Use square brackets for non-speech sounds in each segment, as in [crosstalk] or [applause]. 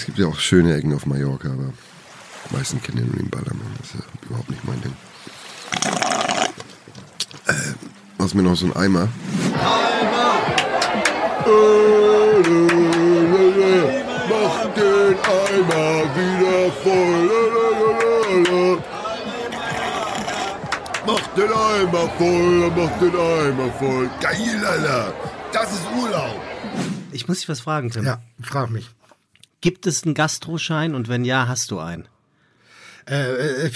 Es gibt ja auch schöne Ecken auf Mallorca, aber die meisten kennen ja nur den Ballermann. Das ist ja überhaupt nicht mein Ding. Äh, machst mir noch so einen Eimer? Mach den Eimer wieder voll. Mach den Eimer voll, mach den Eimer voll. Geil, Alter. Das ist Urlaub. Ich muss dich was fragen, Tim. Ja, frag mich. Gibt es einen Gastroschein und wenn ja, hast du einen? Äh, äh,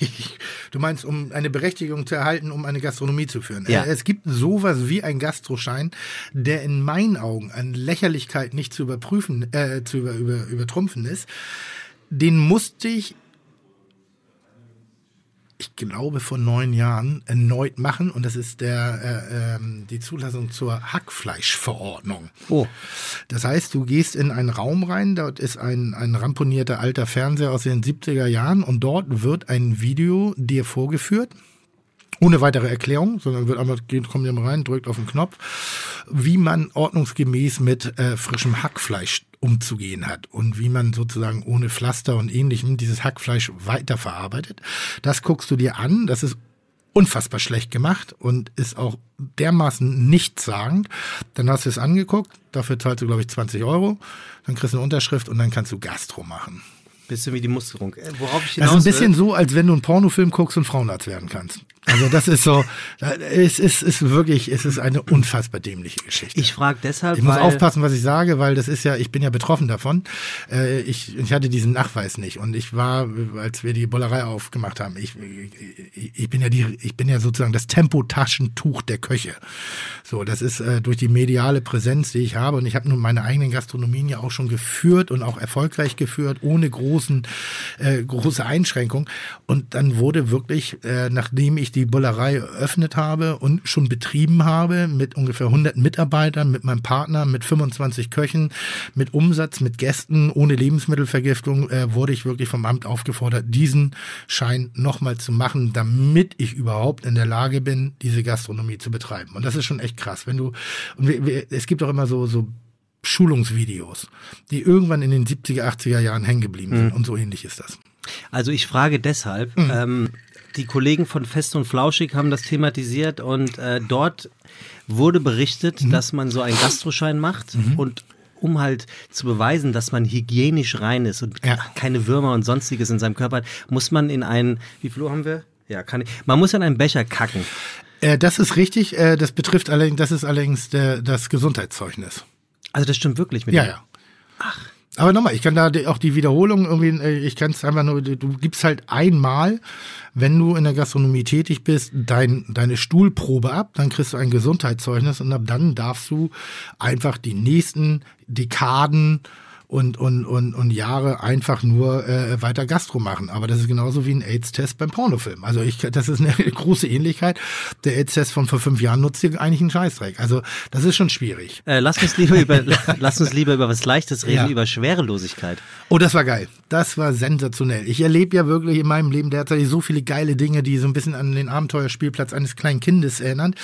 [laughs] du meinst, um eine Berechtigung zu erhalten, um eine Gastronomie zu führen. Ja. Äh, es gibt sowas wie einen Gastroschein, der in meinen Augen an Lächerlichkeit nicht zu überprüfen, äh, zu über, über, übertrumpfen ist. Den musste ich, ich glaube, vor neun Jahren erneut machen und das ist der äh, ähm, die Zulassung zur Hackfleischverordnung. Oh. Das heißt, du gehst in einen Raum rein, dort ist ein, ein ramponierter alter Fernseher aus den 70er Jahren und dort wird ein Video dir vorgeführt. Ohne weitere Erklärung, sondern wird einfach, geht, kommt jemand rein, drückt auf den Knopf, wie man ordnungsgemäß mit äh, frischem Hackfleisch umzugehen hat und wie man sozusagen ohne Pflaster und ähnlichem dieses Hackfleisch weiterverarbeitet. Das guckst du dir an, das ist unfassbar schlecht gemacht und ist auch dermaßen nichtssagend. Dann hast du es angeguckt, dafür zahlst du, glaube ich, 20 Euro, dann kriegst du eine Unterschrift und dann kannst du Gastro machen. Bisschen wie die Musterung. Äh, Worauf ich Das hinaus ist ein bisschen will, so, als wenn du einen Pornofilm guckst und Frauenarzt werden kannst. Also das ist so, es ist, ist wirklich, es ist eine unfassbar dämliche Geschichte. ich frage deshalb, Ich muss aufpassen, was ich sage, weil das ist ja, ich bin ja betroffen davon. Äh, ich, ich hatte diesen Nachweis nicht und ich war, als wir die Bollerei aufgemacht haben, ich, ich, ich bin ja die, ich bin ja sozusagen das Tempotaschentuch der Köche. So, das ist äh, durch die mediale Präsenz, die ich habe und ich habe nun meine eigenen Gastronomien ja auch schon geführt und auch erfolgreich geführt, ohne großen, äh, große Einschränkung. Und dann wurde wirklich, äh, nachdem ich die Bullerei eröffnet habe und schon betrieben habe mit ungefähr 100 Mitarbeitern, mit meinem Partner, mit 25 Köchen, mit Umsatz, mit Gästen, ohne Lebensmittelvergiftung, äh, wurde ich wirklich vom Amt aufgefordert, diesen Schein nochmal zu machen, damit ich überhaupt in der Lage bin, diese Gastronomie zu betreiben. Und das ist schon echt krass. Wenn du, und wir, wir, es gibt auch immer so, so Schulungsvideos, die irgendwann in den 70er, 80er Jahren hängen geblieben sind. Und so ähnlich ist das. Also ich frage deshalb, Mhm. ähm, die Kollegen von Fest und Flauschig haben das thematisiert und äh, dort wurde berichtet, Mhm. dass man so einen Gastroschein macht und um halt zu beweisen, dass man hygienisch rein ist und Ja. keine Würmer und sonstiges in seinem Körper hat, muss man in einen, wie viel Uhr haben wir? Ja, kann ich, man muss in einen Becher kacken. Äh, das ist richtig. Äh, das betrifft allerdings, das ist allerdings der, das Gesundheitszeugnis. Also das stimmt wirklich mit Ja, dem- ja. Aber nochmal, ich kann da auch die Wiederholung irgendwie, äh, ich kann es einfach nur, du du gibst halt einmal, wenn du in der Gastronomie tätig bist, dein, deine Stuhlprobe ab, dann kriegst du ein Gesundheitszeugnis und ab dann darfst du einfach die nächsten Dekaden und, und, und, und Jahre einfach nur äh, weiter Gastro machen. Aber das ist genauso wie ein AIDS-Test beim Pornofilm. Also ich, das ist eine [laughs] große Ähnlichkeit. Der AIDS-Test von vor fünf Jahren nutzt hier eigentlich einen Scheißdreck. Also das ist schon schwierig. Äh, lass uns lieber über [laughs] lass uns lieber über was Leichtes reden, Ja. über Schwerelosigkeit. Oh, das war geil. Das war sensationell. Ich erlebe ja wirklich in meinem Leben derzeit so viele geile Dinge, die so ein bisschen an den Abenteuerspielplatz eines kleinen Kindes erinnern.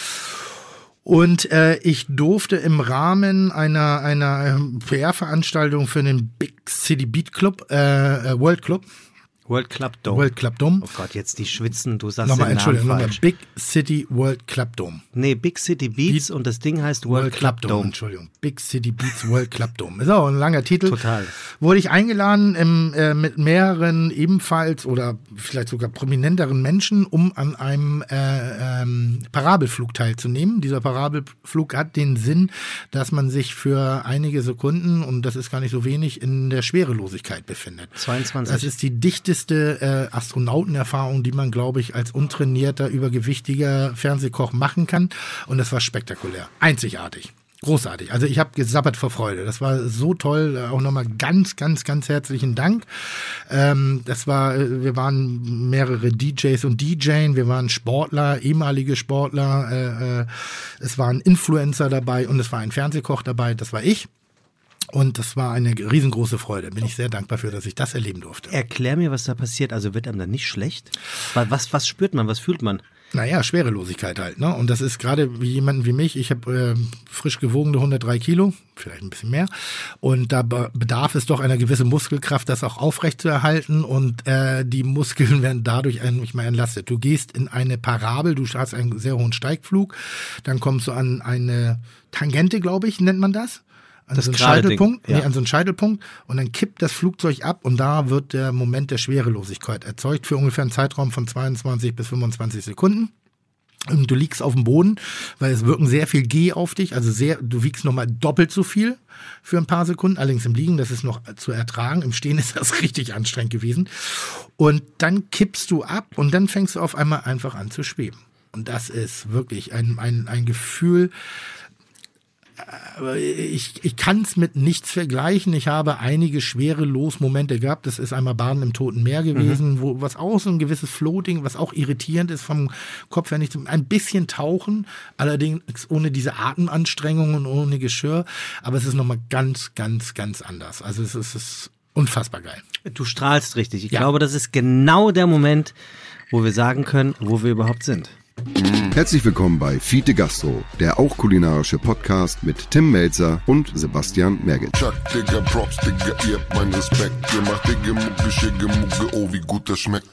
Und äh, ich durfte im Rahmen einer, einer ähm, PR-Veranstaltung für den Big City Beat Club, äh, äh, World Club, World Club Dome. World Club Dome. Oh Gott, jetzt die schwitzen, du sagst Nochmal, den Namen Entschuldigung, nochmal falsch. Big City World Club Dome. Nee, Big City Beats und das Ding heißt World, Club Dome. Entschuldigung. Big City Beats World Club Dome. Ist auch ein langer Titel. Total. Wurde ich eingeladen im, äh, mit mehreren ebenfalls oder vielleicht sogar prominenteren Menschen, um an einem äh, ähm, Parabelflug teilzunehmen. Dieser Parabelflug hat den Sinn, dass man sich für einige Sekunden, und das ist gar nicht so wenig, in der Schwerelosigkeit befindet. 22. Das ist die dichteste äh, Astronautenerfahrung, die man, glaube ich, als untrainierter, übergewichtiger Fernsehkoch machen kann. Und das war spektakulär. Einzigartig. Großartig. Also ich habe gesabbert vor Freude. Das war so toll. Äh, Auch nochmal ganz, ganz, ganz herzlichen Dank. Ähm, das war, äh, wir waren mehrere DJs und DJs, wir waren Sportler, ehemalige Sportler, äh, äh, es waren Influencer dabei und es war ein Fernsehkoch dabei, das war ich. Und das war eine riesengroße Freude. Bin ich sehr dankbar für, dass ich das erleben durfte. Erklär mir, was da passiert. Also wird einem dann nicht schlecht? Wa- Was, was spürt man? Was fühlt man? Naja, Schwerelosigkeit halt, ne? Und das ist gerade wie jemanden wie mich, ich habe äh, frisch gewogene 103 Kilo, vielleicht ein bisschen mehr. Und da be- bedarf es doch einer gewissen Muskelkraft, das auch aufrecht zu erhalten. Und äh, die Muskeln [laughs] werden dadurch eigentlich mal entlastet. Du gehst in eine Parabel, du hast einen sehr hohen Steigflug, dann kommst du an eine Tangente, glaube ich, nennt man das. An Das so einen Ding, Scheitelpunkt, ja. nee, an so einen Scheitelpunkt und dann kippt das Flugzeug ab und da wird der Moment der Schwerelosigkeit erzeugt für ungefähr einen Zeitraum von 22 bis 25 Sekunden. Und du liegst auf dem Boden, weil es wirken sehr viel G auf dich, also sehr, du wiegst nochmal doppelt so viel für ein paar Sekunden. Allerdings im Liegen, das ist noch zu ertragen. Im Stehen [laughs] ist das richtig anstrengend gewesen. Und dann kippst du ab und dann fängst du auf einmal einfach an zu schweben. Und das ist wirklich ein, ein, ein Gefühl, aber ich, ich kann es mit nichts vergleichen. Ich habe einige schwere Losmomente gehabt. Das ist einmal Baden im Toten Meer gewesen, wo was auch so ein gewisses Floating, was auch irritierend ist vom Kopf her nicht. Ein bisschen tauchen, allerdings ohne diese Atemanstrengung und ohne Geschirr. Aber es ist nochmal ganz, ganz, ganz anders. Also es ist, es ist unfassbar geil. Du strahlst richtig. Ich Ja. glaube, das ist genau der Moment, wo wir sagen können, wo wir überhaupt sind. Herzlich willkommen bei Fiete Gastro, der auch kulinarische Podcast mit Tim Melzer und Sebastian Merget. Chuck, Digga, Props, Digga, ihr habt meinen Respekt. Ihr macht Digga, Mucke, Schicke, Mucke, oh, wie gut das schmeckt.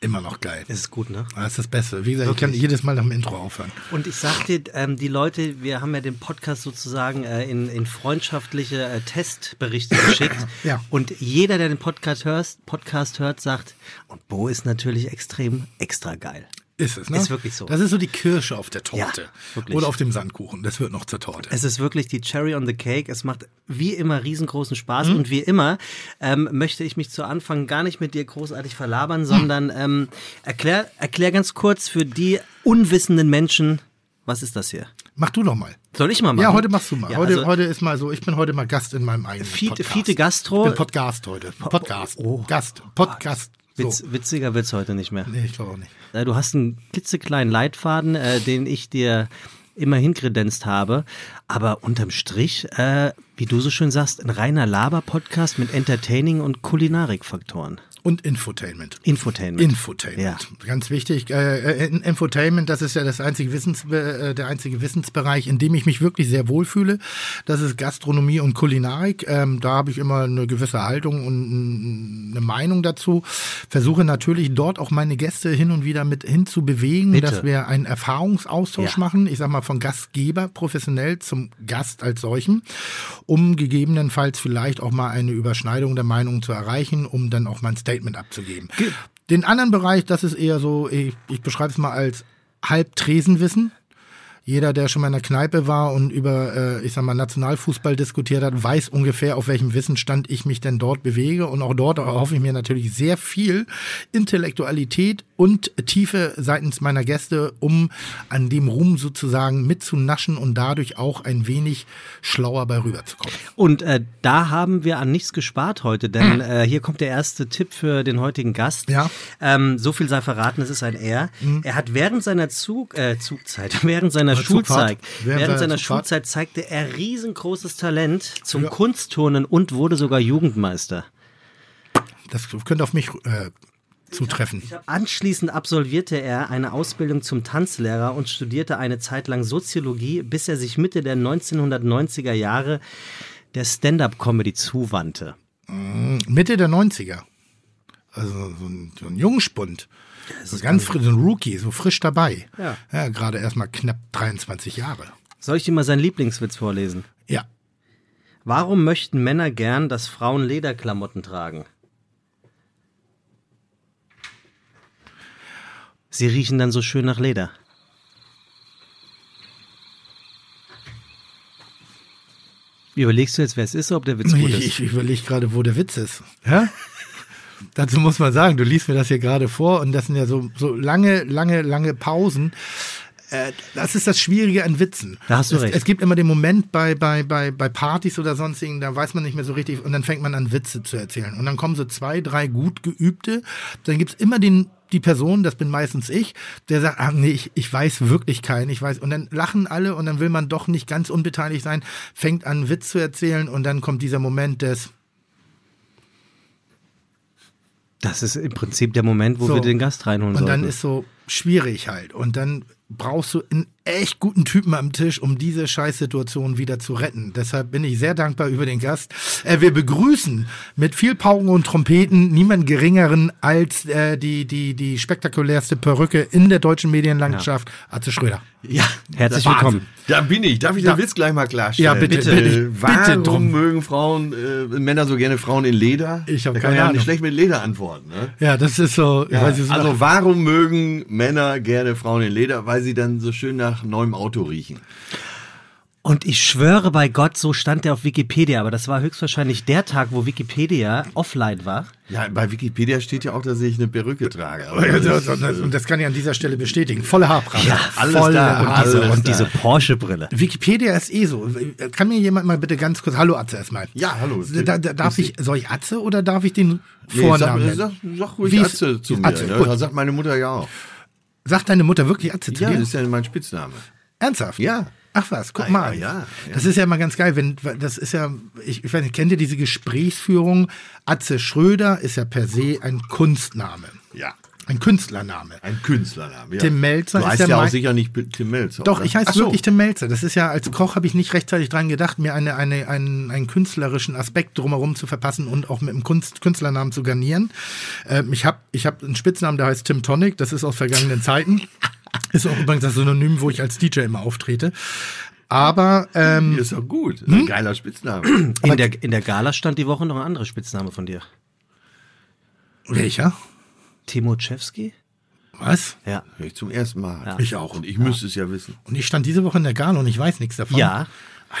Immer noch geil. Das ist gut, ne? Das ist das Beste. Wie gesagt, ich kann jedes Mal nach dem Intro aufhören. Und ich sag dir, ähm, die Leute, wir haben ja den Podcast sozusagen äh, in, in freundschaftliche äh, Testberichte [laughs] geschickt. Ja. Und jeder, der den Podcast hört, Podcast hört, sagt, und Bo ist natürlich extrem extra geil. Ist es, ne? Ist wirklich so. Das ist so die Kirsche auf der Torte. Ja, wirklich. Oder auf dem Sandkuchen. Das wird noch zur Torte. Es ist wirklich die Cherry on the Cake. Es macht wie immer riesengroßen Mhm. Spaß. Und wie immer ähm, möchte ich mich zu Anfang gar nicht mit dir großartig verlabern, sondern ähm, erklär, erklär ganz kurz für die unwissenden Menschen, was ist das hier? Mach du doch mal. Soll ich mal machen? Ja, heute machst du mal. Ja, heute, also- heute ist mal so, ich bin heute mal Gast in meinem eigenen Fiete- Podcast. Fiete Gastro. Ich bin Podcast heute. Podcast. Oh. Gast. Podcast. So. Witz, witziger wird's heute nicht mehr. Nee, ich glaube auch nicht. Du hast einen klitzekleinen Leitfaden, äh, den ich dir immerhin kredenzt habe. Aber unterm Strich, äh, wie du so schön sagst, ein reiner Laber-Podcast mit Entertaining und Kulinarik-Faktoren. Und Infotainment. Infotainment. Infotainment. Ja. Ganz wichtig. Äh, äh, Infotainment, das ist ja das einzige Wissens, äh, der einzige Wissensbereich, in dem ich mich wirklich sehr wohlfühle. Das ist Gastronomie und Kulinarik. Ähm, da habe ich immer eine gewisse Haltung und eine Meinung dazu. Versuche natürlich dort auch meine Gäste hin und wieder mit hinzubewegen, Bitte. dass wir einen Erfahrungsaustausch Ja. machen. Ich sag mal von Gastgeber professionell zum Gast als solchen, um gegebenenfalls vielleicht auch mal eine Überschneidung der Meinungen zu erreichen, um dann auch mal ein Statement abzugeben. Den anderen Bereich, das ist eher so, ich, ich beschreibe es mal als Halbtresenwissen. Jeder, der schon mal in der Kneipe war und über, äh, ich sag mal, Nationalfußball diskutiert hat, weiß ungefähr, auf welchem Wissensstand ich mich denn dort bewege. Und auch dort erhoffe ich mir natürlich sehr viel Intellektualität und Tiefe seitens meiner Gäste, um an dem Ruhm sozusagen mitzunaschen und dadurch auch ein wenig schlauer bei rüberzukommen. Und äh, da haben wir an nichts gespart heute, denn äh, hier kommt der erste Tipp für den heutigen Gast. Ja. Ähm, so viel sei verraten, es ist ein Er. Er hat während seiner Zug, äh, Zugzeit, [laughs] während seiner Oder Zugfahrt. Schulzeit, Während während, seiner seiner. Schulzeit zeigte er riesengroßes Talent zum Ja. Kunstturnen und wurde sogar Jugendmeister. Das könnte auf mich äh, zutreffen. Anschließend absolvierte er eine Ausbildung zum Tanzlehrer und studierte eine Zeit lang Soziologie, bis er sich Mitte der 1990er Jahre der Stand-up-Comedy zuwandte. Mitte der 90er. Also so ein, so ein Jungspund. So ganz frisch, so ein Rookie, so frisch dabei. Ja. ja gerade erst mal knapp 23 Jahre. Soll ich dir mal seinen Lieblingswitz vorlesen? Ja. Warum möchten Männer gern, dass Frauen Lederklamotten tragen? Sie riechen dann so schön nach Leder. Wie überlegst du jetzt, wer es ist, ob der Witz gut Ich, ist? ich überlege gerade, wo der Witz ist. Ja? [laughs] Dazu muss man sagen, du liest mir das hier gerade vor und das sind ja so, so lange, lange, lange Pausen. Äh, Das ist das Schwierige an Witzen. Da hast du es, recht. Es gibt immer den Moment bei, bei, bei, bei Partys oder sonstigen, da weiß man nicht mehr so richtig und dann fängt man an, Witze zu erzählen. Und dann kommen so zwei, drei gut geübte. Dann gibt's immer den, die Person, das bin meistens ich, der sagt, ach nee, ich, ich weiß wirklich keinen, ich weiß. Und dann lachen alle und dann will man doch nicht ganz unbeteiligt sein, fängt an, einen Witz zu erzählen und dann kommt dieser Moment des, Das ist im Prinzip der Moment, wo So. wir den Gast reinholen Und dann sollten. ist so, schwierig halt. Und dann brauchst du einen echt guten Typen am Tisch, um diese Scheißsituation wieder zu retten. Deshalb bin ich sehr dankbar über den Gast. Äh, wir begrüßen mit viel Pauken und Trompeten niemand geringeren als äh, die, die, die spektakulärste Perücke in der deutschen Medienlandschaft, Atze Schröder. Ja, Herzlich das- willkommen. Da bin ich. Darf ich den Da- Witz gleich mal klarstellen? Ja, bitte, bitte. bitte, Warum bitte drum. mögen Frauen, äh, Männer so gerne Frauen in Leder? Ich hab da keine kann ja Ahnung. nicht schlecht mit Leder antworten. Ne? Ja, das ist so. ich weiß also warum mögen Männer gerne Frauen in Leder? Weil sie dann so schön nach neuem Auto riechen. Und ich schwöre bei Gott, so stand der auf Wikipedia, aber das war höchstwahrscheinlich der Tag, wo Wikipedia offline war. Ja, bei Wikipedia steht ja auch, dass ich eine Perücke trage. Ja, so- Und das kann ich an dieser Stelle bestätigen. Volle Haarpracht. Ja, alles Volle da. Und Alles diese, da. und diese Porsche-Brille. Wikipedia ist eh so. Kann mir jemand mal bitte ganz kurz, hallo Atze erstmal. Ja, hallo. Da, da, darf ich, soll ich Atze oder darf ich den Nee, Vornamen sag, sag, nennen? sag ruhig Wie Atze zu mir. Atze. Das sagt meine Mutter ja auch. Sagt deine Mutter wirklich Atze zu Ja, dir? das ist ja mein Spitzname. Ernsthaft? Ja. Ach was, guck Ah, mal. ja, ja, ja. Das ist ja immer ganz geil, wenn das ist ja, ich, ich weiß nicht, kennt ihr diese Gesprächsführung? Atze Schröder ist ja per se ein Kunstname. Ja. Ein Künstlername. Ein Künstlername. Ja. Tim Melzer du ist heißt ja ja auch sicher nicht Tim Melzer. Doch, oder? ich heiße so. wirklich Tim Melzer. Das ist ja, als Koch habe ich nicht rechtzeitig dran gedacht, mir eine, eine, einen, einen künstlerischen Aspekt drumherum zu verpassen und auch mit einem Kunst, Künstlernamen zu garnieren. Ähm, ich habe ich hab einen Spitznamen, der heißt Tim Tonic. Das ist aus vergangenen Zeiten. [laughs] Ist auch übrigens das Synonym, wo ich als DJ immer auftrete. Aber ähm, Ist doch gut. Hm? Ein geiler Spitzname. In der, in der Gala stand die Woche noch ein anderer Spitzname von dir. welcher? Timoschewski? Was? Ja. Hör ich zum ersten Mal. Ja. Ich auch. Und ich müsste es ja wissen. Und ich stand diese Woche in der Gala und ich weiß nichts davon. Ja.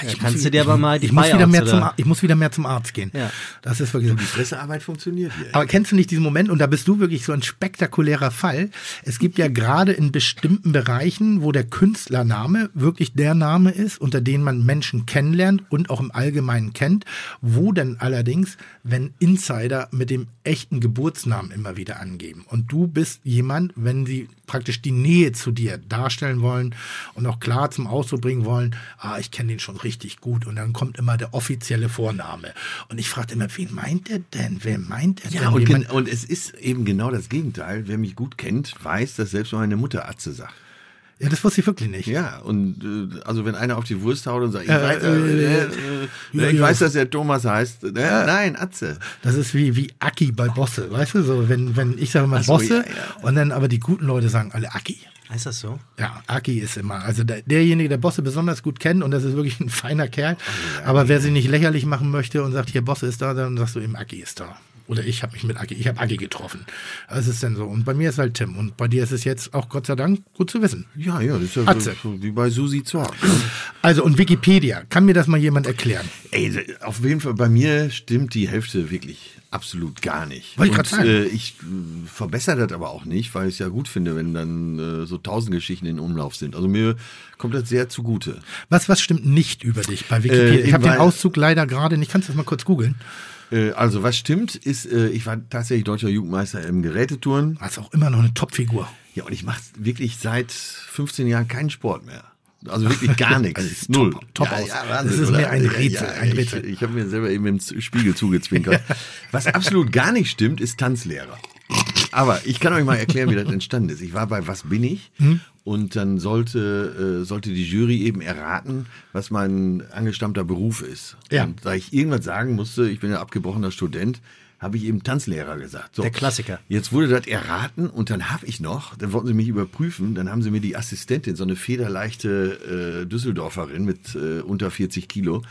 Ja, ich kannst muss- du dir aber mal die ich muss, wieder mehr zum, oder- ich muss wieder mehr zum Arzt gehen. Ja. Das ist wirklich so. Die Pressearbeit funktioniert hier. Aber kennst du nicht diesen Moment, und da bist du wirklich so ein spektakulärer Fall. Es gibt ja gerade in bestimmten Bereichen, wo der Künstlername wirklich der Name ist, unter den man Menschen kennenlernt und auch im Allgemeinen kennt, wo dann allerdings, wenn Insider mit dem echten Geburtsnamen immer wieder angeben. Und du bist jemand, wenn sie praktisch die Nähe zu dir darstellen wollen und auch klar zum Ausdruck bringen wollen, ah, ich kenne den schon richtig gut. Und dann kommt immer der offizielle Vorname. Und ich fragte immer, wen meint er denn? Wer meint er Ja, denn? und, gen- und es ist eben genau das Gegenteil. Wer mich gut kennt, weiß, dass selbst meine Mutter Atze sagt. Ja, das wusste ich wirklich nicht. Ja, und äh, also wenn einer auf die Wurst haut und sagt, ich, Äh, weiß, äh, äh, äh, ja, ich ja. weiß, dass der Thomas heißt. Äh, Nein, Atze. Das ist wie, wie Aki bei Bosse. Weißt du, so, wenn, wenn ich sage mal so, Bosse ja, ja. und dann aber die guten Leute sagen alle Aki. Heißt das so? Ja, Aki ist immer, also der, derjenige, der Bosse besonders gut kennt und das ist wirklich ein feiner Kerl. Oh, aber wer sie nicht lächerlich machen möchte und sagt, hier Bosse ist da, dann sagst du eben Aki ist da. Oder ich habe mich mit Aki, ich habe Aki getroffen. Das ist dann so. Und bei mir ist halt Tim. Und bei dir ist es jetzt auch Gott sei Dank gut zu wissen. Ja, ja, das ist ja Atze. so, wie bei Susi Zorg. Also und Wikipedia, kann mir das mal jemand erklären? Ey, auf jeden Fall, bei mir stimmt die Hälfte wirklich absolut gar nicht. Wollte ich grad sagen. Äh, ich äh, verbessere das aber auch nicht, weil ich es ja gut finde, wenn dann äh, so tausend Geschichten in Umlauf sind. Also mir kommt das sehr zugute. Was, was stimmt nicht über dich bei Wikipedia? Äh, ich habe den Auszug leider gerade nicht. Kannst du das mal kurz googeln? Äh, also was stimmt, ist, äh, ich war tatsächlich deutscher Jugendmeister im Geräteturnen. Hast auch immer noch eine Topfigur. Ja, und ich mache wirklich seit 15 Jahren keinen Sport mehr. Also wirklich gar [laughs] nichts. Also Null. top- top aus. Das ist mir ein Rätsel, ein Rätsel. Ich, ich habe mir selber eben im Spiegel [laughs] zugezwinkert. Was absolut gar nicht stimmt, ist Tanzlehrer. Aber ich kann euch mal erklären, wie das entstanden ist. Ich war bei Was bin ich? Hm? Und dann sollte, äh, sollte die Jury eben erraten, was mein angestammter Beruf ist. Ja. Und da ich irgendwas sagen musste, ich bin ja abgebrochener Student, habe ich eben Tanzlehrer gesagt. So. Der Klassiker. Jetzt wurde das erraten und dann habe ich noch, dann wollten sie mich überprüfen, dann haben sie mir die Assistentin, so eine federleichte äh, Düsseldorferin mit äh, unter 40 Kilo,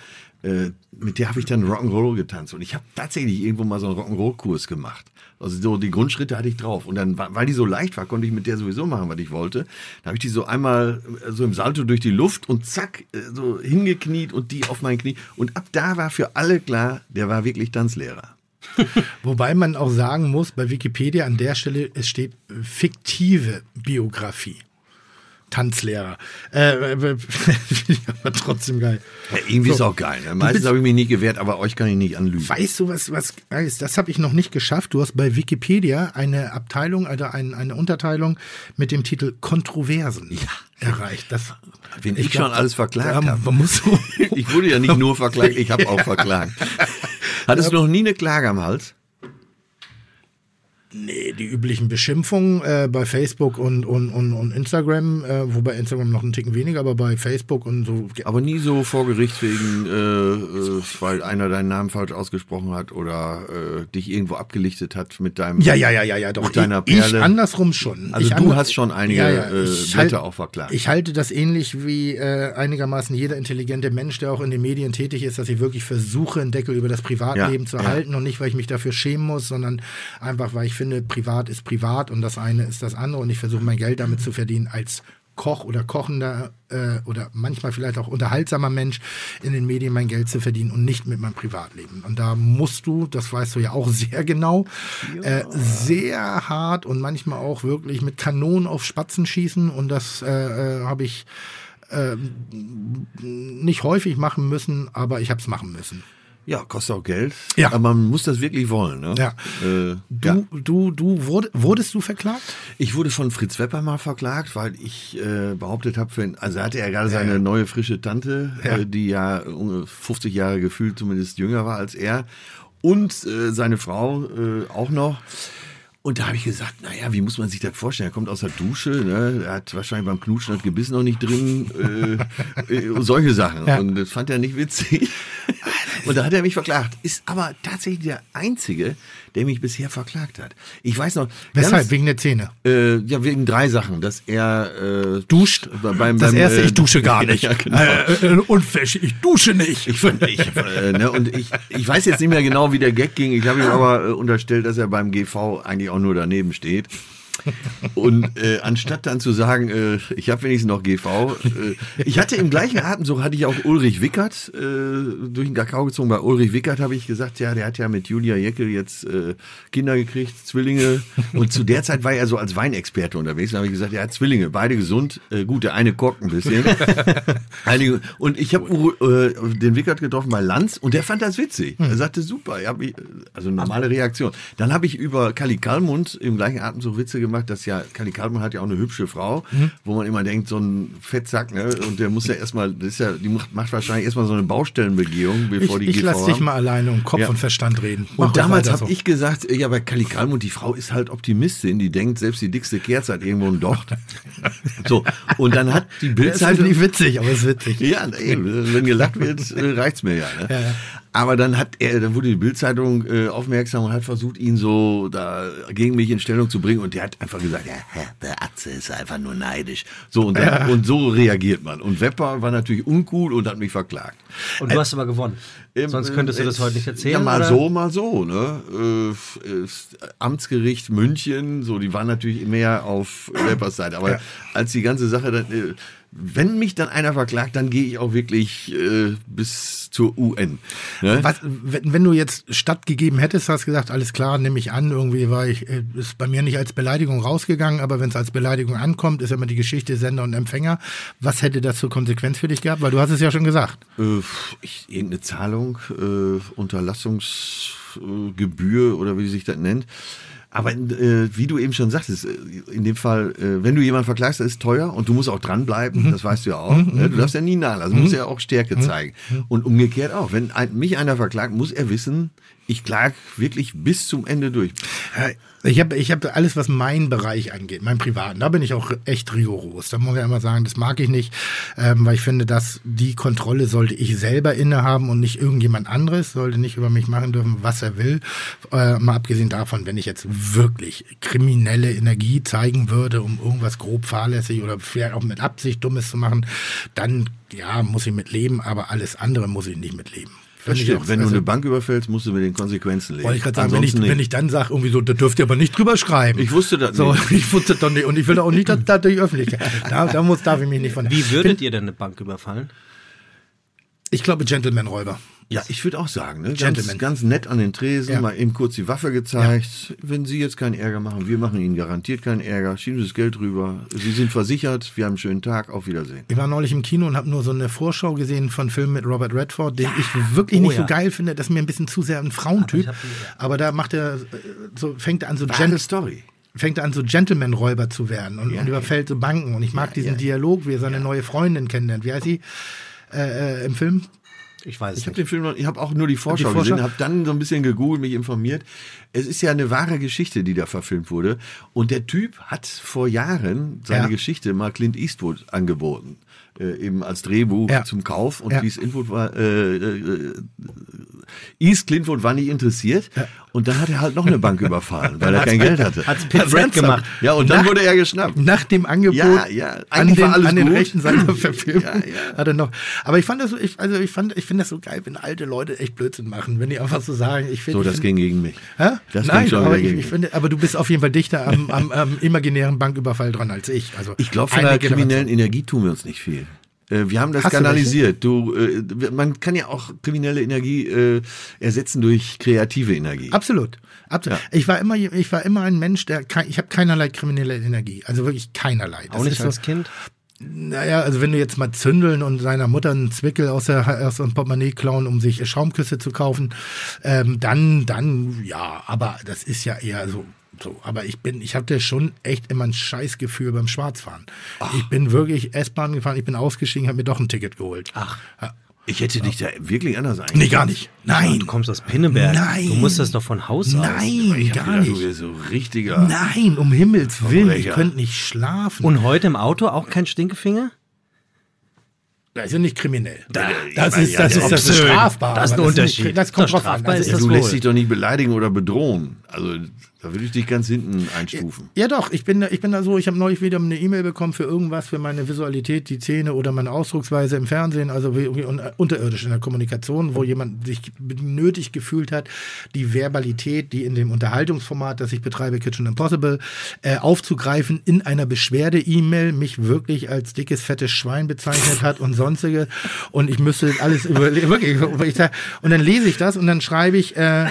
äh, mit der habe ich dann Rock'n'Roll getanzt und ich habe tatsächlich irgendwo mal so einen Rock'n'Roll-Kurs gemacht. Also so die Grundschritte hatte ich drauf und dann, weil die so leicht war, konnte ich mit der sowieso machen, was ich wollte. Dann habe ich die so einmal äh, so im Salto durch die Luft und zack, äh, so hingekniet und die auf mein Knie. Und ab da war für alle klar, der war wirklich Tanzlehrer. [laughs] Wobei man auch sagen muss, bei Wikipedia an der Stelle, es steht fiktive Biografie. Tanzlehrer. Äh, äh, [laughs] Finde ich aber trotzdem geil. Ja, irgendwie ist So. auch geil. Ne? Meistens habe ich mich nicht gewehrt, aber euch kann ich nicht anlügen. Weißt du, was, was ist? Das habe ich noch nicht geschafft. Du hast bei Wikipedia eine Abteilung, also ein, eine Unterteilung mit dem Titel Kontroversen erreicht. Das, Wen ich, glaub, schon alles verklagt da- habe. [laughs] Ich wurde ja nicht nur verklagt, ich habe [laughs] auch verklagt. Hattest du noch nie eine Klage am Hals? Nee, die üblichen Beschimpfungen äh, bei Facebook und, und, und, und Instagram, äh, wobei Instagram noch einen Ticken weniger, aber bei Facebook und so. Aber nie so vor Gericht wegen, äh, äh, weil einer deinen Namen falsch ausgesprochen hat oder äh, dich irgendwo abgelichtet hat mit deinem Ja, ja, ja, ja, ja, doch. mit deiner ich, ich Perle. andersrum schon. Also ich du hast schon einige äh, ich Blätter halt- auch verklagt. Ich halte das ähnlich wie äh, einigermaßen jeder intelligente Mensch, der auch in den Medien tätig ist, dass ich wirklich versuche, einen Deckel über das Privatleben Ja, zu ja. halten und nicht, weil ich mich dafür schämen muss, sondern einfach, weil ich finde, privat ist privat und das eine ist das andere und ich versuche mein Geld damit zu verdienen als Koch oder kochender äh, oder manchmal vielleicht auch unterhaltsamer Mensch in den Medien mein Geld zu verdienen und nicht mit meinem Privatleben. Und da musst du, das weißt du ja auch [laughs] sehr genau, äh, sehr hart und manchmal auch wirklich mit Kanonen auf Spatzen schießen und das äh, äh, habe ich äh, nicht häufig machen müssen, aber ich habe es machen müssen. Ja, kostet auch Geld. Ja. Aber man muss das wirklich wollen. Ne? Ja. Äh, Du, ja. du, du wurde, wurdest du verklagt? Ich wurde von Fritz Wepper mal verklagt, weil ich äh, behauptet habe, für, also hatte er gerade seine neue frische Tante, Ja. Äh, die ja äh, 50 Jahre gefühlt zumindest jünger war als er und äh, seine Frau äh, auch noch. Und da habe ich gesagt, naja, wie muss man sich das vorstellen? Er kommt aus der Dusche, ne? er hat wahrscheinlich beim Knutschen das Gebiss noch nicht drin, äh, [laughs] äh, solche Sachen. Ja. Und das fand er nicht witzig. Und da hat er mich verklagt. Ist aber tatsächlich der Einzige, der mich bisher verklagt hat. Ich weiß noch. Weshalb? ganz- Wegen der Zähne. äh, ja, wegen drei Sachen. Dass er äh, Duscht. be- beim, das beim, erste, äh, ich dusche gar [laughs] nicht. Ja, genau. äh, äh, Unfähig, ich dusche nicht. Ich, ich, äh, ne, und ich, ich weiß jetzt nicht mehr genau, wie der Gag ging. Ich habe ihm aber äh, unterstellt, dass er beim GV eigentlich auch nur daneben steht. Und äh, anstatt dann zu sagen, äh, ich habe wenigstens noch GV, äh, ich hatte im gleichen Atemzug hatte ich auch Ulrich Wickert äh, durch den Kakao gezogen. Bei Ulrich Wickert habe ich gesagt, ja, der hat ja mit Julia Jeckel jetzt äh, Kinder gekriegt, Zwillinge. Und zu der Zeit war er so als Weinexperte unterwegs. Da habe ich gesagt, er hat Zwillinge, beide gesund. Äh, gut, der eine kocht ein bisschen. [laughs] Einige, und ich habe den Wickert getroffen bei Lanz und der fand das witzig. Er sagte, super, also normale Reaktion. Dann habe ich über Kali Kalmund im gleichen Atemzug Witze gemacht, dass ja, Kali Kalmund hat ja auch eine hübsche Frau, wo man immer denkt, so ein Fettsack, ne? Und der muss ja erstmal, das ist ja, die macht, macht wahrscheinlich erstmal so eine Baustellenbegehung, Ich, bevor die ich lass dich mal alleine um Kopf Ja. und Verstand reden. Mach Und damals habe ich gesagt, ja, bei Kali Kalmund, die Frau ist halt Optimistin, die denkt, selbst die dickste Kerze hat irgendwo einen Docht. so, und dann hat die Das ist Bildzeitung... nicht witzig, aber es ist witzig. Ja, eben, wenn gelacht wird, äh, reicht's mir ja, ne? ja. Aber dann hat er, dann wurde die Bildzeitung äh, aufmerksam und hat versucht, ihn so da gegen mich in Stellung zu bringen. Und der hat einfach gesagt, ja, der Atze ist einfach nur neidisch. So und, dann, und so reagiert man. Und Wepper war natürlich uncool und hat mich verklagt. Und du hast aber gewonnen. Ähm, Sonst könntest du das äh, heute nicht erzählen. Ja, mal oder? so, mal so. Ne? Äh, äh, Amtsgericht München, so, die waren natürlich mehr auf Weppers Seite. Aber als die ganze Sache dann, äh, wenn mich dann einer verklagt, dann gehe ich auch wirklich äh, bis zur UN. Ne? Was, wenn, wenn du jetzt stattgegeben hättest, hast gesagt, alles klar, nehme ich an, irgendwie war ich, äh, ist bei mir nicht als Beleidigung rausgegangen, aber wenn es als Beleidigung ankommt, ist immer die Geschichte Sender und Empfänger. Was hätte das zur Konsequenz für dich gehabt? Weil du hast es ja schon gesagt. Äh, ich, irgendeine Zahlung, äh, Unterlassungsgebühr oder wie sich das nennt. Aber äh, wie du eben schon sagtest, äh, in dem Fall, äh, wenn du jemanden verklagst, das ist teuer und du musst auch dranbleiben, das weißt du ja auch. Ne? Du darfst ja nie nachlassen, du musst ja auch Stärke zeigen. Und umgekehrt auch, wenn ein, mich einer verklagt, muss er wissen, ich klag wirklich bis zum Ende durch. Ich habe ich hab alles, was meinen Bereich angeht, meinen privaten, da bin ich auch echt rigoros. Da muss ich immer sagen, das mag ich nicht, ähm, weil ich finde, dass die Kontrolle sollte ich selber innehaben und nicht irgendjemand anderes, sollte nicht über mich machen dürfen, was er will. Äh, mal abgesehen davon, wenn ich jetzt wirklich kriminelle Energie zeigen würde, um irgendwas grob fahrlässig oder vielleicht auch mit Absicht Dummes zu machen, dann ja, muss ich mit leben, aber alles andere muss ich nicht mitleben. Das stimmt. auch- Wenn du also- eine Bank überfällst, musst du mit den Konsequenzen leben. wollte ich gerade sagen, wenn ich, wenn ich dann sage, irgendwie so, da dürft ihr aber nicht drüber schreiben. Ich wusste das so, nicht. [laughs] Ich wusste doch nicht. Und ich will auch nicht, dass da durch Öffentlichkeit. [laughs] Da, da muss, darf ich mich nicht von. Wie würdet ihr denn eine Bank überfallen? Ich glaube, Gentleman-Räuber. Ja, ich würde auch sagen, ne? ganz, Gentleman. ganz nett an den Tresen, Ja. mal eben kurz die Waffe gezeigt. Wenn Sie jetzt keinen Ärger machen, wir machen Ihnen garantiert keinen Ärger. Schieben Sie das Geld rüber. Sie sind versichert. Wir haben einen schönen Tag. Auf Wiedersehen. Ich war neulich im Kino und habe nur so eine Vorschau gesehen von Filmen mit Robert Redford, den ich wirklich Oh nicht ja. so geil finde. Das ist mir ein bisschen zu sehr ein Frauentyp. Aber Aber da macht er, äh, so fängt er an so Wahre Gent Story. fängt er an so Gentleman-Räuber zu werden und, Ja, und überfällt so Banken. Und ich mag diesen Dialog, wie er seine neue Freundin kennenlernt. Wie heißt sie äh, äh, im Film? Ich weiß Ich habe den Film noch, ich habe auch nur die Vorschau, Die Vorschau? gesehen, habe dann so ein bisschen gegoogelt, mich informiert. Es ist ja eine wahre Geschichte, die da verfilmt wurde. Und der Typ hat vor Jahren seine Ja. Geschichte mal Clint Eastwood angeboten. Äh, eben als Drehbuch Ja. zum Kauf. Und Ja. Clint Eastwood war, äh, äh, East Clintwood war nicht interessiert. Und dann hat er halt noch eine Bank überfallen, weil er kein Geld hatte. Hat's Pit Das Red gemacht. Ja, und dann Nach- wurde er geschnappt. Nach dem Angebot Ja, ja, an den, an den rechten Seite verfilmt. [laughs] Ja, ja. Hat er noch. Aber ich fand das, so- ich, also ich fand, ich finde das so geil, wenn alte Leute echt Blödsinn machen, wenn die einfach so sagen, ich finde. So, ich das find- ging gegen mich. Hä? Das Nein, ging schon aber ich, gegen ich mich. finde, aber du bist auf jeden Fall dichter am, am, am imaginären Banküberfall dran als ich. Also Ich glaube, von der kriminellen Energie tun wir uns nicht viel. Äh, Wir haben das Hast du kanalisiert. Du, äh, man kann ja auch kriminelle Energie äh, ersetzen durch kreative Energie. Absolut. Absolut. Ich war immer, ich war immer ein Mensch, der, ich habe keinerlei kriminelle Energie. Also wirklich keinerlei. Das Auch nicht ist als so, Kind? Naja, also wenn du jetzt mal zündeln und seiner Mutter einen Zwickel aus, der, aus dem Portemonnaie klauen, um sich Schaumküsse zu kaufen, ähm, dann, dann, ja, aber das ist ja eher so. So, aber ich bin, ich hatte schon echt immer ein Scheißgefühl beim Schwarzfahren. Ich bin wirklich S-Bahn gefahren, ich bin ausgestiegen, habe mir doch ein Ticket geholt. Ach. Ja. Ich hätte dich da wirklich anders eigentlich. Nee, gar nicht. Nein. Du kommst aus Pinneberg. Nein. Du musst das doch von Haus aus. Nein, Ich hab gar Du nicht. wärst so richtiger. Nein, um Himmels Willen, ich könnte nicht schlafen. Und heute im Auto auch kein Stinkefinger? das ist ja nicht kriminell. Da- das aber ist, ja, das ja, ist, das ist obszön. strafbar. Das ist ein nicht- Unterschied. Das kommt Das drauf an. strafbar Also das du lässt dich doch nicht beleidigen oder bedrohen. Also da würde ich dich ganz hinten einstufen. Ja, doch, ich bin, da- ich bin da so, ich habe neulich wieder eine E-Mail bekommen für irgendwas, für meine Visualität, die Zähne oder meine Ausdrucksweise im Fernsehen, also unterirdisch in der Kommunikation, wo jemand sich nötig gefühlt hat, die Verbalität, die in dem Unterhaltungsformat, das ich betreibe, Kitchen Impossible, äh, aufzugreifen, in einer Beschwerde-E-Mail mich wirklich als dickes, fettes Schwein bezeichnet hat und sonstige. Und ich müsste alles überlegen, und dann lese ich das und dann schreibe ich, äh,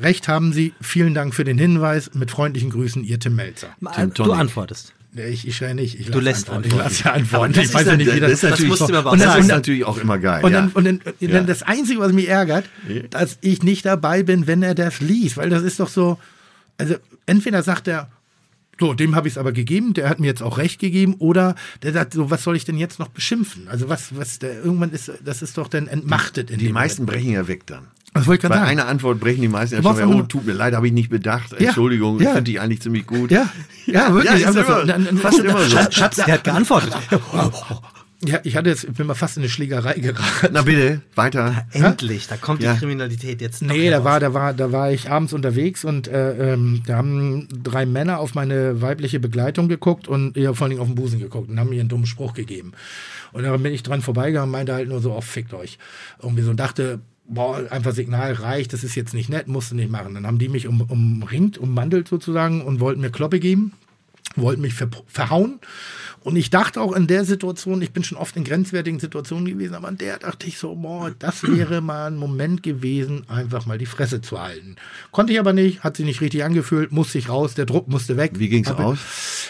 Recht haben Sie. Vielen Dank für den Hinweis. Mit freundlichen Grüßen, Ihr Tim Melzer. Tim du antwortest. Ich, ich schreie nicht. Ich Du lässt antworten. antworten. Ich lasse antworten. Das ich weiß ja nicht, wie das, das, das ist natürlich, musst du mir aber auch Und das sagen. ist natürlich auch immer geil. Und ja. dann, und dann, Ja. dann das Einzige, was mich ärgert, dass ich nicht dabei bin, wenn er das liest. Weil das ist doch so, also entweder sagt er, so, dem habe ich es aber gegeben, der hat mir jetzt auch recht gegeben, oder der sagt, so, was soll ich denn jetzt noch beschimpfen? Also was, was, der, irgendwann ist, das ist doch dann entmachtet in die dem meisten Moment. brechen ja weg dann. Das wollte ich Bei gerade sagen. einer Antwort brechen die meisten ja schon wieder, oh, tut mir leid, habe ich nicht bedacht. Entschuldigung, ja. ich finde dich eigentlich ziemlich gut. Ja, ja, wirklich. Ja, ist Aber immer, so- dann- fast immer so. Schatz, der hat [laughs] geantwortet. Ja, ich hatte jetzt, ich bin mal fast in eine Schlägerei geraten. Na bitte, weiter. Endlich, da kommt Ja. die Kriminalität jetzt doch Nee, da war, da war, da war ich abends unterwegs und äh, ähm, da haben drei Männer auf meine weibliche Begleitung geguckt und ja, vor allen Dingen auf den Busen geguckt und haben mir einen dummen Spruch gegeben. Und dann bin ich dran vorbeigegangen und meinte halt nur so, oh, fickt euch. Irgendwie so und dachte, boah, einfach Signal reicht, das ist jetzt nicht nett, musst du nicht machen. Dann haben die mich um, umringt, ummandelt sozusagen und wollten mir Kloppe geben, wollten mich ver verhauen. Und ich dachte auch in der Situation, ich bin schon oft in grenzwertigen Situationen gewesen, aber in der dachte ich so, boah, das wäre mal ein Moment gewesen, einfach mal die Fresse zu halten. Konnte ich aber nicht, hat sich nicht richtig angefühlt, musste ich raus, der Druck musste weg. Wie ging's aus?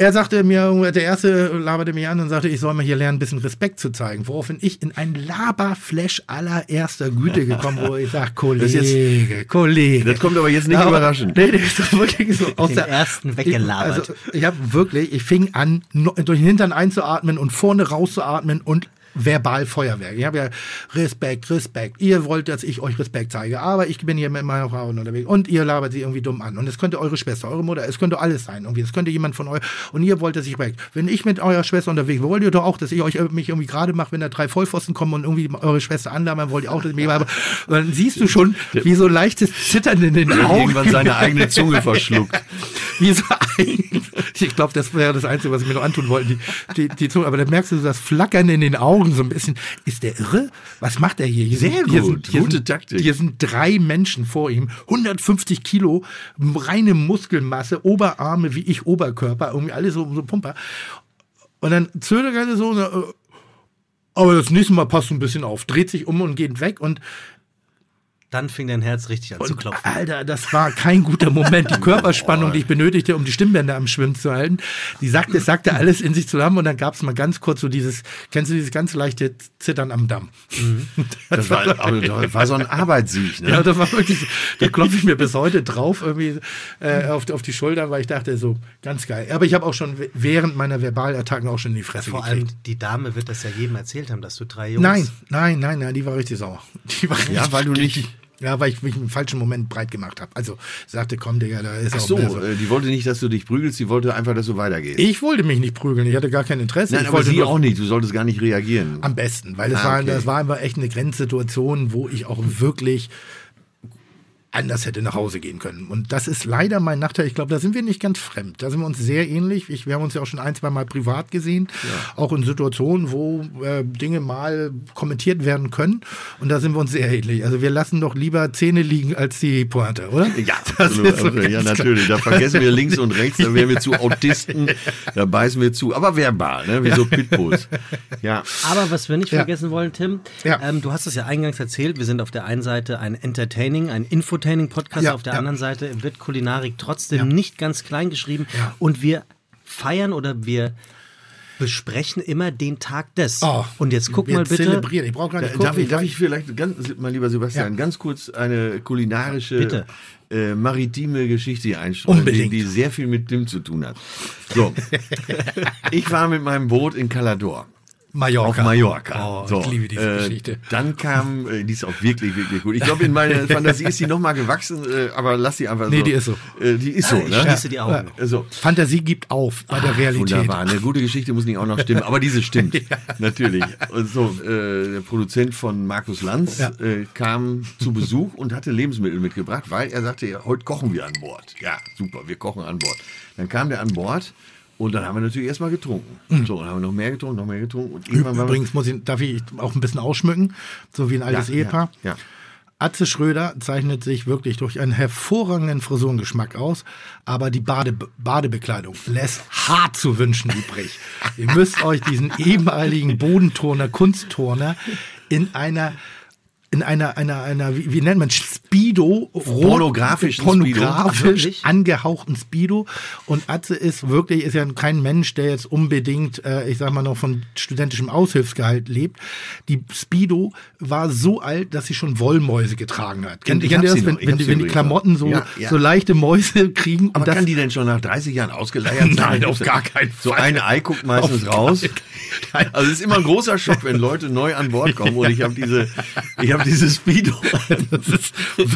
Er sagte mir, der erste laberte mich an und sagte, ich soll mal hier lernen, ein bisschen Respekt zu zeigen. Woraufhin ich in ein Laberflash allererster Güte gekommen, wo ich sage, Kollege, Kollege. Das kommt aber jetzt nicht Aber- überraschend. Nee, nee, ist wirklich so. Aus Den der, ersten weggelabert. Also, ich habe wirklich, ich fing an, durch den Hintern einzuatmen und vorne rauszuatmen und verbal Feuerwerk. Ich habe ja Respekt, Respekt. Ihr wollt, dass ich euch Respekt zeige, aber ich bin hier mit meiner Frau unterwegs und ihr labert sie irgendwie dumm an. Und es könnte eure Schwester, eure Mutter, es könnte alles sein. Irgendwie. Es könnte jemand von euch und ihr wollt, dass ich Respekt. Wenn ich mit eurer Schwester unterwegs bin, wollt ihr doch auch, dass ich euch mich irgendwie gerade mache, wenn da drei Vollpfosten kommen und irgendwie eure Schwester anlabern, wollt ihr auch, dass ich mich habe. Und dann siehst du schon, wie so leichtes Zittern in den Augen. irgendwann seine eigene Zunge [laughs] verschluckt. Wie so ein, ich glaube, das wäre das Einzige, was ich mir noch antun wollte, die, die, die Zunge. Aber da merkst du das Flackern in den Augen so ein bisschen. Ist der irre? Was macht er hier? hier Sehr sind, hier gut, sind, hier gute sind, Taktik. Hier sind drei Menschen vor ihm, 150 Kilo, reine Muskelmasse, Oberarme wie ich, Oberkörper, irgendwie alle so, so Pumper. Und dann zögert er so, äh, aber das nächste Mal passt du ein bisschen auf, dreht sich um und geht weg und Dann fing dein Herz richtig an zu Und, klopfen. Alter, das war kein guter Moment. Die [laughs] Körperspannung, die ich benötigte, um die Stimmbänder am Schwimmen zu halten, die sagte, es sagte alles in sich zusammen und dann gab es mal ganz kurz so dieses, kennst du dieses ganz leichte Zittern am Damm? [laughs] Das war, aber das war so ein [laughs] Arbeitssieg. Ne? Ja, das war wirklich, da klopfe ich mir bis heute drauf irgendwie äh, auf, auf die Schulter, weil ich dachte so, ganz geil. Aber ich habe auch schon während meiner Verbalattacken auch schon in die Fresse Vor gekriegt. allem die Dame wird das ja jedem erzählt haben, dass du drei Jungs. Nein, nein, nein, nein, die war richtig sauer. Die war Ja, richtig- weil du nicht. Ja, weil ich mich im falschen Moment breit gemacht habe. Also sagte, komm, Digga, da ist Ach auch so, äh, die wollte nicht, dass du dich prügelst, die wollte einfach, dass du weitergehst. Ich wollte mich nicht prügeln, ich hatte gar kein Interesse. Nein, ich aber wollte sie auch nicht. Du solltest gar nicht reagieren. am besten, weil es Ah, war, okay. das war einfach echt eine Grenzsituation, wo ich auch wirklich anders hätte nach Hause gehen können. Und das ist leider mein Nachteil. Ich glaube, da sind wir nicht ganz fremd. Da sind wir uns sehr ähnlich. Ich, wir haben uns ja auch schon ein, zwei Mal privat gesehen, auch in Situationen, wo äh, Dinge mal kommentiert werden können. Und da sind wir uns sehr ähnlich. Also wir lassen doch lieber Zähne liegen als die Pointe, oder? Ja, Das absolut, ist so absolut. ja, natürlich. Da vergessen wir links und rechts, da wären wir zu [laughs] Autisten, da beißen wir zu. Aber verbal, ne? wie so Pitbulls. Ja. Aber was wir nicht Ja. vergessen wollen, Tim, Ja. ähm, du hast es ja eingangs erzählt, wir sind auf der einen Seite ein Entertaining, ein Infotaining-Podcast, Ja, auf der ja. anderen Seite wird Kulinarik trotzdem Ja. nicht ganz klein geschrieben und wir feiern oder wir besprechen immer den Tag des. Oh, und jetzt guck wir mal bitte. Zelebrieren. Ich brauche Äh, Darf ich, darf ich vielleicht ganz, mein lieber Sebastian, ganz kurz eine kulinarische, Bitte. äh, maritime Geschichte einstreuen, die, die sehr viel mit Tim zu tun hat. So, [laughs] ich war mit meinem Boot in Calador. Mallorca. Auf Mallorca. Oh, so, ich liebe diese äh, Geschichte. Dann kam, äh, die ist auch wirklich, wirklich gut. Ich glaube, in meiner [laughs] Fantasie ist die nochmal gewachsen, äh, aber lass sie einfach Nee, so. die ist so. Äh, die ist so, Ich ne? schließe die Augen. Also, Fantasie gibt auf bei der Realität. Wunderbar, eine gute Geschichte muss nicht auch noch stimmen, aber diese stimmt, [laughs] natürlich. Und so, äh, der Produzent von Markus Lanz Ja. äh, kam zu Besuch und hatte Lebensmittel mitgebracht, weil er sagte, ja, heute kochen wir an Bord. Ja, super, wir kochen an Bord. Dann kam der an Bord und dann haben wir natürlich erstmal getrunken. So, dann haben wir noch mehr getrunken, noch mehr getrunken. Und Übrigens muss ich, darf ich auch ein bisschen ausschmücken, so wie ein altes Ja, Ehepaar. ja, ja. Atze Schröder zeichnet sich wirklich durch einen hervorragenden Frisurengeschmack aus, aber die Bade, Badebekleidung lässt hart zu wünschen übrig. [laughs] Ihr müsst euch diesen ehemaligen Bodenturner, Kunstturner in einer in einer, einer, einer, wie, wie nennt man, Speedo, Speedo. pornografisch Ach, wirklich? angehauchten Speedo. Und Atze ist wirklich, ist ja kein Mensch, der jetzt unbedingt, äh, ich sag mal noch von studentischem Aushilfsgehalt lebt. Die Speedo war so alt, dass sie schon Wollmäuse getragen hat. Kennt, ihr hab das, wenn, wenn, hab die, wenn die Klamotten so, Ja, ja. so leichte Mäuse kriegen? aber und das, kann die denn schon nach 30 Jahren ausgeleiert [laughs] sein? Nein, auf gar keinen So Fall. ein Ei guckt meistens Auf raus. Also es ist immer ein großer Schock, wenn Leute neu an Bord kommen und ich habe diese, ich habe diese Speedo. [laughs] Das ist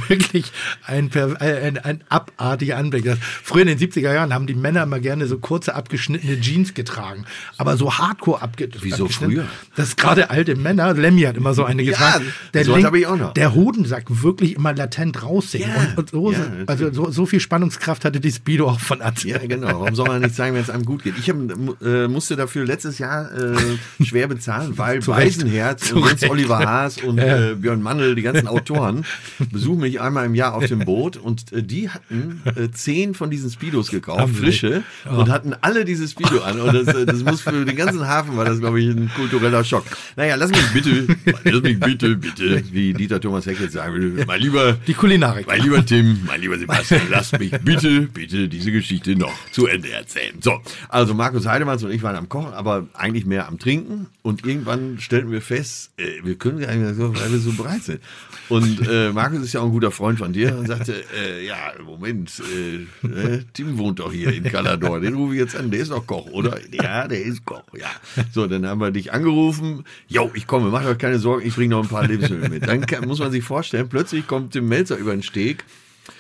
wirklich ein, äh, ein, ein abartiger Anblick. Das, früher in den 70er Jahren haben die Männer immer gerne so kurze abgeschnittene Jeans getragen. Aber so hardcore abge Wieso abgeschnitten. früher? Das gerade alte Männer. Lemmy hat immer so eine getragen. der so Link- ich auch noch. Der Hodensack wirklich immer latent raushing. Ja, und, und so, ja, also so, so viel Spannungskraft hatte die Speedo auch von Atze. Ja, genau. Warum soll man nicht sagen, wenn es einem gut geht? Ich hab, äh, musste dafür letztes Jahr äh, schwer bezahlen, [laughs] weil Zu und. Oliver Haas und äh, Björn Mandel, die ganzen Autoren, besuchen mich einmal im Jahr auf dem Boot und äh, die hatten äh, zehn von diesen Speedos gekauft, Haben frische, und hatten alle diese Speedo an. Und das, äh, das muss für den ganzen Hafen war das, glaube ich, ein kultureller Schock. Naja, lass mich bitte, lass mich bitte, bitte, wie Dieter Thomas Heck jetzt sagen würde, mein lieber Die Kulinarik. mein lieber Tim, mein lieber Sebastian, lasst mich bitte, bitte diese Geschichte noch zu Ende erzählen. So, also Markus Heidemanns und ich waren am Kochen, aber eigentlich mehr am Trinken. Und irgendwann stellten wir fest, äh, wir können gar nicht so, weil wir so bereit sind. Und äh, Markus ist ja auch ein guter Freund von dir und sagte, äh, ja, Moment, äh, äh, Tim wohnt doch hier in Calador, den rufe ich jetzt an, der ist doch Koch, oder? Ja, der ist Koch, ja. So, dann haben wir dich angerufen, jo, ich komme, mach euch keine Sorgen, ich bringe noch ein paar Lebensmittel mit. Dann kann, muss man sich vorstellen, plötzlich kommt Tim Melzer über den Steg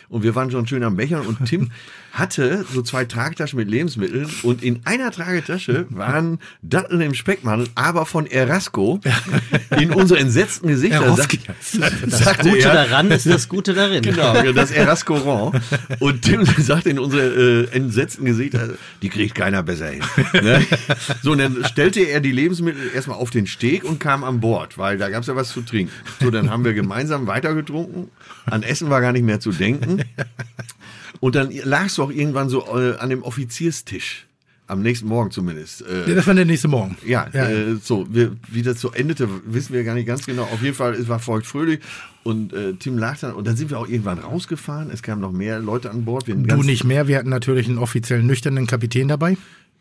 und wir waren schon schön am Bechern und Tim hatte so zwei Tragetaschen mit Lebensmitteln und in einer Tragetasche waren Datteln im Speckmantel, aber von Erasco in unsere entsetzten Gesichter. Sagt- Das Gute er, daran ist das Gute darin. Genau, das Erascorant. Und Tim sagt in unsere äh, entsetzten Gesichter, die kriegt keiner besser hin. Ne? So, und dann stellte er die Lebensmittel erstmal auf den Steg und kam an Bord, weil da gab es ja was zu trinken. So, dann haben wir gemeinsam weitergetrunken. An Essen war gar nicht mehr zu denken. Und dann lagst du auch irgendwann so äh, an dem Offizierstisch am nächsten Morgen zumindest. Äh, Ja, das war der nächste Morgen. ja, Äh, so, wir, wie das so endete, wissen wir gar nicht ganz genau. Auf jeden Fall, es war feuchtfröhlich und äh, Tim lag dann und dann sind wir auch irgendwann rausgefahren. Es kamen noch mehr Leute an Bord. Wir Du nicht mehr. Wir hatten natürlich einen offiziell nüchternen Kapitän dabei.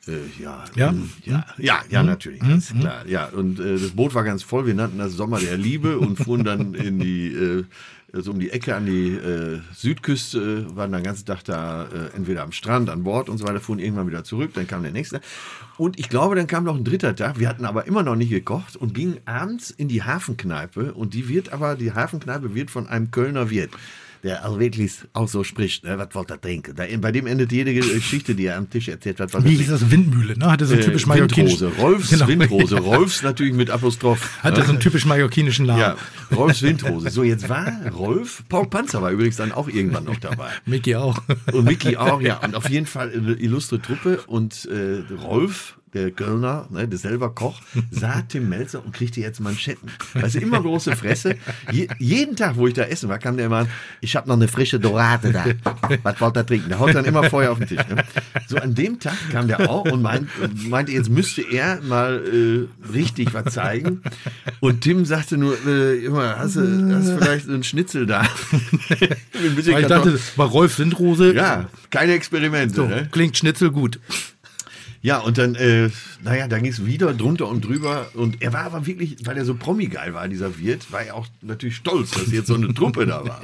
Äh, ja, Ja? ähm, ja, ja, ja, natürlich, ganz klar. Ja, und äh, das Boot war ganz voll. Wir nannten das Sommer der Liebe und fuhren dann in die, äh, so um die Ecke an die äh, Südküste, waren den ganzen Tag da äh, entweder am Strand, an Bord und so weiter, fuhren irgendwann wieder zurück. Dann kam der nächste. Und ich glaube, dann kam noch ein dritter Tag. Wir hatten aber immer noch nicht gekocht und gingen abends in die Hafenkneipe. Und die wird aber, die Hafenkneipe wird von einem Kölner Wirt der also wirklich auch so spricht, ne, was wollt ihr trinken? Da, bei dem endet jede Geschichte, die er am Tisch erzählt, was wollt ihr Wie hieß das? Windmühle, ne? Hatte so einen äh, typisch Windrose, Rolfs Genau. Windrose, [laughs] Rolfs natürlich mit Apostroph. Hatte so einen typisch mallorquinischen Namen. Ja, Rolfs Windrose. So, jetzt war Rolf, Paul Panzer war übrigens dann auch irgendwann noch dabei. Mickey auch. Und Mickey auch, ja. Und auf jeden Fall eine illustre Truppe. Und äh, Rolf, der Kölner, ne, der selber Koch, sah Tim Melzer und kriegte jetzt Manschetten. Also immer große Fresse. Je, jeden Tag, wo ich da essen war, kam der immer an, ich habe noch eine frische Dorade da. Was wollt ihr trinken? Der haut dann immer Feuer auf den Tisch. Ne? So an dem Tag kam der auch und meint, meinte, jetzt müsste er mal äh, richtig was zeigen. Und Tim sagte nur, äh, immer, hast du hast vielleicht einen Schnitzel da? [laughs] Ich dachte, das war Rolf Windrose. Ja, keine Experimente. So, Ne? klingt Schnitzel gut. Ja, und dann, äh, naja, dann ging es wieder drunter und drüber. Und er war aber wirklich, weil er so promi-geil war, dieser Wirt, war er auch natürlich stolz, dass jetzt so eine Truppe da war.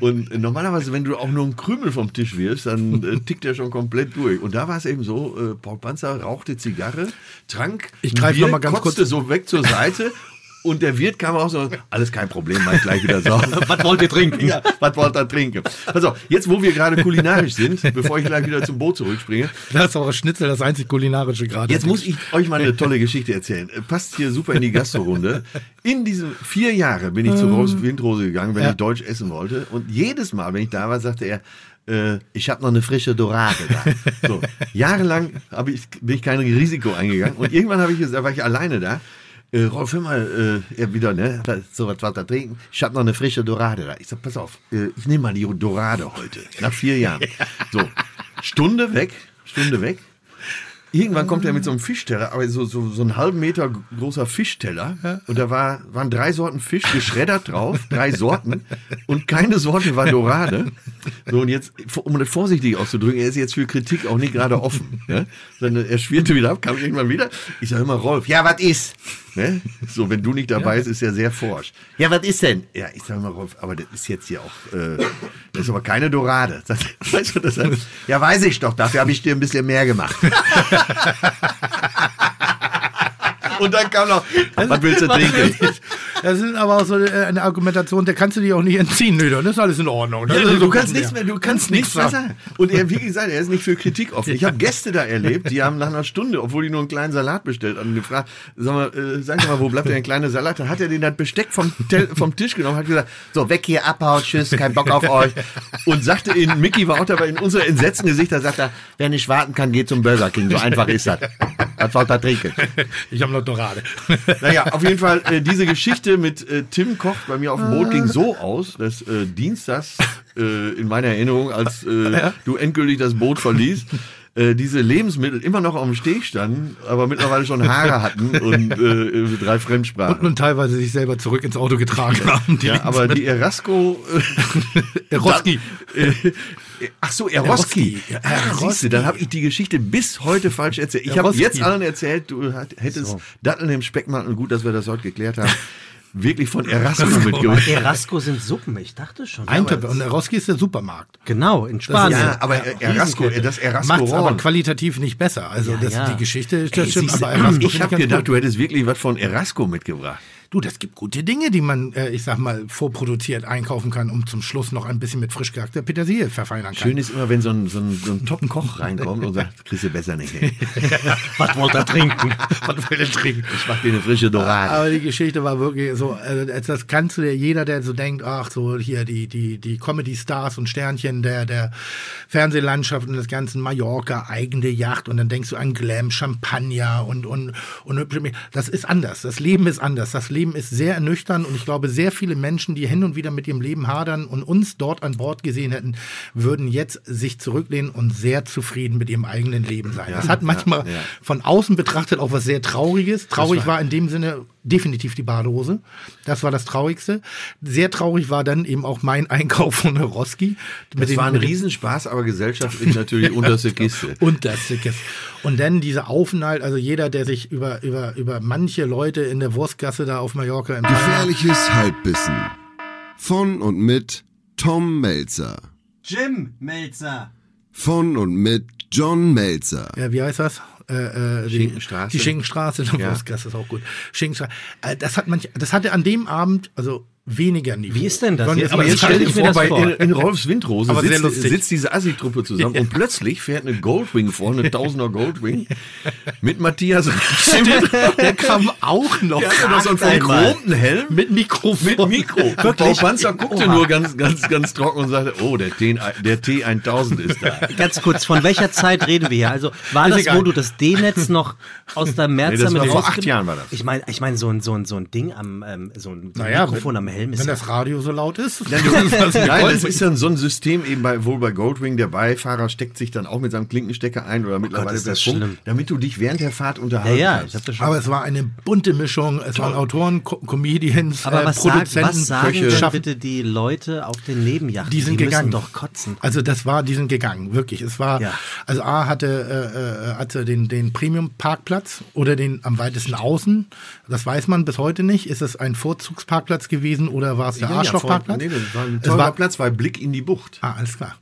Und äh, normalerweise, wenn du auch nur einen Krümel vom Tisch wirfst, dann äh, tickt er schon komplett durch. Und da war es eben so, äh, Paul Panzer rauchte Zigarre, trank, Ich greif Bier, noch mal ganz kurz- so weg zur Seite. [laughs] Und der Wirt kam auch so, alles kein Problem, ich gleich wieder sauber. [laughs] was wollt ihr trinken? Ja, was wollt ihr trinken? Also, jetzt wo wir gerade kulinarisch sind, bevor ich gleich wieder zum Boot zurückspringe, Das ist auch Schnitzel das einzig kulinarische gerade. Jetzt muss ich euch mal eine tolle Geschichte erzählen. Äh, Passt hier super in die Gastrorunde. In diesen vier Jahre bin ich zu Rolfs Windrose gegangen, wenn Ja. ich Deutsch essen wollte. Und jedes Mal, wenn ich da war, sagte er, äh, ich habe noch eine frische Dorade da. So, jahrelang ich, bin ich kein Risiko eingegangen. Und irgendwann habe ich gesagt, war ich alleine da. Äh, Rolf, hör mal, äh, er wieder, ne? So was, da trinken. Ich habe noch eine frische Dorade da. Ich sag, pass auf, äh, ich nehme mal die Dorade heute. Nach vier Jahren. [laughs] So, Stunde weg, Stunde weg. Irgendwann kommt er mit so einem Fischteller, aber so, so, so einen halben Meter großer Fischteller. Und da war, waren drei Sorten Fisch geschreddert drauf, drei Sorten. Und keine Sorte war Dorade. So, und jetzt, um das vorsichtig auszudrücken, er ist jetzt für Kritik auch nicht gerade offen. Ne? Sondern er schwirrte wieder ab, kam irgendwann wieder. Ich sage immer, Rolf, ja, was ist? Ne? So, wenn du nicht dabei bist, ist er sehr forsch. Ja, was ist denn? Ja, ich sage immer, Rolf, aber das ist jetzt hier auch, äh, das ist aber keine Dorade. Er, [laughs] Weißt du, das heißt, ja, weiß ich doch, dafür habe ich dir ein bisschen mehr gemacht. [laughs] Und dann kam noch, was willst du trinken? Das ist aber auch so eine Argumentation, der kannst du dir auch nicht entziehen, nö, das ist alles in Ordnung. Das Ja, du kannst nichts mehr, du kannst nichts mehr sagen. Und er, wie gesagt, er ist nicht für Kritik offen. Ich habe Gäste da erlebt, die haben nach einer Stunde, obwohl die nur einen kleinen Salat bestellt haben, gefragt, sag mal, äh, sag mal, wo bleibt denn der kleine Salat? Dann hat er den das Besteck vom, Tel vom Tisch genommen, hat gesagt, so, weg hier, abhaut, tschüss, kein Bock auf euch. Und sagte in, Mickey war auch dabei, in unser entsetzten Gesichter, sagt er, wer nicht warten kann, geht zum Burger King. So einfach ist das. Was wollt ihr trinken? Ich habe noch Dorade. [laughs] Naja, auf jeden Fall, äh, diese Geschichte mit äh, Tim Koch bei mir auf dem Boot ging so aus, dass äh, dienstags äh, in meiner Erinnerung, als äh, du endgültig das Boot verließt, äh, diese Lebensmittel immer noch auf dem Steg standen, aber mittlerweile schon Haare hatten und äh, drei Fremdsprachen. Und nun teilweise sich selber zurück ins Auto getragen haben. Ja, aber die Erasco. Äh, [laughs] Eroski. [laughs] Äh, ach so, Eroski. Eroski. Ja, Ah, siehst du, Eroski. dann habe ich die Geschichte bis heute falsch erzählt. Ich habe jetzt allen erzählt, du hättest Datteln im Speckmantel, gut, dass wir das heute geklärt haben, wirklich von Erasco [laughs] mitgebracht. Erasco sind Suppen, ich dachte schon. Eintopf. Aber- Und Eroski ist der Supermarkt. Genau, in Spanien. Ja, aber Erasco, das Erasco Macht's aber qualitativ nicht besser. Also Ja, das, ja. die Geschichte ist das stimmt, aber Erasco ich habe gedacht, gut. du hättest wirklich was von Erasco mitgebracht. Du, das gibt gute Dinge, die man, äh, ich sag mal, vorproduziert einkaufen kann, um zum Schluss noch ein bisschen mit frisch gehackter Petersilie verfeinern kann. Schön ist immer, wenn so ein, so ein, so ein Top-Koch [laughs] reinkommt und sagt, kriegst du besser nicht hin. [laughs] Was wollt ihr trinken? [laughs] Was will er trinken? Ich mach dir eine frische Dorade. Aber die Geschichte war wirklich so, also das kannst du dir, jeder, der so denkt, ach so, hier die, die, die Comedy-Stars und Sternchen der, der Fernsehlandschaft und das ganze Mallorca, eigene Yacht und dann denkst du an Glam, Champagner und, und, und das ist anders. Das Leben ist anders. Das Leben ist sehr ernüchternd und ich glaube, sehr viele Menschen, die hin und wieder mit ihrem Leben hadern und uns dort an Bord gesehen hätten, würden jetzt sich zurücklehnen und sehr zufrieden mit ihrem eigenen Leben sein. Ja, das hat manchmal ja, ja. von außen betrachtet auch was sehr Trauriges. Traurig war in dem Sinne definitiv die Badehose. Das war das Traurigste. Sehr traurig war dann eben auch mein [laughs] Einkauf von Roski. Das war ein Riesenspaß, aber gesellschaftlich natürlich [laughs] unterste Kiste. Und das Dickes. Und dann dieser Aufenthalt, also jeder, der sich über, über, über manche Leute in der Wurstgasse da auf Mallorca im Gefährliches Halbwissen. Von und mit Tom Melzer. Jim Melzer. Von und mit John Melzer. ja, wie heißt das? Äh, äh, die, Schinkenstraße. Die Schinkenstraße, der [laughs] Ja. Wurstgasse ist auch gut. Schinkenstraße. Äh, das hat manch, das hatte an dem Abend, also weniger Niveau. Wie ist denn das? Sondern Jetzt- aber jetzt stell dir ich mir vor, das bei, vor. in, in Rolfs Windrose sitzt, sitzt diese Assi-Truppe zusammen und plötzlich fährt eine Goldwing vorne, eine [laughs] Tausender Goldwing mit Matthias Stimmt, der kam auch noch. So einen einmal. verchromten Helm Mit Mikrofon. mit Mikro. Und Paul Panzer guckte nur ganz, ganz, ganz trocken und sagte, oh, der, T, der T1000 ist da. Ganz kurz, von welcher Zeit reden wir hier? Also war Ist das, egal. wo du das D-Netz noch aus der März Nee, das war vor acht Jahren war das. Ich meine, ich meine so ein, so ein, so ein Ding am, ähm, so ein Naja, Mikrofon am Helm ist wenn ja- das Radio so laut ist. Nein, das ist [laughs] dann so ein System eben bei, wohl bei Goldwing, der Beifahrer steckt sich dann auch mit seinem Klinkenstecker ein oder mittlerweile ist per das Funk, schlimm. damit du dich während der Fahrt Ja, unterhalten ja, kannst. das schon. Aber es war eine bunte Mischung. Es waren Autoren, Co Comedians, Aber äh, was, Produzenten, was sagen Köche. denn bitte die Leute auf den Nebenjachten? Die sind die gegangen. müssen doch kotzen. Also das war, die sind gegangen, wirklich. Es war, Ja. also A hatte, äh, äh, hatte den, den Premium-Parkplatz oder den am weitesten außen. Das weiß man bis heute nicht. Ist es ein Vorzugsparkplatz gewesen oder war es der Ja, ja, Arschlochparkplatz? vor- Nee, das war ein es toller war, Platz, weil Blick in die Bucht. ah, alles klar.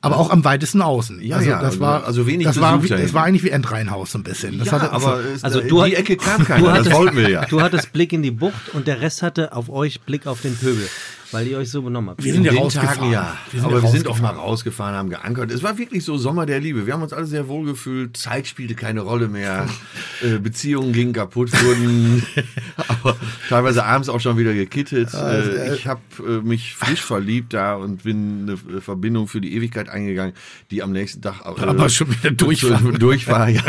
Aber auch am weitesten außen. Ja, also ja, das also- war, also wenig das war, wie, da das war eigentlich wie Endreinhaus so ein bisschen. Das ja, hatte, aber so, Also äh, du die hat- Ecke kam Du keiner, das hattest, wollten wir ja. du hattest Blick in die Bucht und der Rest hatte auf euch Blick auf den Pöbel, weil ihr euch so benommen habt. Wir sind ja rausgefahren. Tagen, ja. Wir sind aber wir sind auch mal rausgefahren. haben geankert. Es war wirklich so Sommer der Liebe. Wir haben uns alle sehr wohl gefühlt. Zeit spielte keine Rolle mehr. [laughs] Äh, Beziehungen gingen kaputt, wurden [laughs] aber teilweise abends auch schon wieder gekittet. Äh, ich habe äh, mich frisch [laughs] verliebt da und bin eine Verbindung für die Ewigkeit eingegangen, die am nächsten Tag äh, Aber schon wieder durch war. durch war. Ja.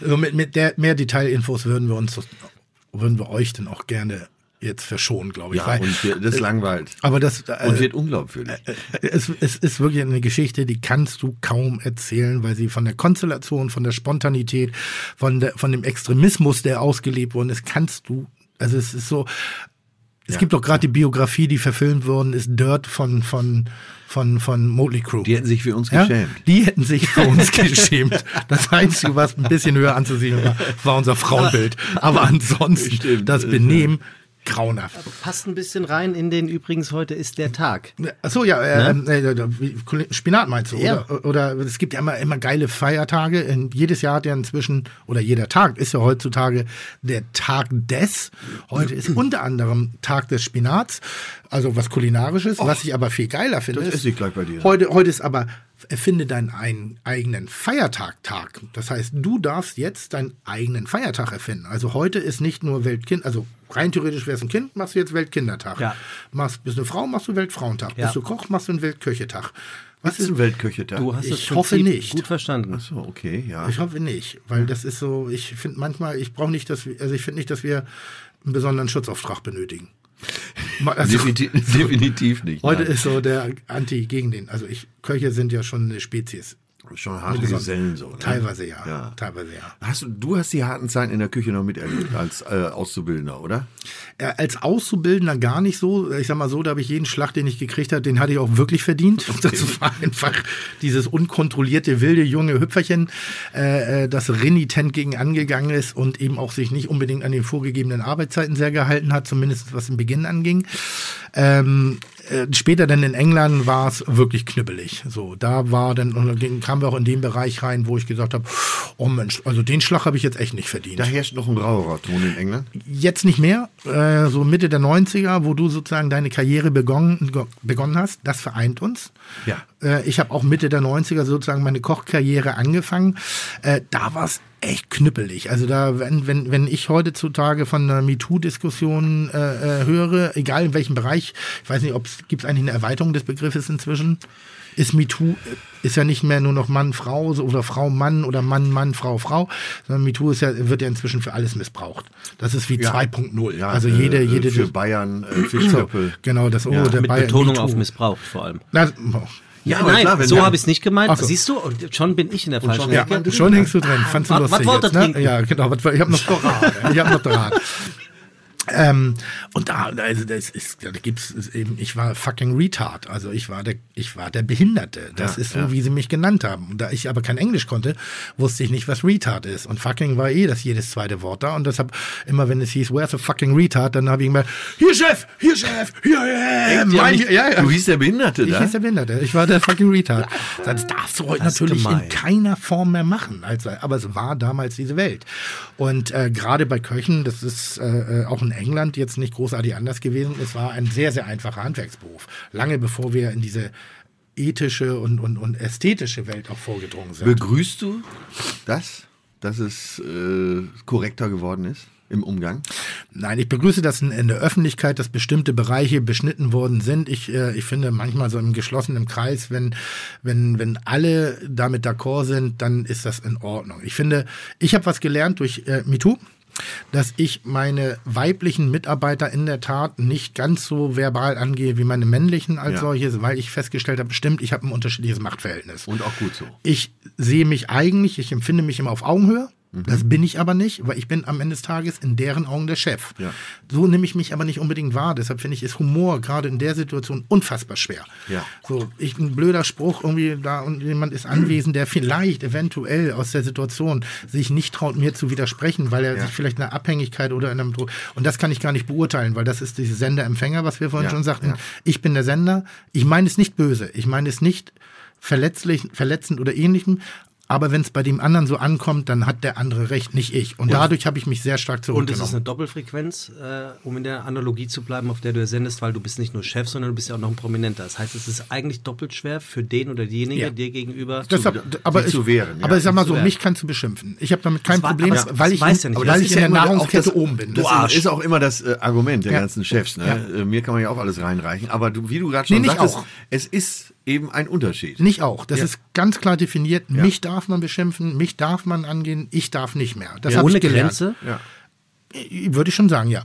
Also mit, mit der, mehr Detailinfos würden wir uns, würden wir euch dann auch gerne jetzt verschonen, glaube ich. Ja, weil, und wir, das langweilt. aber das, äh, Und wird unglaubwürdig. es, es ist wirklich eine Geschichte, die kannst du kaum erzählen, weil sie von der Konstellation, von der Spontanität, von, der, von dem Extremismus, der ausgelebt worden ist, kannst du, also es ist so, es Ja. gibt doch gerade die Biografie, die verfilmt worden ist, Dirt von, von, von, von Motley Crue. Die hätten sich für uns Ja, geschämt. die hätten sich für uns [laughs] geschämt. Das Einzige, was ein bisschen höher anzusiedeln war, war unser Frauenbild. Aber [laughs] ansonsten, Stimmt. das Benehmen, grauenhaft. Passt ein bisschen rein in den übrigens heute ist der Tag. Achso, ja, äh, äh, äh, wie- Spinat meinst du? Ja. Oder, oder es gibt ja immer, immer geile Feiertage. In, jedes Jahr hat ja inzwischen, oder jeder Tag ist ja heutzutage der Tag des. Heute ist unter anderem Tag des Spinats, also was Kulinarisches. was ich aber viel geiler finde. das ist, esse ich gleich bei dir. Heute, heute ist aber, erfinde deinen einen eigenen Feiertag-Tag. Das heißt, du darfst jetzt deinen eigenen Feiertag erfinden. Also heute ist nicht nur Weltkind, also rein theoretisch wärst du ein Kind, machst du jetzt Weltkindertag. Ja. Machst, bist du eine Frau, machst du Weltfrauentag. Ja. Bist du Koch, machst du einen Weltköchetag. Was ist ein Weltköchetag? Du hast Ich das hoffe nicht. gut verstanden. so, okay, ja. Ich hoffe nicht, weil das ist so, ich finde manchmal, ich brauche nicht, dass wir, also ich finde nicht, dass wir einen besonderen Schutzauftrag benötigen. Also, Definitiv, [laughs] definitiv nicht. heute nein. ist so der Anti gegen den. Also ich, Köche sind ja schon eine Spezies. Schon harte Besonders- Gesellen so. Ne? Teilweise ja, Ja. teilweise ja. Hast du, du hast die harten Zeiten in der Küche noch miterlebt als äh, Auszubildender, oder? Äh, Als Auszubildender gar nicht so. Ich sag mal so, da habe ich jeden Schlag, den ich gekriegt habe, den hatte ich auch wirklich verdient. [laughs] Das war einfach dieses unkontrollierte, wilde, junge Hüpferchen, äh, äh, das renitent gegen angegangen ist und eben auch sich nicht unbedingt an den vorgegebenen Arbeitszeiten sehr gehalten hat, zumindest was den Beginn anging. Ähm, äh, später dann in England war es wirklich knüppelig. So, da war dann, und dann kamen wir auch in den Bereich rein, wo ich gesagt habe, oh Mensch, also den Schlag habe ich jetzt echt nicht verdient. Da herrscht noch ein rauerer Ton in England. Jetzt nicht mehr, äh, so Mitte der 90er, wo du sozusagen deine Karriere begonnen, go- begonnen hast, das vereint uns. Ja. Äh, ich habe auch Mitte der 90er sozusagen meine Kochkarriere angefangen. Äh, da war es echt knüppelig. Also da, wenn, wenn, wenn ich heutzutage von einer MeToo-Diskussion äh, äh, höre, egal in welchem Bereich, ich weiß nicht, ob es gibt eigentlich eine Erweiterung des Begriffes inzwischen, ist MeToo äh, ist ja nicht mehr nur noch Mann, Frau so- oder Frau, Mann oder Mann, Mann, Frau, Frau, sondern MeToo ist ja, wird ja inzwischen für alles missbraucht. Das ist wie 2.0. Ja, also äh, jede, jede für Bayern äh, Fischköppe. Genau, das oh, Ja, der Mit Bayer- Betonung MeToo. auf missbraucht vor allem. Na, oh. Ja, Ja, nein, klar, wenn so habe ich es nicht gemeint. Ach so. Siehst du, und schon bin ich in der falschen schon- Ja, Ecke. schon hängst du drin. Fandst du Was- lustig was wollt ihr jetzt, ne? trinken? Ja, genau. Was, ich habe noch [laughs] Dorat. ich habe noch Dorat. Ähm, und da, also das ist, da gibt's eben, ich war fucking retard. Also ich war der, ich war der Behinderte. Das Ja, ist so, ja. wie sie mich genannt haben. Und da ich aber kein Englisch konnte, wusste ich nicht, was retard ist. Und fucking war eh das jedes zweite Wort da. Und deshalb immer, wenn es hieß, where's a fucking retard, dann habe ich immer, hier Chef, hier Chef, hier, Ja, mein, nicht- ja, ja. Du hieß der Behinderte Ich da? hieß der Behinderte. Ich war der fucking Retard. Das darfst du heute Das natürlich gemein. in keiner Form mehr machen. Also, aber es war damals diese Welt. Und äh, gerade bei Köchen, das ist äh, äh, auch in England jetzt nicht großartig anders gewesen. Es war ein sehr, sehr einfacher Handwerksberuf. Lange bevor wir in diese ethische und, und, und ästhetische Welt auch vorgedrungen sind. Begrüßt du das, dass es äh, korrekter geworden ist im Umgang? Nein, ich begrüße das in, der Öffentlichkeit, dass bestimmte Bereiche beschnitten worden sind. Ich, äh, ich finde manchmal so im geschlossenen Kreis, wenn, wenn, wenn alle damit d'accord sind, dann ist das in Ordnung. Ich finde, ich habe was gelernt durch äh, MeToo dass ich meine weiblichen Mitarbeiter in der Tat nicht ganz so verbal angehe wie meine männlichen als Ja. solches, weil ich festgestellt habe, stimmt, ich habe ein unterschiedliches Machtverhältnis. Und auch gut so. Ich sehe mich eigentlich, ich empfinde mich immer auf Augenhöhe. Mhm. Das bin ich aber nicht, weil ich bin am Ende des Tages in deren Augen der Chef. Ja. So nehme ich mich aber nicht unbedingt wahr. Deshalb finde ich, ist Humor gerade in der Situation unfassbar schwer. Ja. So, ich, ein blöder Spruch irgendwie da und jemand ist anwesend, der vielleicht eventuell aus der Situation sich nicht traut, mir zu widersprechen, weil er Ja. sich vielleicht in einer Abhängigkeit oder in einem Druck. Und das kann ich gar nicht beurteilen, weil das ist dieses Sender-Empfänger, was wir vorhin schon sagten. Ich bin der Sender. Ich meine es nicht böse. Ich meine es nicht verletzlich, verletzend oder ähnlichem. Aber wenn es bei dem anderen so ankommt, dann hat der andere recht, nicht ich. Und dadurch habe ich mich sehr stark Und es zurückgenommen. ist eine Doppelfrequenz, äh, um in der Analogie zu bleiben, auf der du ja sendest, weil du bist nicht nur Chef, sondern du bist ja auch noch ein Prominenter. Das heißt, es ist eigentlich doppelt schwer für den oder diejenige, Ja. dir gegenüber. Deshalb, Sich aber ich, zu wehren, ja. aber ich sag mal so, zu mich kannst du beschimpfen. Ich habe damit kein war- Problem, aber weil ich, weiß ja nicht. weil ich in der Nahrungskette das- oben bin. Das Das ist auch immer das äh, Argument der Ja. ganzen Chefs. Ne? Ja. Äh, mir kann man ja auch alles reinreichen. Aber du, wie du gerade schon Nee, nicht sagtest, auch. es ist eben ein Unterschied. Nicht auch. Das Ja. ist ganz klar definiert. Mich darf man beschimpfen, mich darf man angehen, ich darf nicht mehr. Das habe ohne. Grenze. Ja. Würde ich schon sagen, ja.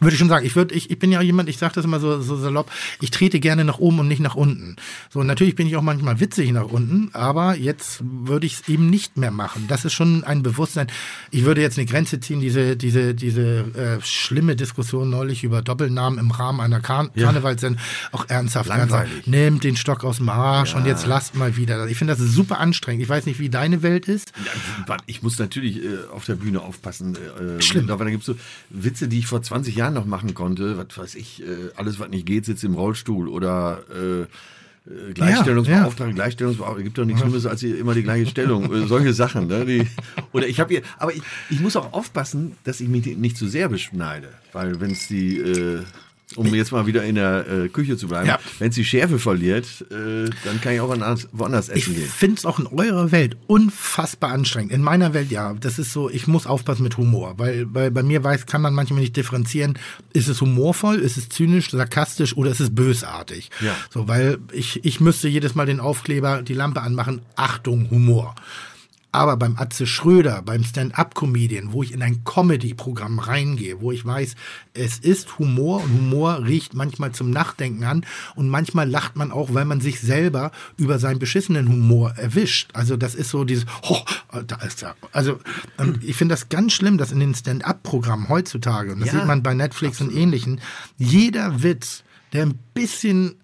Würde ich schon sagen. Ich würde, ich, ich bin ja jemand, ich sage das immer so, so salopp, ich trete gerne nach oben und nicht nach unten. So, natürlich bin ich auch manchmal witzig nach unten, aber jetzt würde ich es eben nicht mehr machen. Das ist schon ein Bewusstsein. Ich würde jetzt eine Grenze ziehen, diese, diese, diese äh, schlimme Diskussion neulich über Doppelnamen im Rahmen einer Kar Karnevalssendung auch ernsthaft. Langweilig. ernsthaft. Nehmt den Stock aus dem Arsch und jetzt lasst mal wieder. Ich finde das super anstrengend. Ich weiß nicht, wie deine Welt ist. Ja, ich muss natürlich äh, auf der Bühne aufpassen. Äh, Schlimm. Da, da gibt es so Witze, die ich vor 20 Jahren noch machen konnte. Was weiß ich, äh, alles, was nicht geht, sitzt im Rollstuhl oder äh, äh, Gleichstellungsbeauftragte, Gleichstellungsbeauftragte, gibt doch nichts Schlimmes als immer die gleiche Stellung. Äh, solche Sachen. Ne? Die, oder ich habe hier, aber ich, ich muss auch aufpassen, dass ich mich nicht zu sehr beschneide. Weil wenn es die, äh, um jetzt mal wieder in der äh, Küche zu bleiben, Ja. wenn es die Schärfe verliert, äh, dann kann ich auch woanders, woanders Ich essen gehen. finde es auch in eurer Welt unfassbar anstrengend. In meiner Welt, ja, das ist so, ich muss aufpassen mit Humor, weil, weil bei mir weiß, kann man manchmal nicht differenzieren, ist es humorvoll, ist es zynisch, sarkastisch oder ist es bösartig. Ja. So, weil ich, ich müsste jedes Mal den Aufkleber, die Lampe anmachen, Achtung, Humor. Aber beim Atze Schröder, beim Stand-up-Comedian, wo ich in ein Comedy-Programm reingehe, wo ich weiß, es ist Humor und Humor riecht manchmal zum Nachdenken an und manchmal lacht man auch, weil man sich selber über seinen beschissenen Humor erwischt. Also das ist so dieses, oh, da ist er. Also ähm, ich finde das ganz schlimm, dass in den Stand-up-Programmen heutzutage, und das Ja, sieht man bei Netflix und ähnlichen, jeder Witz, der ein bisschen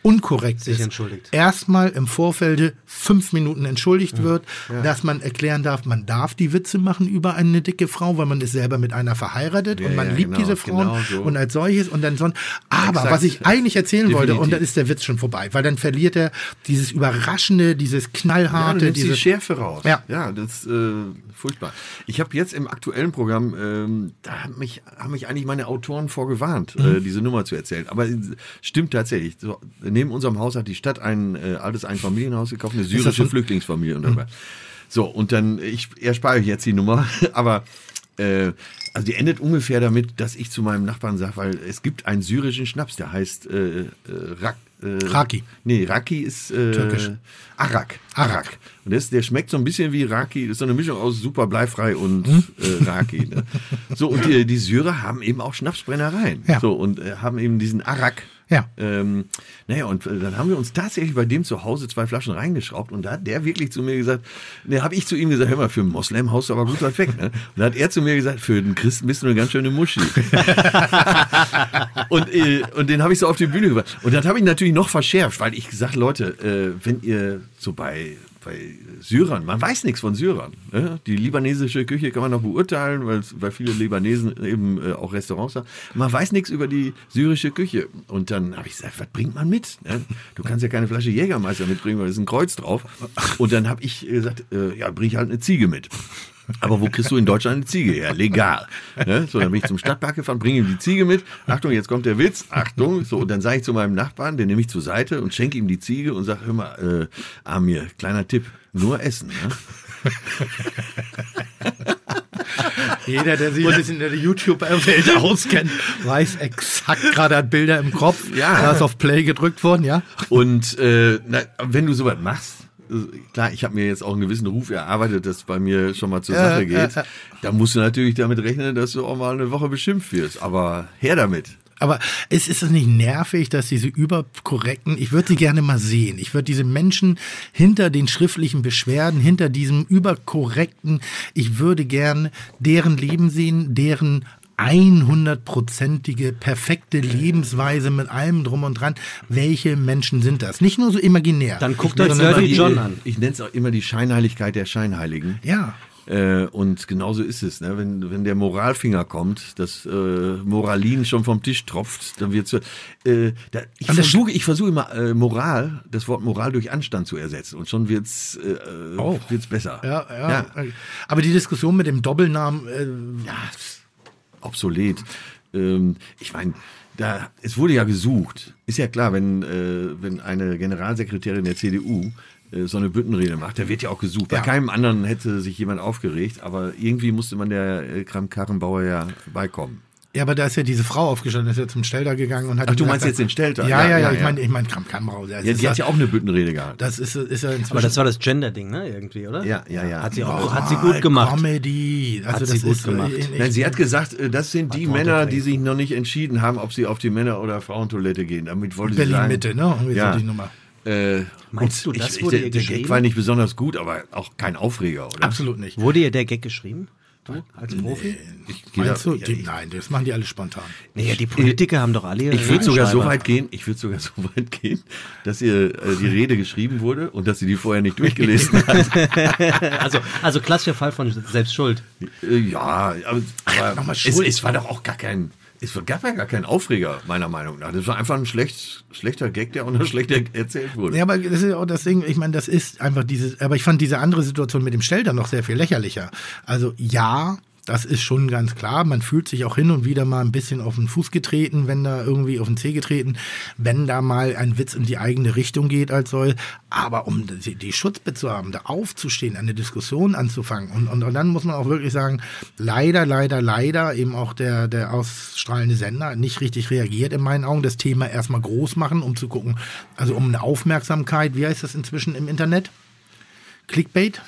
unkorrekt Sich ist, entschuldigt. erstmal im Vorfeld fünf Minuten entschuldigt wird, dass man erklären darf, man darf die Witze machen über eine dicke Frau, weil man ist selber mit einer verheiratet Ja, und man ja, liebt genau, diese Frauen genau so. und als solches und dann so. Aber Exakt. was ich eigentlich erzählen wollte, und Definitiv. dann ist der Witz schon vorbei, weil dann verliert er dieses Überraschende, dieses Ja, knallharte, du nimmst die dieses Schärfe raus. Ja. ja das ist äh, furchtbar. Ich habe jetzt im aktuellen Programm, ähm, da haben mich, haben mich eigentlich meine Autoren vorgewarnt, Mhm. äh, diese Nummer zu erzählen. Aber äh, stimmt tatsächlich. So, neben unserem Haus hat die Stadt ein äh, altes Einfamilienhaus gekauft, eine syrische Mhm. Flüchtlingsfamilie. Und dabei. So, und dann, ich erspare euch jetzt die Nummer, [laughs] aber äh, also die endet ungefähr damit, dass ich zu meinem Nachbarn sage, weil es gibt einen syrischen Schnaps, der heißt äh, äh, Rak, äh, Raki. Nee, Raki ist äh, Türkisch. Arak. Arak. Und das, der schmeckt so ein bisschen wie Raki. Das ist so eine Mischung aus super bleifrei und Hm? äh, Raki. Ne? So, und die, die Syrer haben eben auch Schnapsbrennereien. Ja. So, und äh, haben eben diesen Arak. Ja. Ähm, naja, und äh, dann haben wir uns tatsächlich bei dem zu Hause zwei Flaschen reingeschraubt und da hat der wirklich zu mir gesagt, ne, habe ich zu ihm gesagt, hör mal, für einen Moslem haust du aber gut weit weg. Ne? Und dann hat er zu mir gesagt, für einen Christen bist du eine ganz schöne Muschi. [laughs] und, äh, und den habe ich so auf die Bühne gebracht. Und das habe ich natürlich noch verschärft, weil ich gesagt, Leute, äh, wenn ihr so bei, bei Syrern, man weiß nichts von Syrern. Ne? Die libanesische Küche kann man noch beurteilen, weil, weil viele Libanesen eben äh, auch Restaurants haben. Man weiß nichts über die syrische Küche. Und dann habe ich gesagt, was bringt man mit? Ne? Du kannst ja keine Flasche Jägermeister mitbringen, weil da ist ein Kreuz drauf. Und dann habe ich gesagt, äh, ja, bring ich halt eine Ziege mit. Aber wo kriegst du in Deutschland eine Ziege her? Legal. Ne? So, dann bin ich zum Stadtpark gefahren, bringe ihm die Ziege mit. Achtung, jetzt kommt der Witz. Achtung. So, und dann sage ich zu meinem Nachbarn, den nehme ich zur Seite und schenke ihm die Ziege und sage, hör mal, äh, Amir, kleiner Tipp, nur essen. Ne? Jeder, der sich ein bisschen in der YouTube-Welt auskennt, weiß exakt gerade hat Bilder im Kopf. Ja. Da ist auf Play gedrückt worden, ja. Und äh, na, wenn du sowas machst, klar, ich habe mir jetzt auch einen gewissen Ruf erarbeitet, dass bei mir schon mal zur Ja, Sache geht. ja. Da musst du natürlich damit rechnen, dass du auch mal eine Woche beschimpft wirst. Aber her damit. Aber es ist es nicht nervig, dass diese überkorrekten, ich würde sie gerne mal sehen. Ich würde diese Menschen hinter den schriftlichen Beschwerden, hinter diesem überkorrekten, ich würde gern deren Leben sehen, deren 100-prozentige, perfekte Lebensweise mit allem drum und dran. Welche Menschen sind das? Nicht nur so imaginär. Dann guckt Ich euch Dirty John an. Ich nenne es auch immer die Scheinheiligkeit der Scheinheiligen. ja. Äh, und genauso ist es. Ne? Wenn, wenn der Moralfinger kommt, das äh, Moralin schon vom Tisch tropft, dann wird äh, da, ich versuche ich versuche immer äh, Moral, das Wort Moral durch Anstand zu ersetzen und schon wird's äh, Oh. wird's besser. Ja, ja, Aber die Diskussion mit dem Doppelnamen, äh, ja, obsolet. Ähm, ich meine, da, es wurde ja gesucht. Ist ja klar, wenn, äh, wenn eine Generalsekretärin der CDU äh, so eine Büttenrede macht, da wird ja auch gesucht. Bei Ja. keinem anderen hätte sich jemand aufgeregt, aber irgendwie musste man der äh, Kram-Karrenbauer ja beikommen. Ja, aber da ist ja diese Frau aufgestanden, ist ja zum Stelter gegangen und hat. Ach, du gesagt, meinst jetzt den Stelter? Ja, ja, ja, Ja, ich ja. meine, ich meine, Kram Kammerau. Ja, ist die hat ja auch eine Büttenrede gehabt. das ist, ist ja inzwischen. Aber das war das Gender-Ding, ne? Irgendwie, oder? Ja, ja, ja. Hat sie auch, Oh, hat sie gut gemacht. Comedy. Also Hat das sie gut ist, äh, gemacht. ich- Nein, sie hat gesagt, äh, das sind die Männer, die sich noch nicht entschieden haben, ob sie auf die Männer- oder Frauentoilette gehen. Damit wollte sie sagen. Berlin-Mitte, ne? Irgendwie Ja. so die Nummer. Äh, Meinst du, das ich, wurde ich, ihr der, der Gag geschrieben? war nicht besonders gut, aber auch kein Aufreger, oder? Absolut nicht. Wurde ihr der Gag geschrieben? Du als Profi? Ich, gehe Meinst da- du? ja, Die, ich, nein, das machen die alle spontan. Naja, die Politiker haben doch alle ihre ich würde sogar so weit gehen, ich würde sogar [laughs] so weit gehen, dass ihr äh, die Rede geschrieben wurde und dass sie die vorher nicht durchgelesen [laughs] hat. Also, also klassischer Fall von Selbstschuld. Äh, ja, aber, aber nochmal es, Schuld. es war doch auch gar kein, es gab ja gar keinen Aufreger, meiner Meinung nach. Das war einfach ein schlecht, schlechter Gag, der auch noch schlechter erzählt wurde. Ja, aber das ist auch das Ding, ich meine, das ist einfach dieses, aber ich fand diese andere Situation mit dem Stelter noch sehr viel lächerlicher. Also ja, das ist schon ganz klar. Man fühlt sich auch hin und wieder mal ein bisschen auf den Fuß getreten, wenn da irgendwie auf den Zeh getreten, wenn da mal ein Witz in die eigene Richtung geht als soll. Aber um die, die Schutzbe zu haben, da aufzustehen, eine Diskussion anzufangen und, und, und dann muss man auch wirklich sagen, leider, leider, leider eben auch der, der ausstrahlende Sender nicht richtig reagiert in meinen Augen. Das Thema erstmal groß machen, um zu gucken, also um eine Aufmerksamkeit, wie heißt das inzwischen im Internet? Clickbait?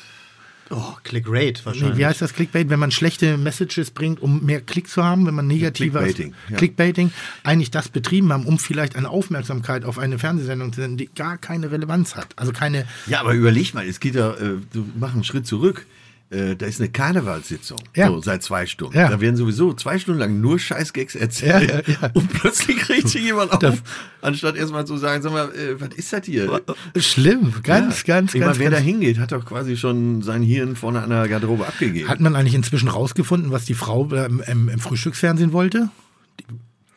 Oh, Click-Rate Nee, wahrscheinlich. wie heißt das Clickbait, wenn man schlechte Messages bringt, um mehr Klicks zu haben, wenn man negative Clickbaiting, ja. Clickbaiting eigentlich das betrieben haben, um vielleicht eine Aufmerksamkeit auf eine Fernsehsendung zu senden, die gar keine Relevanz hat. Also keine, Ja, aber überleg mal, es geht ja, äh, du mach einen Schritt zurück. Äh, da ist eine Karnevalssitzung, Ja. so seit zwei Stunden. Ja. Da werden sowieso zwei Stunden lang nur Scheißgags erzählt. Ja, ja, ja. [laughs] Und plötzlich regt sich jemand auf, anstatt erstmal zu sagen, sag mal, äh, was ist das hier? schlimm, ganz, Ja. ganz, Ich ganz, meine, wer da hingeht, hat doch quasi schon sein Hirn vorne an der Garderobe abgegeben. Hat man eigentlich inzwischen rausgefunden, was die Frau ähm, im, im Frühstücksfernsehen wollte?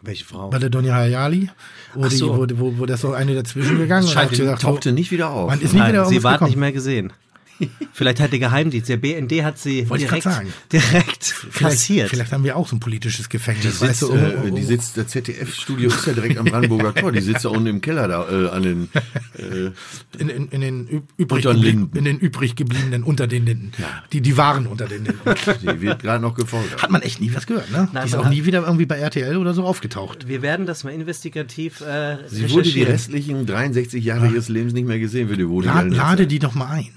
Welche Frau? Bei der Donja Hayali? Wo, die, so. wo, wo, wo das so eine dazwischen gegangen Scheint, und hat gesagt, tauchte so, nicht wieder auf. man ist nie Nein, wieder sie war nicht mehr gesehen. Vielleicht hat der Geheimdienst, der BND hat sie Wollte direkt, sagen. direkt Vielleicht, kassiert. vielleicht haben wir auch so ein politisches Gefängnis. Die weißt sitzt, du, äh, oh, oh, die oh. sitzt, der ZDF-Studio ist ja direkt am Brandenburger Tor. Die sitzt da unten im Keller da äh, an den. Äh, in, in, in, den üb- übrig Unter den geblie- Linden. in den übrig gebliebenen unter den Linden. Die, die waren unter den Linden. die wird gerade noch gefolgt. Hat man echt nie was gehört, ne? Nein, die ist auch nie wieder irgendwie bei RTL oder so aufgetaucht. Wir werden das mal investigativ äh, Sie wurde die restlichen 63 Jahre ihres Lebens nicht mehr gesehen, wie die Woody La Allen jetzt lade sagt. die doch mal ein,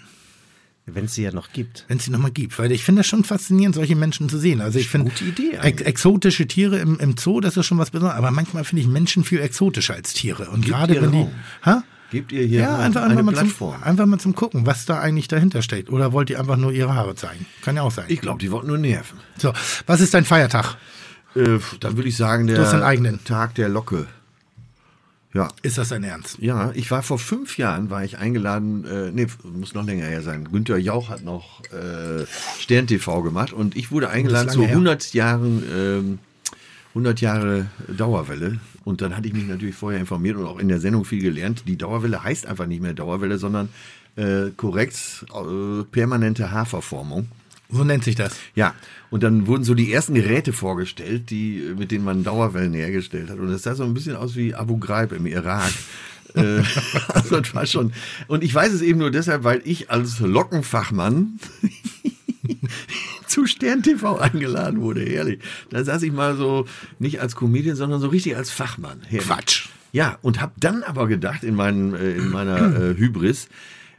Wenn es sie ja noch gibt. wenn es sie noch mal gibt. Weil ich finde das schon faszinierend, solche Menschen zu sehen. Also ich finde Gute Idee ex exotische Tiere im, im Zoo, das ist schon was Besonderes. Aber manchmal finde ich Menschen viel exotischer als Tiere. Und gerade wenn die... Ha? Gebt ihr hier Ja, einfach, eine einfach, mal zum, einfach mal zum Gucken, was da eigentlich dahinter steckt. Oder wollt ihr einfach nur ihre Haare zeigen? Kann ja auch sein. Ich glaube, die wollten nur nerven. so, was ist dein Feiertag? Äh, dann würde ich sagen, der. Tag der Locke. Ja. Ist das dein Ernst? Ja, ich war vor fünf Jahren, war ich eingeladen, äh, nee, muss noch länger her sein. Günther Jauch hat noch äh, Stern TV gemacht und ich wurde eingeladen zu her. 100 Jahren, ähm, 100 Jahre Dauerwelle. Und dann hatte ich mich natürlich vorher informiert und auch in der Sendung viel gelernt. Die Dauerwelle heißt einfach nicht mehr Dauerwelle, sondern äh, korrekt äh, permanente Haarverformung. So nennt sich das. Ja, und dann wurden so die ersten Geräte vorgestellt, die, mit denen man Dauerwellen hergestellt hat. Und das sah so ein bisschen aus wie Abu Ghraib im Irak. [laughs] Äh, [laughs] also das war schon. Und ich weiß es eben nur deshalb, weil ich als Lockenfachmann [laughs] zu Stern TV eingeladen wurde, ehrlich. Da saß ich mal so, nicht als Comedian, sondern so richtig als Fachmann. Herrlich. Quatsch. Ja, und habe dann aber gedacht in, meinem, äh, in meiner äh, Hybris,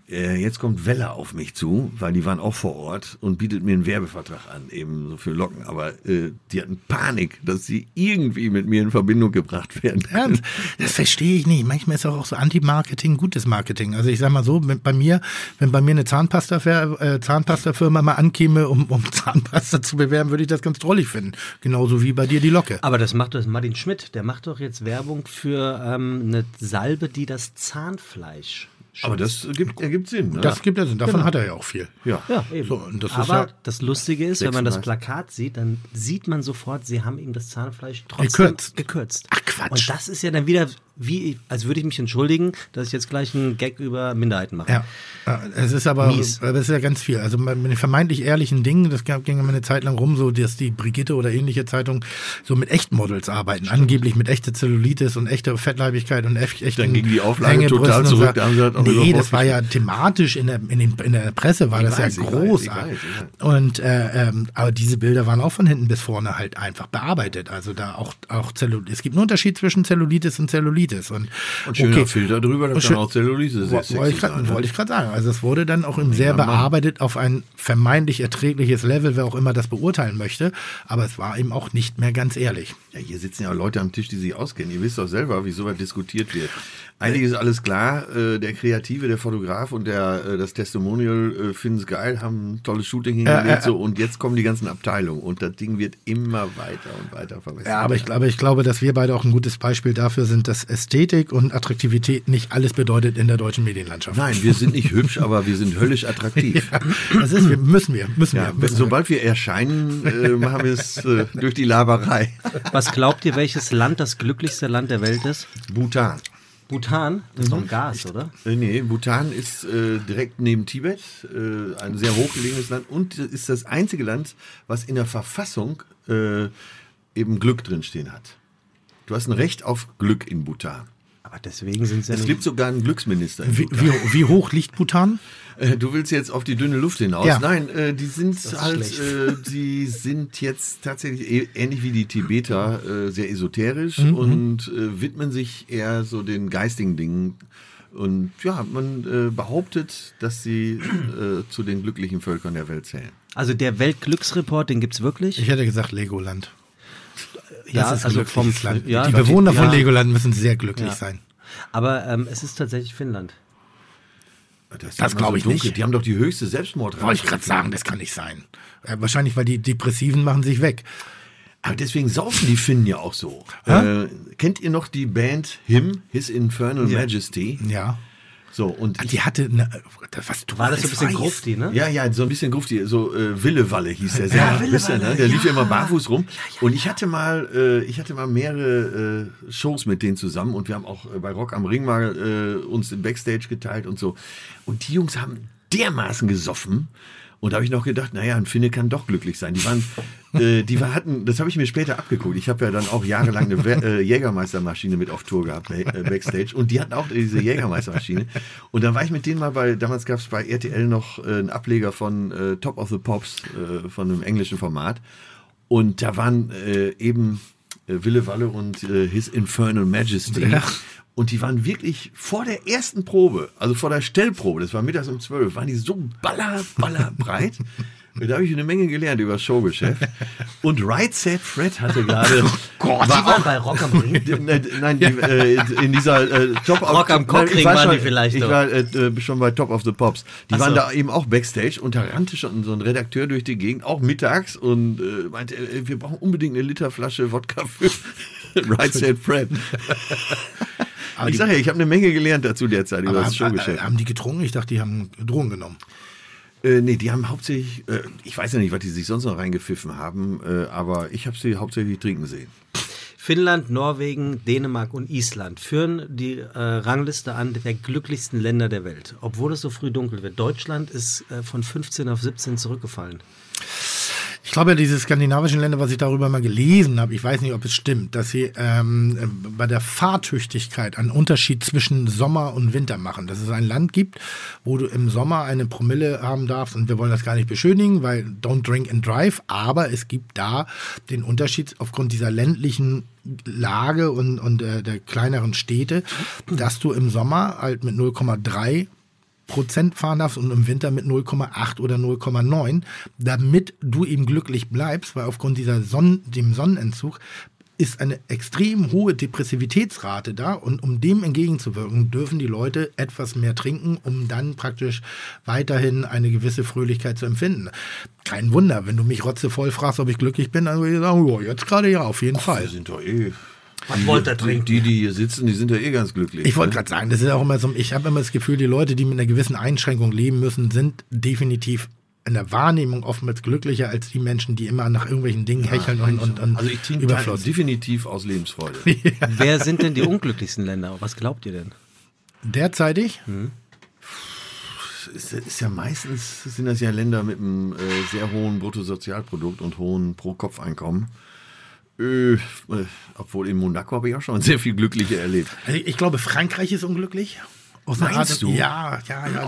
jetzt kommt Welle auf mich zu, weil die waren auch vor Ort und bietet mir einen Werbevertrag an, eben so für Locken. Aber äh, die hatten Panik, dass sie irgendwie mit mir in Verbindung gebracht werden. Ernst? Das verstehe ich nicht. Manchmal ist auch so Anti-Marketing gutes Marketing. Also ich sag mal so, wenn bei mir, wenn bei mir eine Zahnpasta äh, Zahnpasta-Firma mal ankäme, um, um [laughs] Zahnpasta zu bewerben, würde ich das ganz drollig finden. Genauso wie bei dir die Locke. Aber das macht doch Martin Schmidt, der macht doch jetzt Werbung für ähm, eine Salbe, die das Zahnfleisch. Aber das gibt, ergibt Sinn. Ne? Das gibt ja Sinn. Davon hat er ja auch viel. ja. Ja, eben. So, und das ist Aber ja- das Lustige ist, wenn man das 36. Plakat sieht, dann sieht man sofort, sie haben ihm das Zahnfleisch trotzdem Gekürzt. gekürzt. Ach, Quatsch. Und das ist ja dann wieder, wie, als würde ich mich entschuldigen, dass ich jetzt gleich einen Gag über Minderheiten mache. Ja, es ist aber, Mies. es ist ja ganz viel. Also bei den vermeintlich ehrlichen Dingen, das ging immer eine Zeit lang rum, so dass die Brigitte oder ähnliche Zeitung so mit Echtmodels arbeiten, angeblich mit echter Zellulitis und echter Fettleibigkeit und echt, echten Dann ging die Auflage Hängebrüsten total und zurück, so. da haben sie halt auch Nee, das war ja thematisch in der, in, den, in der Presse war Ich das weiß, ja ich weiß, großartig. ich weiß, ich Und äh, ähm, aber diese Bilder waren auch von hinten bis vorne halt einfach bearbeitet. Also da auch auch Zellulitis. Es gibt einen Unterschied zwischen Zellulitis und Zellulitis und, Und schöner Filter drüber, da Und kann schön- auch Zellulite sehr sexy Wollte ich grad- ne? wollte ich gerade sagen. Also es wurde dann auch im sehr bearbeitet auf ein vermeintlich erträgliches Level, wer auch immer das beurteilen möchte. Aber es war eben auch nicht mehr ganz ehrlich. Ja, hier sitzen ja Leute am Tisch, die sich auskennen. Ihr wisst doch selber, wie sowas diskutiert wird. Eigentlich ist alles klar. Äh, der Kreative, der Fotograf und der, äh, das Testimonial äh, finden es geil, haben ein tolles Shooting hingelegt. So, und jetzt kommen die ganzen Abteilungen. Und das Ding wird immer weiter und weiter verbessert. Ja, aber ich glaube, ich glaube, dass wir beide auch ein gutes Beispiel dafür sind, dass Ästhetik und Attraktivität nicht alles bedeutet in der deutschen Medienlandschaft. Nein, wir sind nicht hübsch, aber wir sind höllisch attraktiv. [laughs] Das ist, wir müssen wir, müssen Ja, wir. Müssen wir. sobald wir erscheinen, äh, machen wir es äh, durch die Laberei. [laughs] Was glaubt ihr, welches Land das glücklichste Land der Welt ist? Bhutan. Bhutan? Das ist doch ein Gas, oder? Äh, Nee, Bhutan ist äh, direkt neben Tibet, äh, ein sehr hochgelegenes Land und ist das einzige Land, was in der Verfassung äh, eben Glück drinstehen hat. Du hast ein Recht auf Glück in Bhutan. Aber deswegen sind sie ja Es gibt sogar einen Glücksminister. In Wie, Bhutan. wie, wie hoch liegt Bhutan? [laughs] Äh, Du willst jetzt auf die dünne Luft hinaus? Ja. Nein, äh, die sind halt, äh, die sind jetzt tatsächlich eh- ähnlich wie die Tibeter äh, sehr esoterisch Mhm, und äh, widmen sich eher so den geistigen Dingen. Und ja, man äh, behauptet, dass sie äh, zu den glücklichen Völkern der Welt zählen. Also der Weltglücksreport, den gibt's wirklich? Ich hätte gesagt Legoland. Ja, das ist ein also vom ja, die Bewohner von ja. Legoland müssen sehr glücklich Ja. sein. Aber ähm, es ist tatsächlich Finnland. Das immer glaub ich dunkel. nicht. Die haben doch die höchste Selbstmordrate. Wollte ich gerade sagen, das kann nicht sein. Äh, wahrscheinlich, weil die Depressiven machen sich weg. Aber deswegen saufen die Finnen ja auch so. Äh, kennt ihr noch die Band Him, His Infernal Majesty? Ja. So, und Ah, ich Die hatte eine, was du War das so ein bisschen. Grufti, ne? Ja, ja, so ein bisschen grufti, so äh, Willewalle hieß der [laughs] Sänger. Wisst ihr, ne? Der lief ja immer barfuß rum. Und ich hatte mal, äh, ich hatte mal mehrere äh, Shows mit denen zusammen und wir haben auch äh, bei Rock am Ring mal äh, uns im Backstage geteilt und so. Und die Jungs haben dermaßen gesoffen. Und da habe ich noch gedacht, naja, ein Finne kann doch glücklich sein. Die waren, [laughs] äh, die war, hatten, das habe ich mir später abgeguckt. Ich habe ja dann auch jahrelang eine We- äh, Jägermeistermaschine mit auf Tour gehabt, äh, Backstage. Und die hatten auch diese Jägermeistermaschine. Und dann war ich mit denen mal bei, damals gab es bei RTL noch äh, einen Ableger von äh, Top of the Pops, äh, von einem englischen Format. Und da waren eben Wille Walle und His Infernal Majesty. Und die waren wirklich vor der ersten Probe, also vor der Stellprobe, das war mittags um zwölf, waren die so baller, baller [laughs] breit. Da habe ich eine Menge gelernt über das Showgeschäft. Und Right Said Fred hatte gerade. [laughs] Gott, die waren bei Rock am Ring. [laughs] Nein, die, äh, in dieser äh, Top Rock am Cockring war waren schon- die vielleicht Ich doch. war äh, äh, schon bei Top of the Pops. Die Ach waren so. da eben auch Backstage und da rannte schon so ein Redakteur durch die Gegend, auch mittags und äh, meinte, äh, wir brauchen unbedingt eine Literflasche Wodka für [laughs] Right Said Fred. [laughs] Aber ich sage ja, ich habe eine Menge gelernt dazu derzeit über das haben, Showgeschäft. äh, haben die getrunken? Ich dachte, die haben Drogen genommen. Äh, nee, die haben hauptsächlich, äh, ich weiß ja nicht, was die sich sonst noch reingepfiffen haben, äh, aber ich habe sie hauptsächlich trinken sehen. Finnland, Norwegen, Dänemark und Island führen die äh, Rangliste an der glücklichsten Länder der Welt, obwohl es so früh dunkel wird. Deutschland ist äh, von 15 auf 17 zurückgefallen. Ich glaube, diese skandinavischen Länder, was ich darüber mal gelesen habe, ich weiß nicht, ob es stimmt, dass sie ähm, äh, bei der Fahrtüchtigkeit einen Unterschied zwischen Sommer und Winter machen. Dass es ein Land gibt, wo du im Sommer eine Promille haben darfst und wir wollen das gar nicht beschönigen, weil don't drink and drive, aber es gibt da den Unterschied aufgrund dieser ländlichen Lage und, und äh, der kleineren Städte, dass du im Sommer halt mit 0,3 Prozent fahren darfst und im Winter mit 0,8 oder 0,9, damit du eben glücklich bleibst, weil aufgrund dieser Sonn dem Sonnenentzug ist eine extrem hohe Depressivitätsrate da und um dem entgegenzuwirken, dürfen die Leute etwas mehr trinken, um dann praktisch weiterhin eine gewisse Fröhlichkeit zu empfinden. Kein Wunder, wenn du mich rotzevoll fragst, ob ich glücklich bin, dann würde ich sagen, oh, jetzt gerade ja, auf jeden Fall. Wir sind doch eh. Was wollt ihr Die, trinken? die, die hier sitzen, die sind ja eh ganz glücklich. Ich wollte ne? gerade sagen, das ist auch immer so, ich habe immer das Gefühl, die Leute, die mit einer gewissen Einschränkung leben müssen, sind definitiv in der Wahrnehmung oftmals glücklicher als die Menschen, die immer nach irgendwelchen Dingen hecheln und, und, und Also ich trinke Überfluss. definitiv aus Lebensfreude. [laughs] [laughs] Wer sind denn die unglücklichsten Länder? Was glaubt ihr denn? Derzeitig? ist, ist ja meistens sind das ja Länder mit einem äh, sehr hohen Bruttosozialprodukt und hohen Pro-Kopf-Einkommen. Äh, obwohl in Monaco habe ich auch schon [laughs] sehr viel Glückliche erlebt. Also ich glaube, Frankreich ist unglücklich. Aus Meinst Art- du? Ja, ja, ja.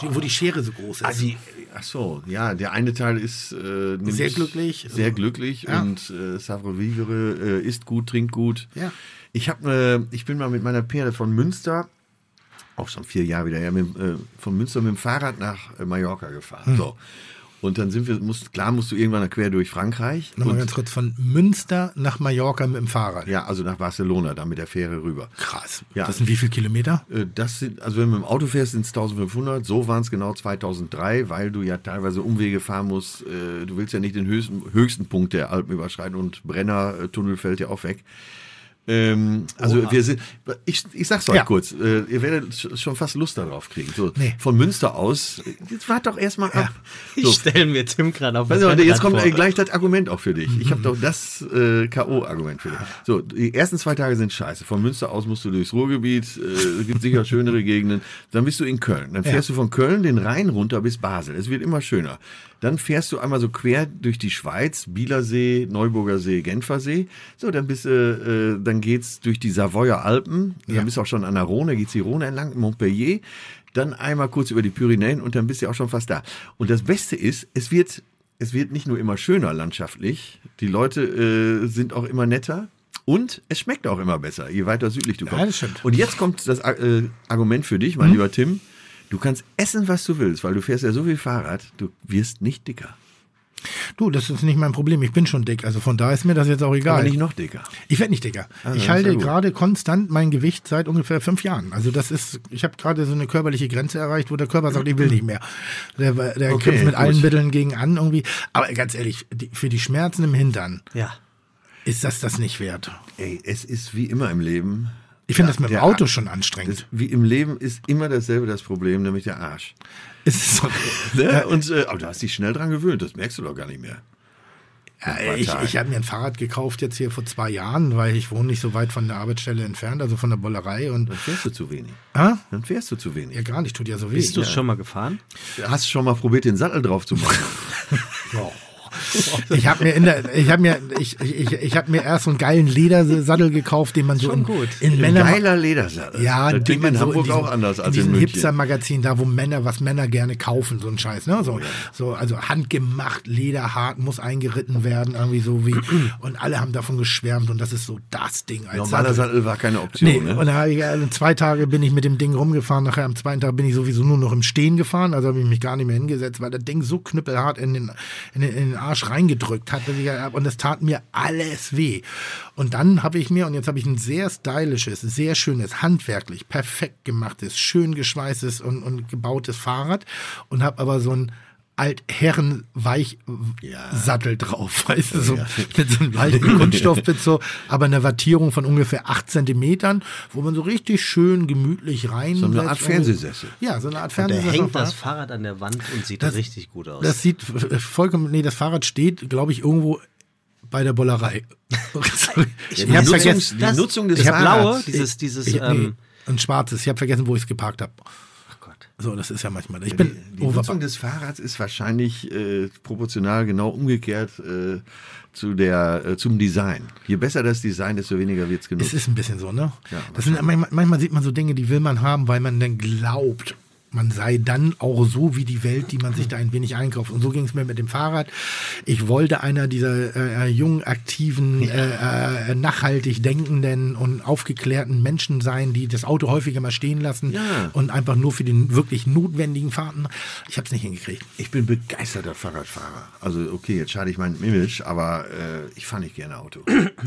Die, wo die Schere so groß ist. Ah, die, ach so, ja, der eine Teil ist äh, Sehr glücklich. sehr glücklich Ja. und äh, Savre Vivere äh, isst gut, trinkt gut. Ja. Ich habe, äh, ich bin mal mit meiner Pferde von Münster, auch schon vier Jahre wieder, ja, mit, äh, von Münster mit dem Fahrrad nach äh, Mallorca Hm. gefahren. So. Und dann sind wir, musst, klar musst du irgendwann quer durch Frankreich. Nochmal ganz kurz von Münster nach Mallorca mit dem Fahrrad. ja, also nach Barcelona, da mit der Fähre rüber. Krass. Ja. Das sind wie viele Kilometer? Äh, Das sind, also wenn du mit dem Auto fährst, sind es 1500. So waren es genau 2003, weil du ja teilweise Umwege fahren musst. Äh, Du willst ja nicht den höchsten, höchsten Punkt der Alpen überschreiten und Brenner-Tunnel fällt ja auch weg. Ähm, also wir sind, ich, ich sag's euch Ja. kurz, äh, ihr werdet sch- schon fast Lust darauf kriegen. So, Nee. Von Münster aus, jetzt wart doch erstmal ab. Ich So, stelle mir Tim gerade auf Pass auf, jetzt kommt vor. äh, gleich das Argument auch für dich. Ich habe [laughs] doch das äh, K.O.-Argument für dich. So, die ersten zwei Tage sind scheiße. Von Münster aus musst du durchs Ruhrgebiet, äh, gibt sicher schönere Gegenden. Dann bist du in Köln. Dann fährst du von Köln den Rhein runter bis Basel. Es wird immer schöner. Dann fährst du einmal so quer durch die Schweiz, Bielersee, Neuburger See, Genfersee. So, dann bist du, äh, dann geht's durch die Savoyer Alpen. Dann bist du auch schon an der Rhone, geht's die Rhone entlang, Montpellier. Dann einmal kurz über die Pyrenäen und dann bist du auch schon fast da. Und das Beste ist, es wird, es wird nicht nur immer schöner landschaftlich, die Leute äh, sind auch immer netter und es schmeckt auch immer besser, je weiter südlich du kommst. das stimmt. Und jetzt kommt das äh, Argument für dich, mein lieber Tim. Du kannst essen, was du willst, weil du fährst ja so viel Fahrrad, du wirst nicht dicker. Du, das ist nicht mein Problem. Ich bin schon dick. Also von da ist mir das jetzt auch egal. Aber nicht noch dicker. Ich werde nicht dicker. Das ich halte gerade konstant mein Gewicht seit ungefähr fünf Jahren. Also das ist, ich habe gerade so eine körperliche Grenze erreicht, wo der Körper sagt, ich will [clears throat] nicht mehr. Der, der Okay, kämpft mit gut. allen Mitteln gegen an irgendwie. Aber ganz ehrlich, die, für die Schmerzen im Hintern Ja. ist das das nicht wert. Ey, es ist wie immer im Leben. Ich finde Ja, das mit dem der Auto schon anstrengend. Das, wie im Leben ist immer dasselbe das Problem, nämlich der Arsch. Es ist so, [laughs] Ne? Und, äh, aber du hast dich schnell dran gewöhnt, das merkst du doch gar nicht mehr. Ja, ich ich habe mir ein Fahrrad gekauft jetzt hier vor zwei Jahren, weil ich wohne nicht so weit von der Arbeitsstelle entfernt, also von der Bollerei. Und Dann fährst du zu wenig. ah? Dann fährst du zu wenig. ja, gar nicht, tut ja so weh. Bist du es schon mal gefahren? Hast du schon mal probiert, den Sattel drauf zu machen? [laughs] [laughs] Ich habe mir in der, ich habe mir, ich, ich, ich habe mir erst so einen geilen Ledersattel gekauft, den man so in, gut. in Ein Männer, geiler Ledersattel. ja, das den man in so Hamburg diesem, auch anders als in in. Hipster-Magazin, da wo Männer, was Männer gerne kaufen, so ein Scheiß, ne? Oh So, so, also handgemacht, lederhart, muss eingeritten werden, irgendwie so wie, [clears throat] und alle haben davon geschwärmt und das ist so das Ding als Normaler Sattel. Sattel war keine Option. Nee, ne? und da hab ich, also zwei Tage bin ich mit dem Ding rumgefahren, nachher am zweiten Tag bin ich sowieso nur noch im Stehen gefahren, also habe ich mich gar nicht mehr hingesetzt, weil das Ding so knüppelhart in den, in den, in den Arsch reingedrückt hat, und das tat mir alles weh. Und dann habe ich mir, und jetzt habe ich ein sehr stylisches, sehr schönes, handwerklich, perfekt gemachtes, schön geschweißtes und, und gebautes Fahrrad und habe aber so ein Altherren-Weichsattel drauf, [laughs] weißt du, so mit so einem alten [laughs] Kunststoff mit so, aber einer Wattierung von ungefähr acht Zentimetern, wo man so richtig schön gemütlich rein. So eine Art Fernsehsessel. Ja, so eine Art Da Fernsehsessel. hängt das Fahrrad an der Wand und sieht Das- richtig gut aus. Das sieht äh, vollkommen, nee, das Fahrrad steht, glaube ich, irgendwo bei der Bollerei. [laughs] ich die vergessen. die Nutzung des ich hab blaue, Fahrrads. dieses, dieses, Ich, nee, ähm, ein schwarzes. Ich habe vergessen, wo ich es geparkt habe. So, das ist ja manchmal. Ich bin Die over- Nutzung des Fahrrads ist wahrscheinlich äh, proportional genau umgekehrt äh, zu der, äh, zum Design. Je besser das Design, desto weniger wird es Es genutzt. ist ein bisschen so, ne? Ja, das sind, manchmal, manchmal sieht man so Dinge, die will man haben, weil man dann glaubt, man sei dann auch so wie die Welt, die man sich da ein wenig einkauft. Und so ging es mir mit dem Fahrrad. Ich wollte einer dieser äh, jungen, aktiven, äh, äh, nachhaltig denkenden und aufgeklärten Menschen sein, die das Auto häufiger mal stehen lassen Ja. und einfach nur für den wirklich notwendigen Fahrten. Ich habe es nicht hingekriegt. Ich bin begeisterter Fahrradfahrer. Also okay, jetzt schade ich mein Image, aber äh, ich fahre nicht gerne Auto.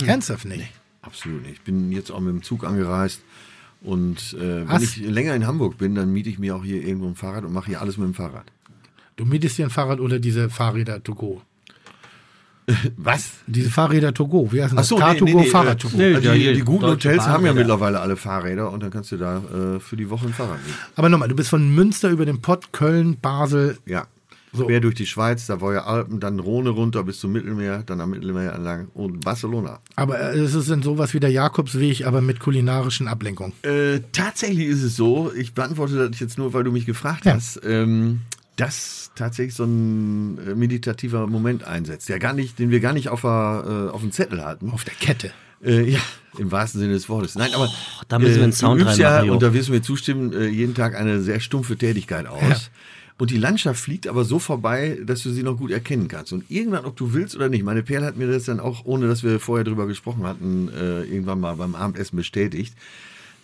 Ernsthaft nicht. Absolut nicht. Ich bin jetzt auch mit dem Zug angereist. Und äh, wenn ich länger in Hamburg bin, dann miete ich mir auch hier irgendwo ein Fahrrad und mache hier alles mit dem Fahrrad. Du mietest dir ein Fahrrad oder diese Fahrräder to go? [laughs] Was? Diese Fahrräder to go. Wie heißt das? Ach so, Car nee, to nee, go, nee, Fahrrad äh, to go. nee. Also die, die guten Hotels haben ja mittlerweile alle Fahrräder und dann kannst du da äh, für die Woche ein Fahrrad mieten. Aber nochmal, du bist von Münster über den Pott, Köln, Basel. Ja. So. Quer durch die Schweiz, Savoyer Alpen, dann Rhone runter bis zum Mittelmeer, dann am Mittelmeer entlang und Barcelona. Aber äh, es ist dann sowas wie der Jakobsweg, aber mit kulinarischen Ablenkungen. Äh, tatsächlich ist es so, ich beantworte das jetzt nur, weil du mich gefragt Ja. hast, ähm, dass tatsächlich so ein äh, meditativer Moment einsetzt, der gar nicht, den wir gar nicht auf, der, äh, auf dem Zettel hatten. Auf der Kette. Äh, ja, im wahrsten Sinne des Wortes. Nein, aber da müssen wir einen Sound du übst ja, und da wirst du mir zustimmen, äh, jeden Tag eine sehr stumpfe Tätigkeit aus. Ja. Und die Landschaft fliegt aber so vorbei, dass du sie noch gut erkennen kannst. Und irgendwann, ob du willst oder nicht, meine Perle hat mir das dann auch, ohne dass wir vorher drüber gesprochen hatten, äh, irgendwann mal beim Abendessen bestätigt.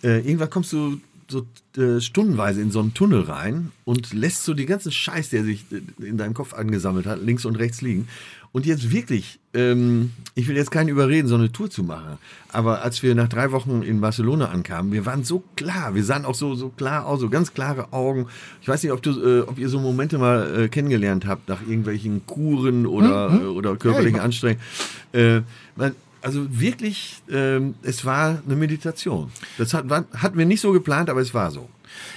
Äh, irgendwann kommst du so äh, stundenweise in so einen Tunnel rein und lässt so die ganzen Scheiß, der sich äh, in deinem Kopf angesammelt hat, links und rechts liegen. Und jetzt wirklich, ähm, ich will jetzt keinen überreden, so eine Tour zu machen. Aber als wir nach drei Wochen in Barcelona ankamen, wir waren so klar, wir sahen auch so, so klar aus, so ganz klare Augen. Ich weiß nicht, ob, du, äh, ob ihr so Momente mal äh, kennengelernt habt, nach irgendwelchen Kuren oder, äh, oder körperlichen Ja, Anstrengungen. Äh, man, also wirklich, ähm, es war eine Meditation. Das hat, war, hatten wir nicht so geplant, aber es war so.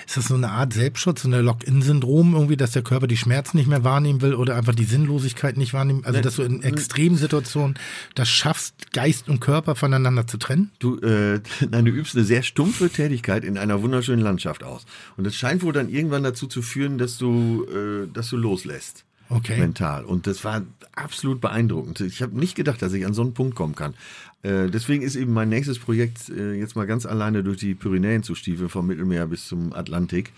Ist das so eine Art Selbstschutz, so eine Lock-in-Syndrom irgendwie, dass der Körper die Schmerzen nicht mehr wahrnehmen will oder einfach die Sinnlosigkeit nicht wahrnehmen? Also, dass du in Extremsituationen das schaffst, Geist und Körper voneinander zu trennen? Du, äh, [laughs] nein, du übst eine sehr stumpfe Tätigkeit in einer wunderschönen Landschaft aus. Und das scheint wohl dann irgendwann dazu zu führen, dass du, äh, dass du loslässt. Okay. Mental. Und das war absolut beeindruckend. Ich habe nicht gedacht, dass ich an so einen Punkt kommen kann. Äh, deswegen ist eben mein nächstes Projekt, äh, jetzt mal ganz alleine durch die Pyrenäen zu stiefeln, vom Mittelmeer bis zum Atlantik,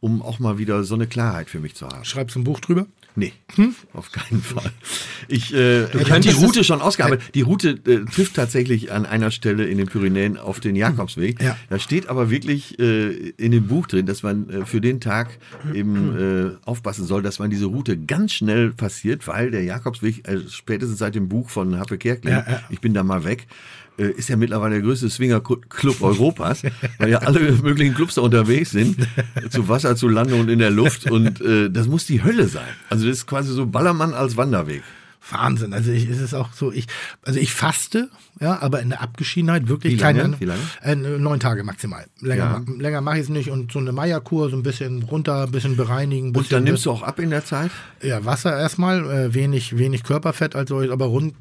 um auch mal wieder so eine Klarheit für mich zu haben. Schreibst du ein Buch drüber? Nee, Hm? auf keinen Fall. Ich äh, habe die Route schon ausgearbeitet. Die Route äh, trifft tatsächlich an einer Stelle in den Pyrenäen auf den Jakobsweg. Ja. Da steht aber wirklich äh, in dem Buch drin, dass man äh, für den Tag eben äh, aufpassen soll, dass man diese Route ganz schnell passiert, weil der Jakobsweg, äh, spätestens seit dem Buch von Happe Kerkling, Ja, ja. ich bin da mal weg, äh, ist ja mittlerweile der größte Swinger-Club Europas, weil ja alle möglichen Clubs da unterwegs sind, zu Wasser, zu Lande und in der Luft. Und äh, das muss die Hölle sein. Also das ist quasi so Ballermann als Wanderweg. Wahnsinn. Also ich, es ist auch so, ich, also ich faste, ja, aber in der Abgeschiedenheit wirklich Wie keine. Wie lange? Äh, neun Tage maximal. Länger, Ja. länger mache ich es nicht und so eine Meierkur, so ein bisschen runter, ein bisschen bereinigen. Ein Und bisschen dann nimmst du auch ab in der Zeit? ja, Wasser erstmal, äh, wenig, wenig Körperfett als solches, aber rund,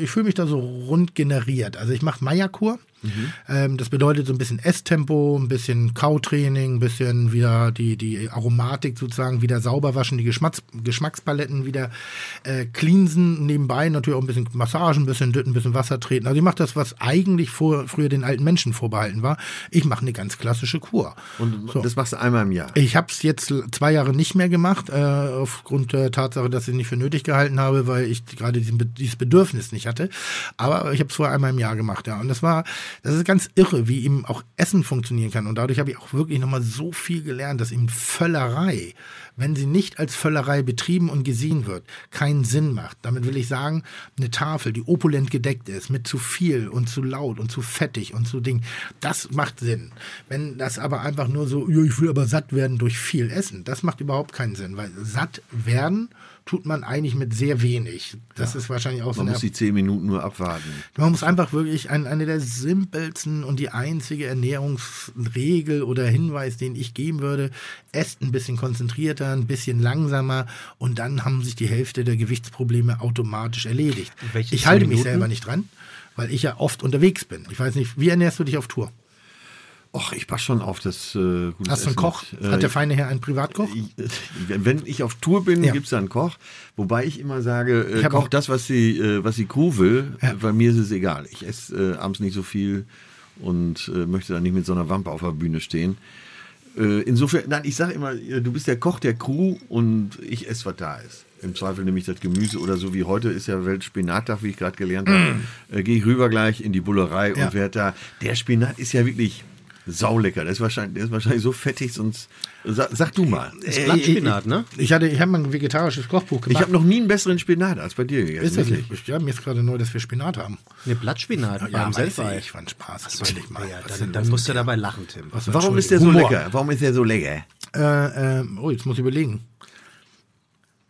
ich fühle mich da so rund generiert. Also ich mache Meierkur. Ähm, das bedeutet so ein bisschen Esstempo, ein bisschen Kautraining, ein bisschen wieder die, die Aromatik sozusagen wieder sauber waschen, die Geschmacks, Geschmackspaletten wieder äh, cleansen, nebenbei natürlich auch ein bisschen Massagen, ein bisschen Dütten, ein bisschen Wasser treten. Also ich mache das, was eigentlich vor, früher den alten Menschen vorbehalten war. Ich mache eine ganz klassische Kur. Und So. das machst du einmal im Jahr. Ich habe es jetzt zwei Jahre nicht mehr gemacht, äh, aufgrund der Tatsache, dass ich nicht für nötig gehalten habe, weil ich gerade dieses Bedürfnis nicht hatte. Aber ich habe es vorher einmal im Jahr gemacht, ja. Und das war, das ist ganz irre, wie eben auch Essen funktionieren kann. Und dadurch habe ich auch wirklich nochmal so viel gelernt, dass eben Völlerei, wenn sie nicht als Völlerei betrieben und gesehen wird, keinen Sinn macht. Damit will ich sagen, eine Tafel, die opulent gedeckt ist, mit zu viel und zu laut und zu fettig und zu Ding, das macht Sinn. Wenn das aber einfach nur so, ja, ich will aber satt werden durch viel Essen, das macht überhaupt keinen Sinn, weil satt werden tut man eigentlich mit sehr wenig. Das ist wahrscheinlich auch so Man muss die zehn Minuten nur abwarten. man muss einfach wirklich ein, eine der simpelsten und die einzige Ernährungsregel oder Hinweis, den ich geben würde, esst ein bisschen konzentrierter, ein bisschen langsamer und dann haben sich die Hälfte der Gewichtsprobleme automatisch erledigt. Welche ich halte zehn mich Minuten? selber nicht dran, weil ich ja oft unterwegs bin. Ich weiß nicht, wie ernährst du dich auf Tour? Och, ich passe schon auf das äh, Hast du einen. Koch? Äh, Hat der feine Herr einen Privatkoch? ich- wenn ich auf Tour bin, Ja. gibt's da einen Koch. Wobei ich immer sage, äh, Ich koch auch- das, was die, äh, was die Crew will. Ja. Bei mir ist es egal. Ich esse äh, abends nicht so viel und äh, möchte dann nicht mit so einer Wampe auf der Bühne stehen. Äh, insofern, nein, ich sage immer, äh, du bist der Koch der Crew und ich esse, was da ist. Im Zweifel nehme ich das Gemüse oder so wie heute ist ja Weltspenattag, wie ich gerade gelernt habe. Äh, Gehe ich rüber gleich in die Bullerei Mm. Ja. und werde da. Der Spinat ist ja wirklich saulecker. Der ist wahrscheinlich, der ist wahrscheinlich so fettig, sonst. Sag, sag du mal. Ist Blattspinat, ne? Ich hatte, ich habe mal ein vegetarisches Kochbuch Ich gemacht. habe noch nie einen besseren Spinat als bei dir gegessen. ist das wirklich. nicht? Ja, mir ist gerade neu, dass wir Spinat haben. Ne, Blattspinat beim weiß Selfie. ich, ein Spaß. Achso, Überleg mal. ja, Was dann, dann musst du dabei lachen, Tim. Was- Warum ist der so Humor. lecker? Warum ist der so lecker? Äh, äh, oh, jetzt muss ich überlegen.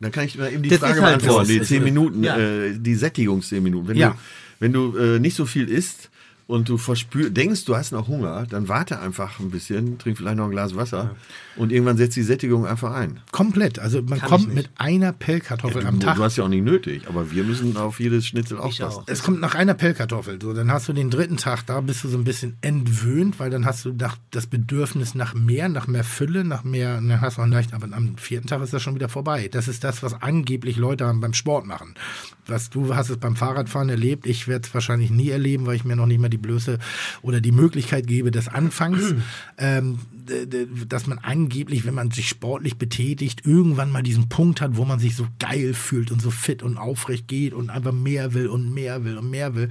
Dann kann ich mal eben die Das Frage halt beantworten. Die Das zehn ist- Minuten, ja. äh, die Sättigungszehn Minuten. Wenn Ja. du, wenn du äh, nicht so viel isst und du verspür, denkst, du hast noch Hunger, dann warte einfach ein bisschen, trink vielleicht noch ein Glas Wasser und irgendwann setzt die Sättigung einfach ein. Komplett. Also man Kann kommt mit einer Pellkartoffel du, am Tag. du hast ja auch nicht nötig, aber wir müssen auf jedes Schnitzel aufpassen. auch. Es kommt nach einer Pellkartoffel. So, dann hast du den dritten Tag, da bist du so ein bisschen entwöhnt, weil dann hast du nach, das Bedürfnis nach mehr, nach mehr Fülle, nach mehr, dann hast du noch leicht, aber am vierten Tag ist das schon wieder vorbei. Das ist das, was angeblich Leute haben beim Sport machen. Was du hast es beim Fahrradfahren erlebt, ich werde es wahrscheinlich nie erleben, weil ich mir noch nicht mal die Blöße oder die Möglichkeit gebe des Anfangs, [clears throat] ähm, dass man angeblich, wenn man sich sportlich betätigt, irgendwann mal diesen Punkt hat, wo man sich so geil fühlt und so fit und aufrecht geht und einfach mehr will und mehr will und mehr will.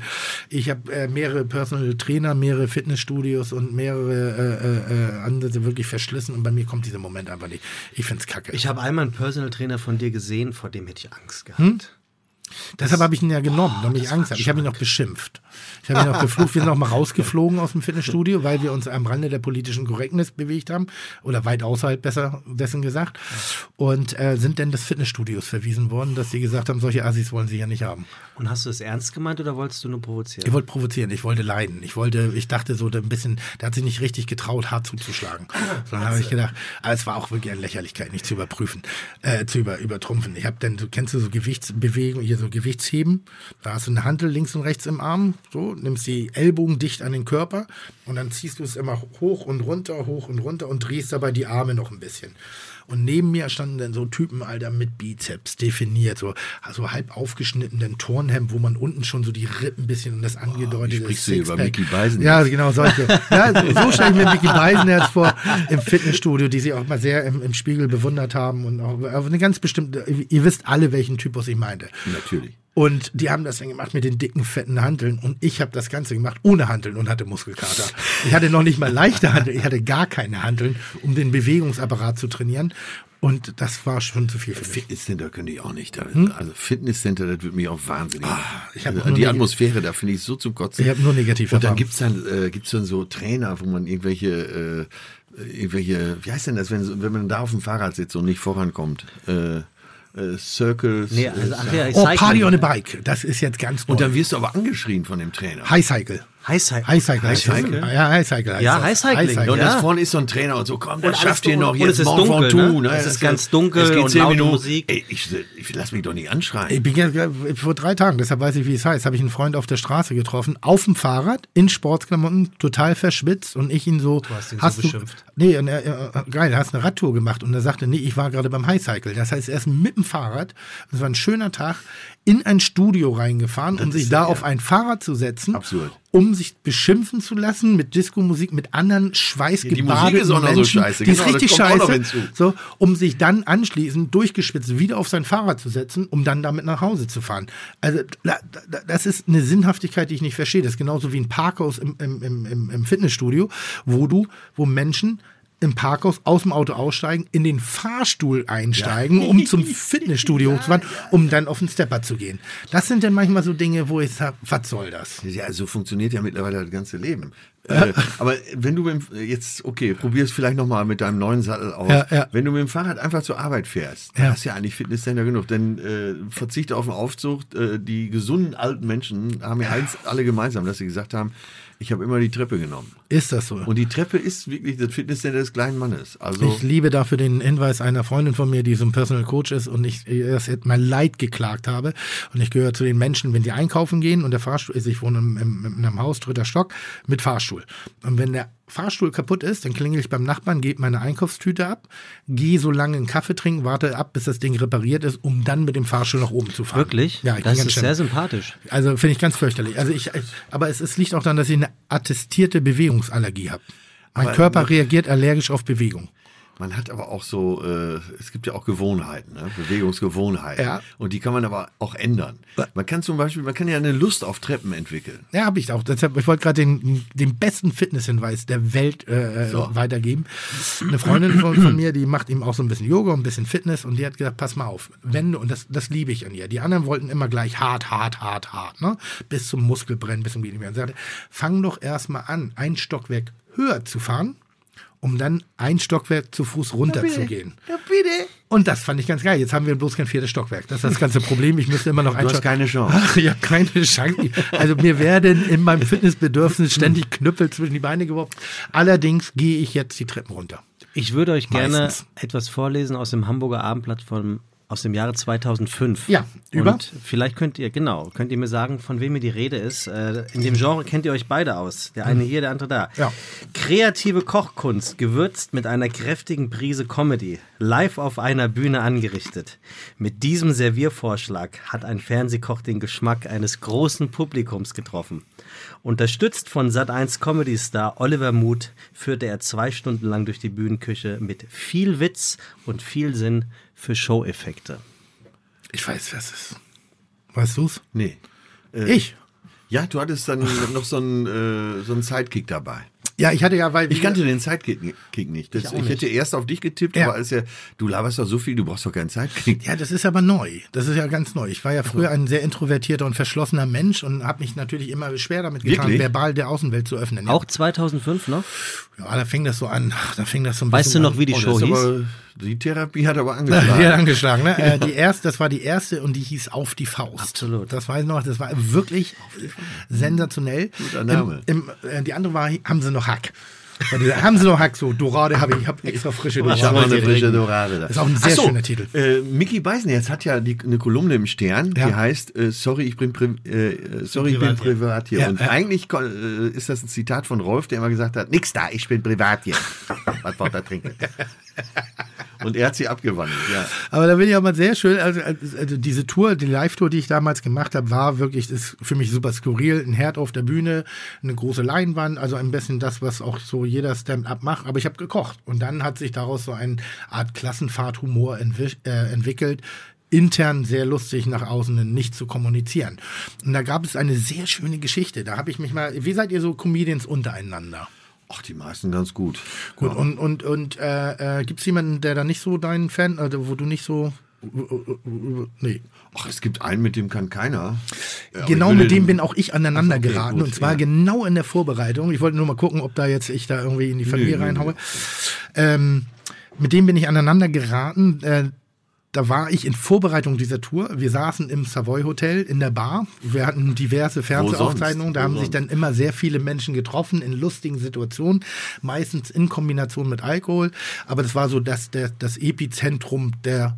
Ich habe äh, mehrere Personal Trainer, mehrere Fitnessstudios und mehrere äh, äh, äh, Ansätze wirklich verschlissen und bei mir kommt dieser Moment einfach nicht. Ich find's kacke. Ich habe einmal einen Personal Trainer von dir gesehen, vor dem hätte ich Angst gehabt. Deshalb habe ich ihn ja genommen, damit ich Angst habe. Ich habe ihn noch beschimpft. Ich habe ihn noch geflucht. Wir sind auch mal rausgeflogen aus dem Fitnessstudio, weil wir uns am Rande der politischen Korrektness bewegt haben. Oder weit außerhalb, besser dessen gesagt. Und äh, sind denn des Fitnessstudios verwiesen worden, dass sie gesagt haben, solche Assis wollen sie ja nicht haben. Und hast du es ernst gemeint oder wolltest du nur provozieren? Ich wollte provozieren, ich wollte leiden. Ich wollte, ich dachte so ein bisschen, der hat sich nicht richtig getraut, hart zuzuschlagen. Sondern habe ich gedacht, aber es war auch wirklich eine Lächerlichkeit, nicht zu überprüfen, äh, zu über, übertrumpfen. Ich habe dann, du kennst du so Gewichtsbewegungen, hier so Gewichtsheben, da hast du eine Handel links und rechts im Arm, so, nimmst die Ellbogen dicht an den Körper und dann ziehst du es immer hoch und runter, hoch und runter und drehst dabei die Arme noch ein bisschen. Und neben mir standen dann so Typen, Alter, mit Bizeps definiert, so also halb aufgeschnittenen Turnhemd, wo man unten schon so die Rippen ein bisschen und das angedeutete wie sprichst du über Sixpack- Mickey Beisenherz? Ja, genau, solche. ja, so stelle ich mir Mickey Beisenherz vor im Fitnessstudio, die sie auch mal sehr im, im Spiegel bewundert haben und auch auf eine ganz bestimmte, ihr wisst alle, welchen Typus ich meinte. Natürlich. Und die haben das dann gemacht mit den dicken, fetten Hanteln. Und ich habe das Ganze gemacht ohne Hanteln und hatte Muskelkater. Ich hatte noch nicht mal leichte Hanteln, ich hatte gar keine Hanteln, um den Bewegungsapparat zu trainieren. Und das war schon zu viel für mich. Fitnesscenter könnte ich auch nicht. Da, Hm? Also Fitnesscenter, das wird mich auch wahnsinnig. machen. ich also die Atmosphäre, da finde ich so zum Kotzen. Ich hab nur negative Und dann gibt's dann, äh, gibt's dann so Trainer, wo man irgendwelche, äh, irgendwelche, wie heißt denn das, wenn, wenn man da auf dem Fahrrad sitzt und nicht vorankommt? Äh, äh, Circles. Nee, also, ach ja, Oh. Party on a Bike. Das ist jetzt ganz neu. und dann wirst du aber angeschrien von dem Trainer. High Cycle. High Cycle. High Cycle. heißt das. Cycle? Ja, High Cycle. heißt Ja, das. High und Ja. das vorne ist so ein Trainer und so, komm, das schafft ihr noch Und jetzt es ist Mont dunkel, Ventoux, ne? ne? Es ist ganz dunkel es geht und laute Minuten. Musik. Ey, ich, ich lass mich doch nicht anschreien. Ich bin ja, vor drei Tagen, deshalb weiß ich, wie es heißt, habe ich einen Freund auf der Straße getroffen, auf dem Fahrrad, in Sportsklamotten, total verschwitzt und ich ihn so, hast ihn so du, beschimpft. nee, und er, äh, geil, hast eine Radtour gemacht und er sagte, nee, ich war gerade beim Highcycle. Das heißt, er ist mit dem Fahrrad, das war ein schöner Tag, in ein Studio reingefahren, um sich ist da ja- auf ein Fahrrad zu setzen, Absurd. um sich beschimpfen zu lassen mit Disco-Musik, mit anderen schweißgebadeten ist auch noch so Menschen. scheiße, Die ist genau, das richtig scheiße. So, um sich dann anschließend durchgespitzt wieder auf sein Fahrrad zu setzen, um dann damit nach Hause zu fahren. Also da, da, das ist eine Sinnhaftigkeit, die ich nicht verstehe. Das ist genauso wie ein Parkhaus im, im, im, im, im Fitnessstudio, wo du, wo Menschen im Parkhaus aus dem Auto aussteigen, in den Fahrstuhl einsteigen, um zum [laughs] Fitnessstudio hochzufahren, um dann auf den Stepper zu gehen. Das sind dann manchmal so Dinge, wo ich sage, was soll das? Ja, so funktioniert ja mittlerweile das ganze Leben. Äh, [laughs] aber wenn du mit, dem- jetzt, okay, probier's vielleicht nochmal mit deinem neuen Sattel aus. Ja, ja. Wenn du mit dem Fahrrad einfach zur Arbeit fährst, Ja. hast du ja eigentlich Fitnesscenter genug. Denn äh, verzichte auf den Aufzug. Äh, die gesunden alten Menschen haben ja eins alle gemeinsam, dass sie gesagt haben, ich habe immer die Treppe genommen. Ist das so? Und die Treppe ist wirklich das Fitnesscenter des kleinen Mannes. Also Ich liebe dafür den Hinweis einer Freundin von mir, die so ein Personal Coach ist und ich jetzt mal Leid geklagt habe. Und ich gehöre zu den Menschen, wenn die einkaufen gehen und der Fahrstuhl ist, ich wohne in einem Haus, dritter Stock, mit Fahrstuhl. Und wenn der Fahrstuhl kaputt ist, dann klingel ich beim Nachbarn, gebe meine Einkaufstüte ab, gehe so lange einen Kaffee trinken, warte ab, bis das Ding repariert ist, um dann mit dem Fahrstuhl nach oben zu fahren. Wirklich? Ja, ich das ist sehr sympathisch. Also finde ich ganz fürchterlich. Also ich, aber es, es liegt auch daran, dass ich eine attestierte Bewegungsallergie habe. Mein Aber- Körper reagiert allergisch auf Bewegung. Man hat aber auch so, äh, es gibt ja auch Gewohnheiten, ne? Bewegungsgewohnheiten. Ja. Und die kann man aber auch ändern. Man kann zum Beispiel, man kann ja eine Lust auf Treppen entwickeln. Ja, habe ich auch. Deshalb, ich wollte gerade den, den besten Fitnesshinweis der Welt äh, So. weitergeben. Eine Freundin von, von mir, die macht ihm auch so ein bisschen Yoga und ein bisschen Fitness und die hat gesagt, pass mal auf, wenn du, und das, das liebe ich an ihr, die anderen wollten immer gleich hart, hart, hart, hart, ne? Bis zum Muskelbrennen, bis zum Gehen. Und sie sagte, fang doch erstmal an, ein Stockwerk höher zu fahren, um dann ein Stockwerk zu Fuß runter zu gehen. Ja, bitte. Und das fand ich ganz geil. Jetzt haben wir bloß kein viertes Stockwerk. Das ist das ganze Problem. Ich müsste immer noch ein Du hast keine Chance. Ach, ich habe keine Chance. Also mir werden in meinem Fitnessbedürfnis ständig Knüppel zwischen die Beine geworfen. Allerdings gehe ich jetzt die Treppen runter. Ich würde euch gerne Meistens. etwas vorlesen aus dem Hamburger Abendblatt von aus dem Jahre 2005. Ja, über? Und vielleicht könnt ihr, genau, könnt ihr mir sagen, von wem mir die Rede ist. Äh, In dem Genre kennt ihr euch beide aus. Der eine hier, der andere da. Ja. Kreative Kochkunst, gewürzt mit einer kräftigen Prise Comedy, live auf einer Bühne angerichtet. Mit diesem Serviervorschlag hat ein Fernsehkoch den Geschmack eines großen Publikums getroffen. Unterstützt von Sat1 Comedy-Star Oliver Muth führte er zwei Stunden lang durch die Bühnenküche mit viel Witz und viel Sinn für Show-Effekte. Ich weiß, was es ist. Weißt du's? Nee. Ich. Ja, du hattest dann noch so einen, äh, so einen Sidekick dabei. Ja, ich hatte ja, weil Ich kannte den Sidekick Kick nicht. Das, ich, hätte erst auf dich getippt, Ja. aber als ja, du laberst doch so viel, du brauchst doch keinen Sidekick. Ja, das ist aber neu. Das ist ja ganz neu. Ich war ja früher ein sehr introvertierter und verschlossener Mensch und habe mich natürlich immer schwer damit getan, Wirklich? verbal der Außenwelt zu öffnen. Ja. Auch 2005 noch? Ja, da fing das so an. Da fing das so ein Weißt bisschen du noch, an. wie die Oh, Show ist hieß? Die Therapie hat aber Ja, [laughs] angeschlagen. die hat angeschlagen, ne? Äh, die erste, das war die erste und die hieß Auf die Faust. Absolut. Das weiß ich noch, das war wirklich sensationell. Guter Name. Im, im, äh, die andere war, haben sie noch Hack. Haben sie noch Hack, so Dorade habe ich, ich habe extra frische Dorade. Ich habe eine frische. Dorade da. Das ist auch ein sehr so, schöner Titel. Äh, Mickey Beisenherz hat ja die, eine Kolumne im Stern, Ja. die heißt äh, Sorry, ich bin, pri äh, sorry, ich bin Privat hier. Ja, Und ja. eigentlich äh, ist das ein Zitat von Rolf, der immer gesagt hat, nix da, ich bin privat hier. [laughs] Was wollt ihr trinken? [laughs] Und er hat sie abgewandelt, ja. Aber da bin ich auch mal sehr schön, also, also diese Tour, die Live-Tour, die ich damals gemacht habe, war wirklich, ist für mich super skurril. Ein Herd auf der Bühne, eine große Leinwand, also ein bisschen das, was auch so jeder Stand-up macht. Aber ich habe gekocht. Und dann hat sich daraus so eine Art Klassenfahrthumor entwi äh, entwickelt. Intern sehr lustig, nach außen nicht zu kommunizieren. Und da gab es eine sehr schöne Geschichte. Da habe ich mich mal, wie seid ihr so Comedians untereinander? Ach, die meisten ganz gut. Gut, und, und, und äh, äh, gibt es jemanden, der da nicht so dein Fan, also wo du nicht so. Nee. Ach, es gibt einen, mit dem kann keiner. Ja, genau mit dem bin auch ich aneinander Ach so, okay, geraten. gut, und zwar ja. genau in der Vorbereitung. Ich wollte nur mal gucken, ob da jetzt ich da irgendwie in die Familie nö, reinhaue. Ähm, mit dem bin ich aneinander geraten. Da war ich in Vorbereitung dieser Tour. Wir saßen im Savoy Hotel in der Bar. Wir hatten diverse Fernsehaufzeichnungen. Da haben sich dann immer sehr viele Menschen getroffen in lustigen Situationen, meistens in Kombination mit Alkohol. Aber das war so das, der, das Epizentrum der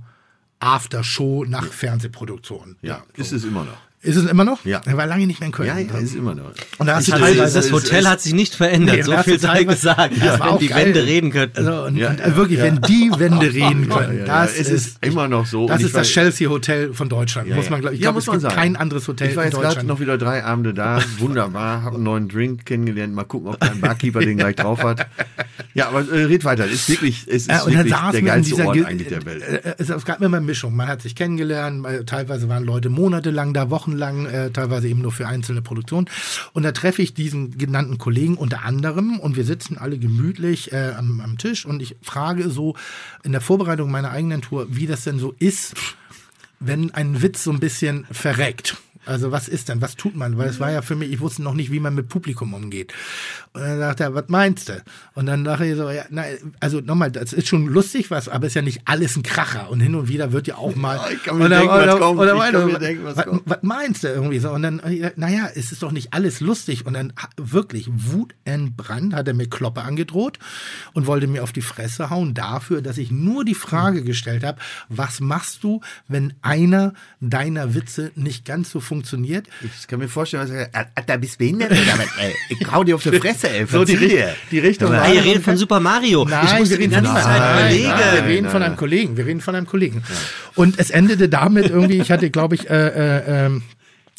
Aftershow nach Fernsehproduktion. Ja, so. ist es immer noch. Ist es immer noch? Ja. Er war lange nicht mehr in Köln. Ja, ja, ist immer noch. Und da hast Ich du teilweise das es- Hotel es- hat sich nicht verändert, Nee, so viel sei gesagt, Das war wenn die geil. Wände reden könnten. Also, und, Ja, und ja, wirklich, wenn die Wände [laughs] reden können, ja, das ja, es ist immer noch so. Das ist das Chelsea Hotel von Deutschland. Ja, muss ja. man, glaub, ich Ja, glaube, muss es man gibt sagen. kein anderes Hotel Ich war in jetzt gerade Deutschland. noch wieder drei Abende da. [laughs] Wunderbar. Habe einen neuen Drink kennengelernt. Mal gucken, ob dein Barkeeper den [laughs] gleich drauf hat. Ja, aber äh, red weiter. Ist wirklich, es ist Ja, und wirklich der in geilste Ort Ge- eigentlich der Welt. Äh, Es, es gab immer eine Mischung. Man hat sich kennengelernt, teilweise waren Leute monatelang da, wochenlang, äh, teilweise eben nur für einzelne Produktionen. Und da treffe ich diesen genannten Kollegen unter anderem und wir sitzen alle gemütlich äh, am, am Tisch und ich frage so in der Vorbereitung meiner eigenen Tour, wie das denn so ist, wenn ein Witz so ein bisschen verreckt. Also was ist denn, was tut man? Weil es war ja für mich, ich wusste noch nicht, wie man mit Publikum umgeht. Und dann dachte er, was meinst du? Und dann dachte ich so, ja, na, also nochmal, das ist schon lustig was, aber ist ja nicht alles ein Kracher. Und hin und wieder wird ja auch mal. Ja, ich kann mir oder, denken, was oder, kommt. oder, Ich kann mir was- denken, was was, kommt. was meinst du irgendwie so? Und dann, naja, es ist doch nicht alles lustig. Und dann wirklich wutentbrannt hat er mir Kloppe angedroht und wollte mir auf die Fresse hauen dafür, dass ich nur die Frage gestellt habe, was machst du, wenn einer deiner Witze nicht ganz so funktioniert? Ich kann mir vorstellen, was er sagt. Alter, bist du behindert oder was? Ich hau dir auf die [laughs] Fresse, ey. So die, Richt- die Richtung Ah, ihr redet von Super Mario. ich Nein, musste wir die reden von ganze nein, Zeit überlegen. Nein, wir reden Nein, von nein. einem Kollegen. Wir reden von einem Kollegen. Und es endete damit irgendwie, ich hatte, glaube ich, äh, äh,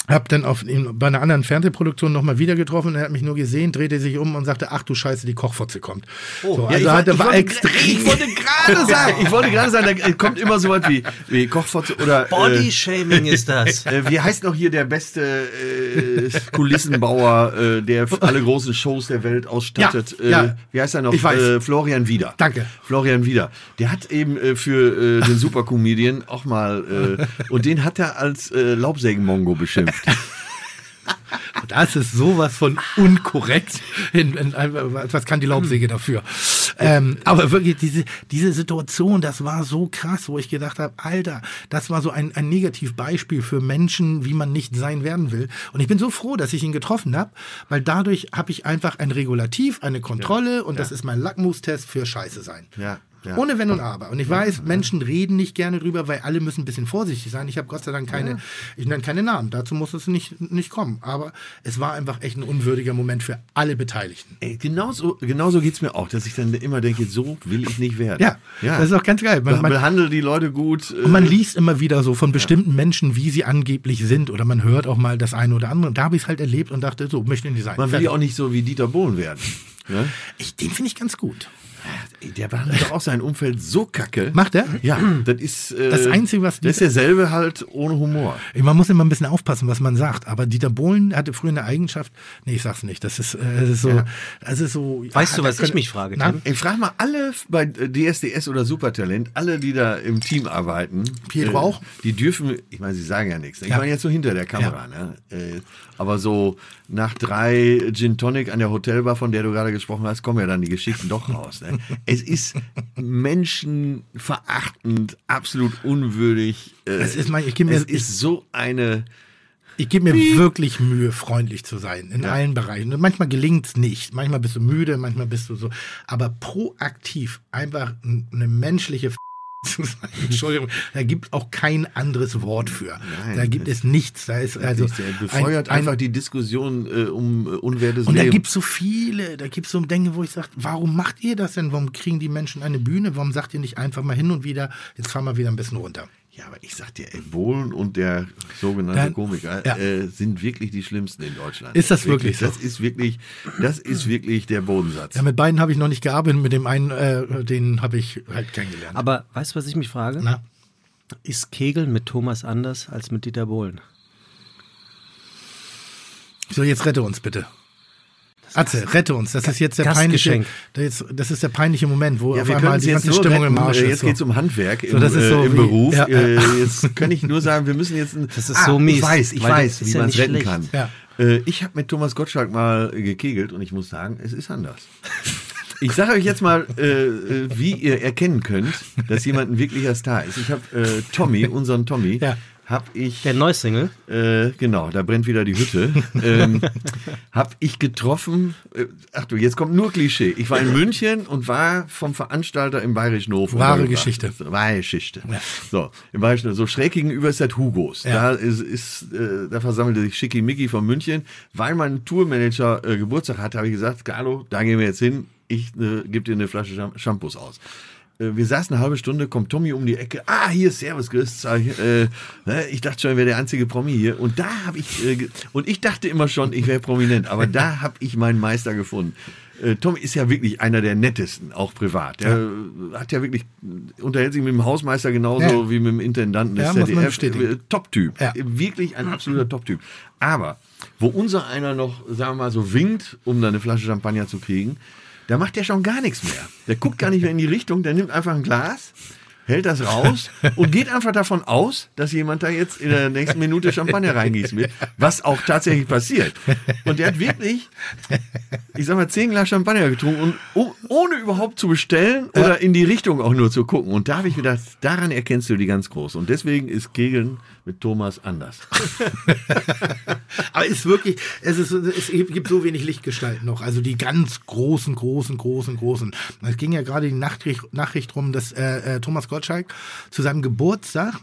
hab dann auf ihn bei einer anderen Fernsehproduktion nochmal wieder getroffen. Er hat mich nur gesehen, drehte sich um und sagte, ach du Scheiße, die Kochfotze kommt. so, Ja, also ich, hat, er ich, war wollte, extrem. ich wollte gerade [laughs] sagen, ich wollte gerade sagen, da kommt immer so was wie, wie Kochfotze oder Body-Shaming ist das. [laughs] Äh, wie heißt noch hier der beste äh, Kulissenbauer, äh, der alle großen Shows der Welt ausstattet? Ja, äh, ja. Wie heißt er noch? Ich weiß. Äh, Florian Wieder. Danke. Florian Wieder. Der hat eben äh, für äh, den Supercomedian auch mal, äh, und den hat er als äh, Laubsägenmongo beschimpft. [laughs] Das ist sowas von unkorrekt. In, in, was kann die Laubsäge dafür? Ähm, aber wirklich, diese, diese Situation, das war so krass, wo ich gedacht habe, Alter, das war so ein, ein Negativbeispiel für Menschen, wie man nicht sein werden will. Und ich bin so froh, dass ich ihn getroffen habe, weil dadurch habe ich einfach ein Regulativ, eine Kontrolle und das ist mein Lackmustest für Scheiße sein. Ja, ja. Ohne Wenn und Aber. Und ich weiß, Menschen reden nicht gerne drüber, weil alle müssen ein bisschen vorsichtig sein. Ich habe Gott sei Dank keine, ich nenne keine Namen. Dazu muss es nicht, nicht kommen. Aber es war einfach echt ein unwürdiger Moment für alle Beteiligten. Ey, genauso, genauso geht's mir auch, dass ich dann immer denke, so will ich nicht werden. Ja, das ist auch ganz geil. Man, man, Behandle die Leute gut. äh, und man liest immer wieder so von bestimmten Menschen, wie sie angeblich sind. Oder man hört auch mal das eine oder andere. Und da habe ich es halt erlebt und dachte, so möchte ich nicht sein. man will ja auch nicht so wie Dieter Bohlen werden. Ne? ich, den finde ich ganz gut. Der behandelt doch auch sein Umfeld so kacke. Macht er? Ja, [clears throat] das ist. Äh, Das Einzige, was Das ist derselbe halt ohne Humor. Man muss immer ein bisschen aufpassen, was man sagt. Aber Dieter Bohlen hatte früher eine Eigenschaft. Nee, ich sag's nicht. Das ist, äh, das ist so. Das ist so. Weißt du, ah, was ich mich frage, Na? Tim? Ich frage mal alle bei DSDS oder Supertalent, alle, die da im Team arbeiten. Pietro auch? Die dürfen, ich meine, sie sagen ja nichts. Ich Ja. meine jetzt so hinter der Kamera. Ne? Äh, aber so nach drei Gin Tonic an der Hotelbar, von der du gerade gesprochen hast, kommen ja dann die Geschichten doch raus. Ne? Es ist menschenverachtend, absolut unwürdig. Äh, Es ist mein- ich mir- es ist so eine. Ich gebe mir wirklich Mühe, freundlich zu sein, in allen Bereichen. Und manchmal gelingt's nicht. Manchmal bist du müde, manchmal bist du so. Aber proaktiv einfach eine menschliche F zu [laughs] sein. Entschuldigung, da gibt auch kein anderes Wort für. Nein, da gibt es nichts. Da ist also er befeuert ein, einfach ein, die Diskussion äh, um äh, unwertes und da Leben. gibt es so viele, da gibt es so Dinge, wo ich sage, warum macht ihr das denn? Warum kriegen die Menschen eine Bühne? Warum sagt ihr nicht einfach mal hin und wieder, jetzt fahren wir wieder ein bisschen runter? Ja, aber ich sag dir, ey, Bohlen und der sogenannte Dann- Komiker ja. äh, sind wirklich die schlimmsten in Deutschland. Ist das wirklich so? Das ist wirklich, das ist wirklich der Bodensatz. Ja, mit beiden habe ich noch nicht gearbeitet, mit dem einen, äh, den habe ich halt kennengelernt. Aber weißt du, was ich mich frage? Na? Ist Kegeln mit Thomas anders als mit Dieter Bohlen? So, jetzt rette uns bitte. Atze, rette uns. Das ist jetzt der peinliche, das ist, das ist der peinliche Moment, wo Ja, auf wir einmal die ganze Stimmung retten, im Arsch äh, ist. Jetzt so. geht's um Handwerk im, das ist so äh, im wie- Beruf. ja. Äh, jetzt [laughs] kann ich nur sagen, wir müssen jetzt. Ein, Das ist so mies, Ich weiß, ich weiß, wie ja man es retten schlecht. kann. Ja. Äh, ich habe mit Thomas Gottschalk mal gekegelt und ich muss sagen, es ist anders. Ich sage euch jetzt mal, äh, äh, wie ihr erkennen könnt, dass jemand ein wirklicher Star ist. Ich habe äh, Tommy, unseren Tommy, Ja. Habe ich Der Neusingle. Äh, genau, da brennt wieder die Hütte. [laughs] ähm, hab ich getroffen. Äh, ach du, jetzt kommt nur Klischee. Ich war in München und war vom Veranstalter im Bayerischen Hof. Wahre. Geschichte. Wahre Geschichte. So, im Bayerischen Hof. So schräg gegenüber ist das Hugos. Ja. Da ist, ist äh, da versammelte sich Schickimicki von München. Weil mein Tourmanager äh, Geburtstag hat, habe ich gesagt, Carlo, da gehen wir jetzt hin. Ich äh, gebe dir eine Flasche Sham- Shampoos aus. Äh, Wir saßen eine halbe Stunde, kommt Tommy um die Ecke. Ah, hier, Servus, grüß. Äh, ne, ich dachte schon, er wäre der einzige Promi hier. Und da habe ich, äh, und ich dachte immer schon, ich wäre prominent. Aber da [laughs] habe ich meinen Meister gefunden. Äh, Tommy ist ja wirklich einer der nettesten, auch privat. Der äh, hat ja wirklich, unterhält sich mit dem Hausmeister genauso Ja. wie mit dem Intendanten des Ja, ZDF. Äh, Top-Typ. Ja. Äh, Wirklich ein absoluter Top-Typ. Aber, wo unser einer noch, sagen wir mal, so winkt, um da eine Flasche Champagner zu kriegen, da macht der schon gar nichts mehr. Der guckt gar nicht mehr in die Richtung, der nimmt einfach ein Glas, hält das raus und geht einfach davon aus, dass jemand da jetzt in der nächsten Minute Champagner reingießen will, was auch tatsächlich passiert. Und der hat wirklich, ich sag mal, zehn Glas Champagner getrunken und oh, ohne überhaupt zu bestellen oder in die Richtung auch nur zu gucken. Und da habe ich gedacht, daran erkennst du die ganz groß. Und deswegen ist Kegeln mit Thomas anders. [laughs] Aber ist wirklich, es, ist, es gibt so wenig Lichtgestalten noch. Also die ganz großen, großen, großen, großen. Es ging ja gerade die Nachricht, Nachricht rum, dass äh, äh, Thomas Gottschalk zu seinem Geburtstag,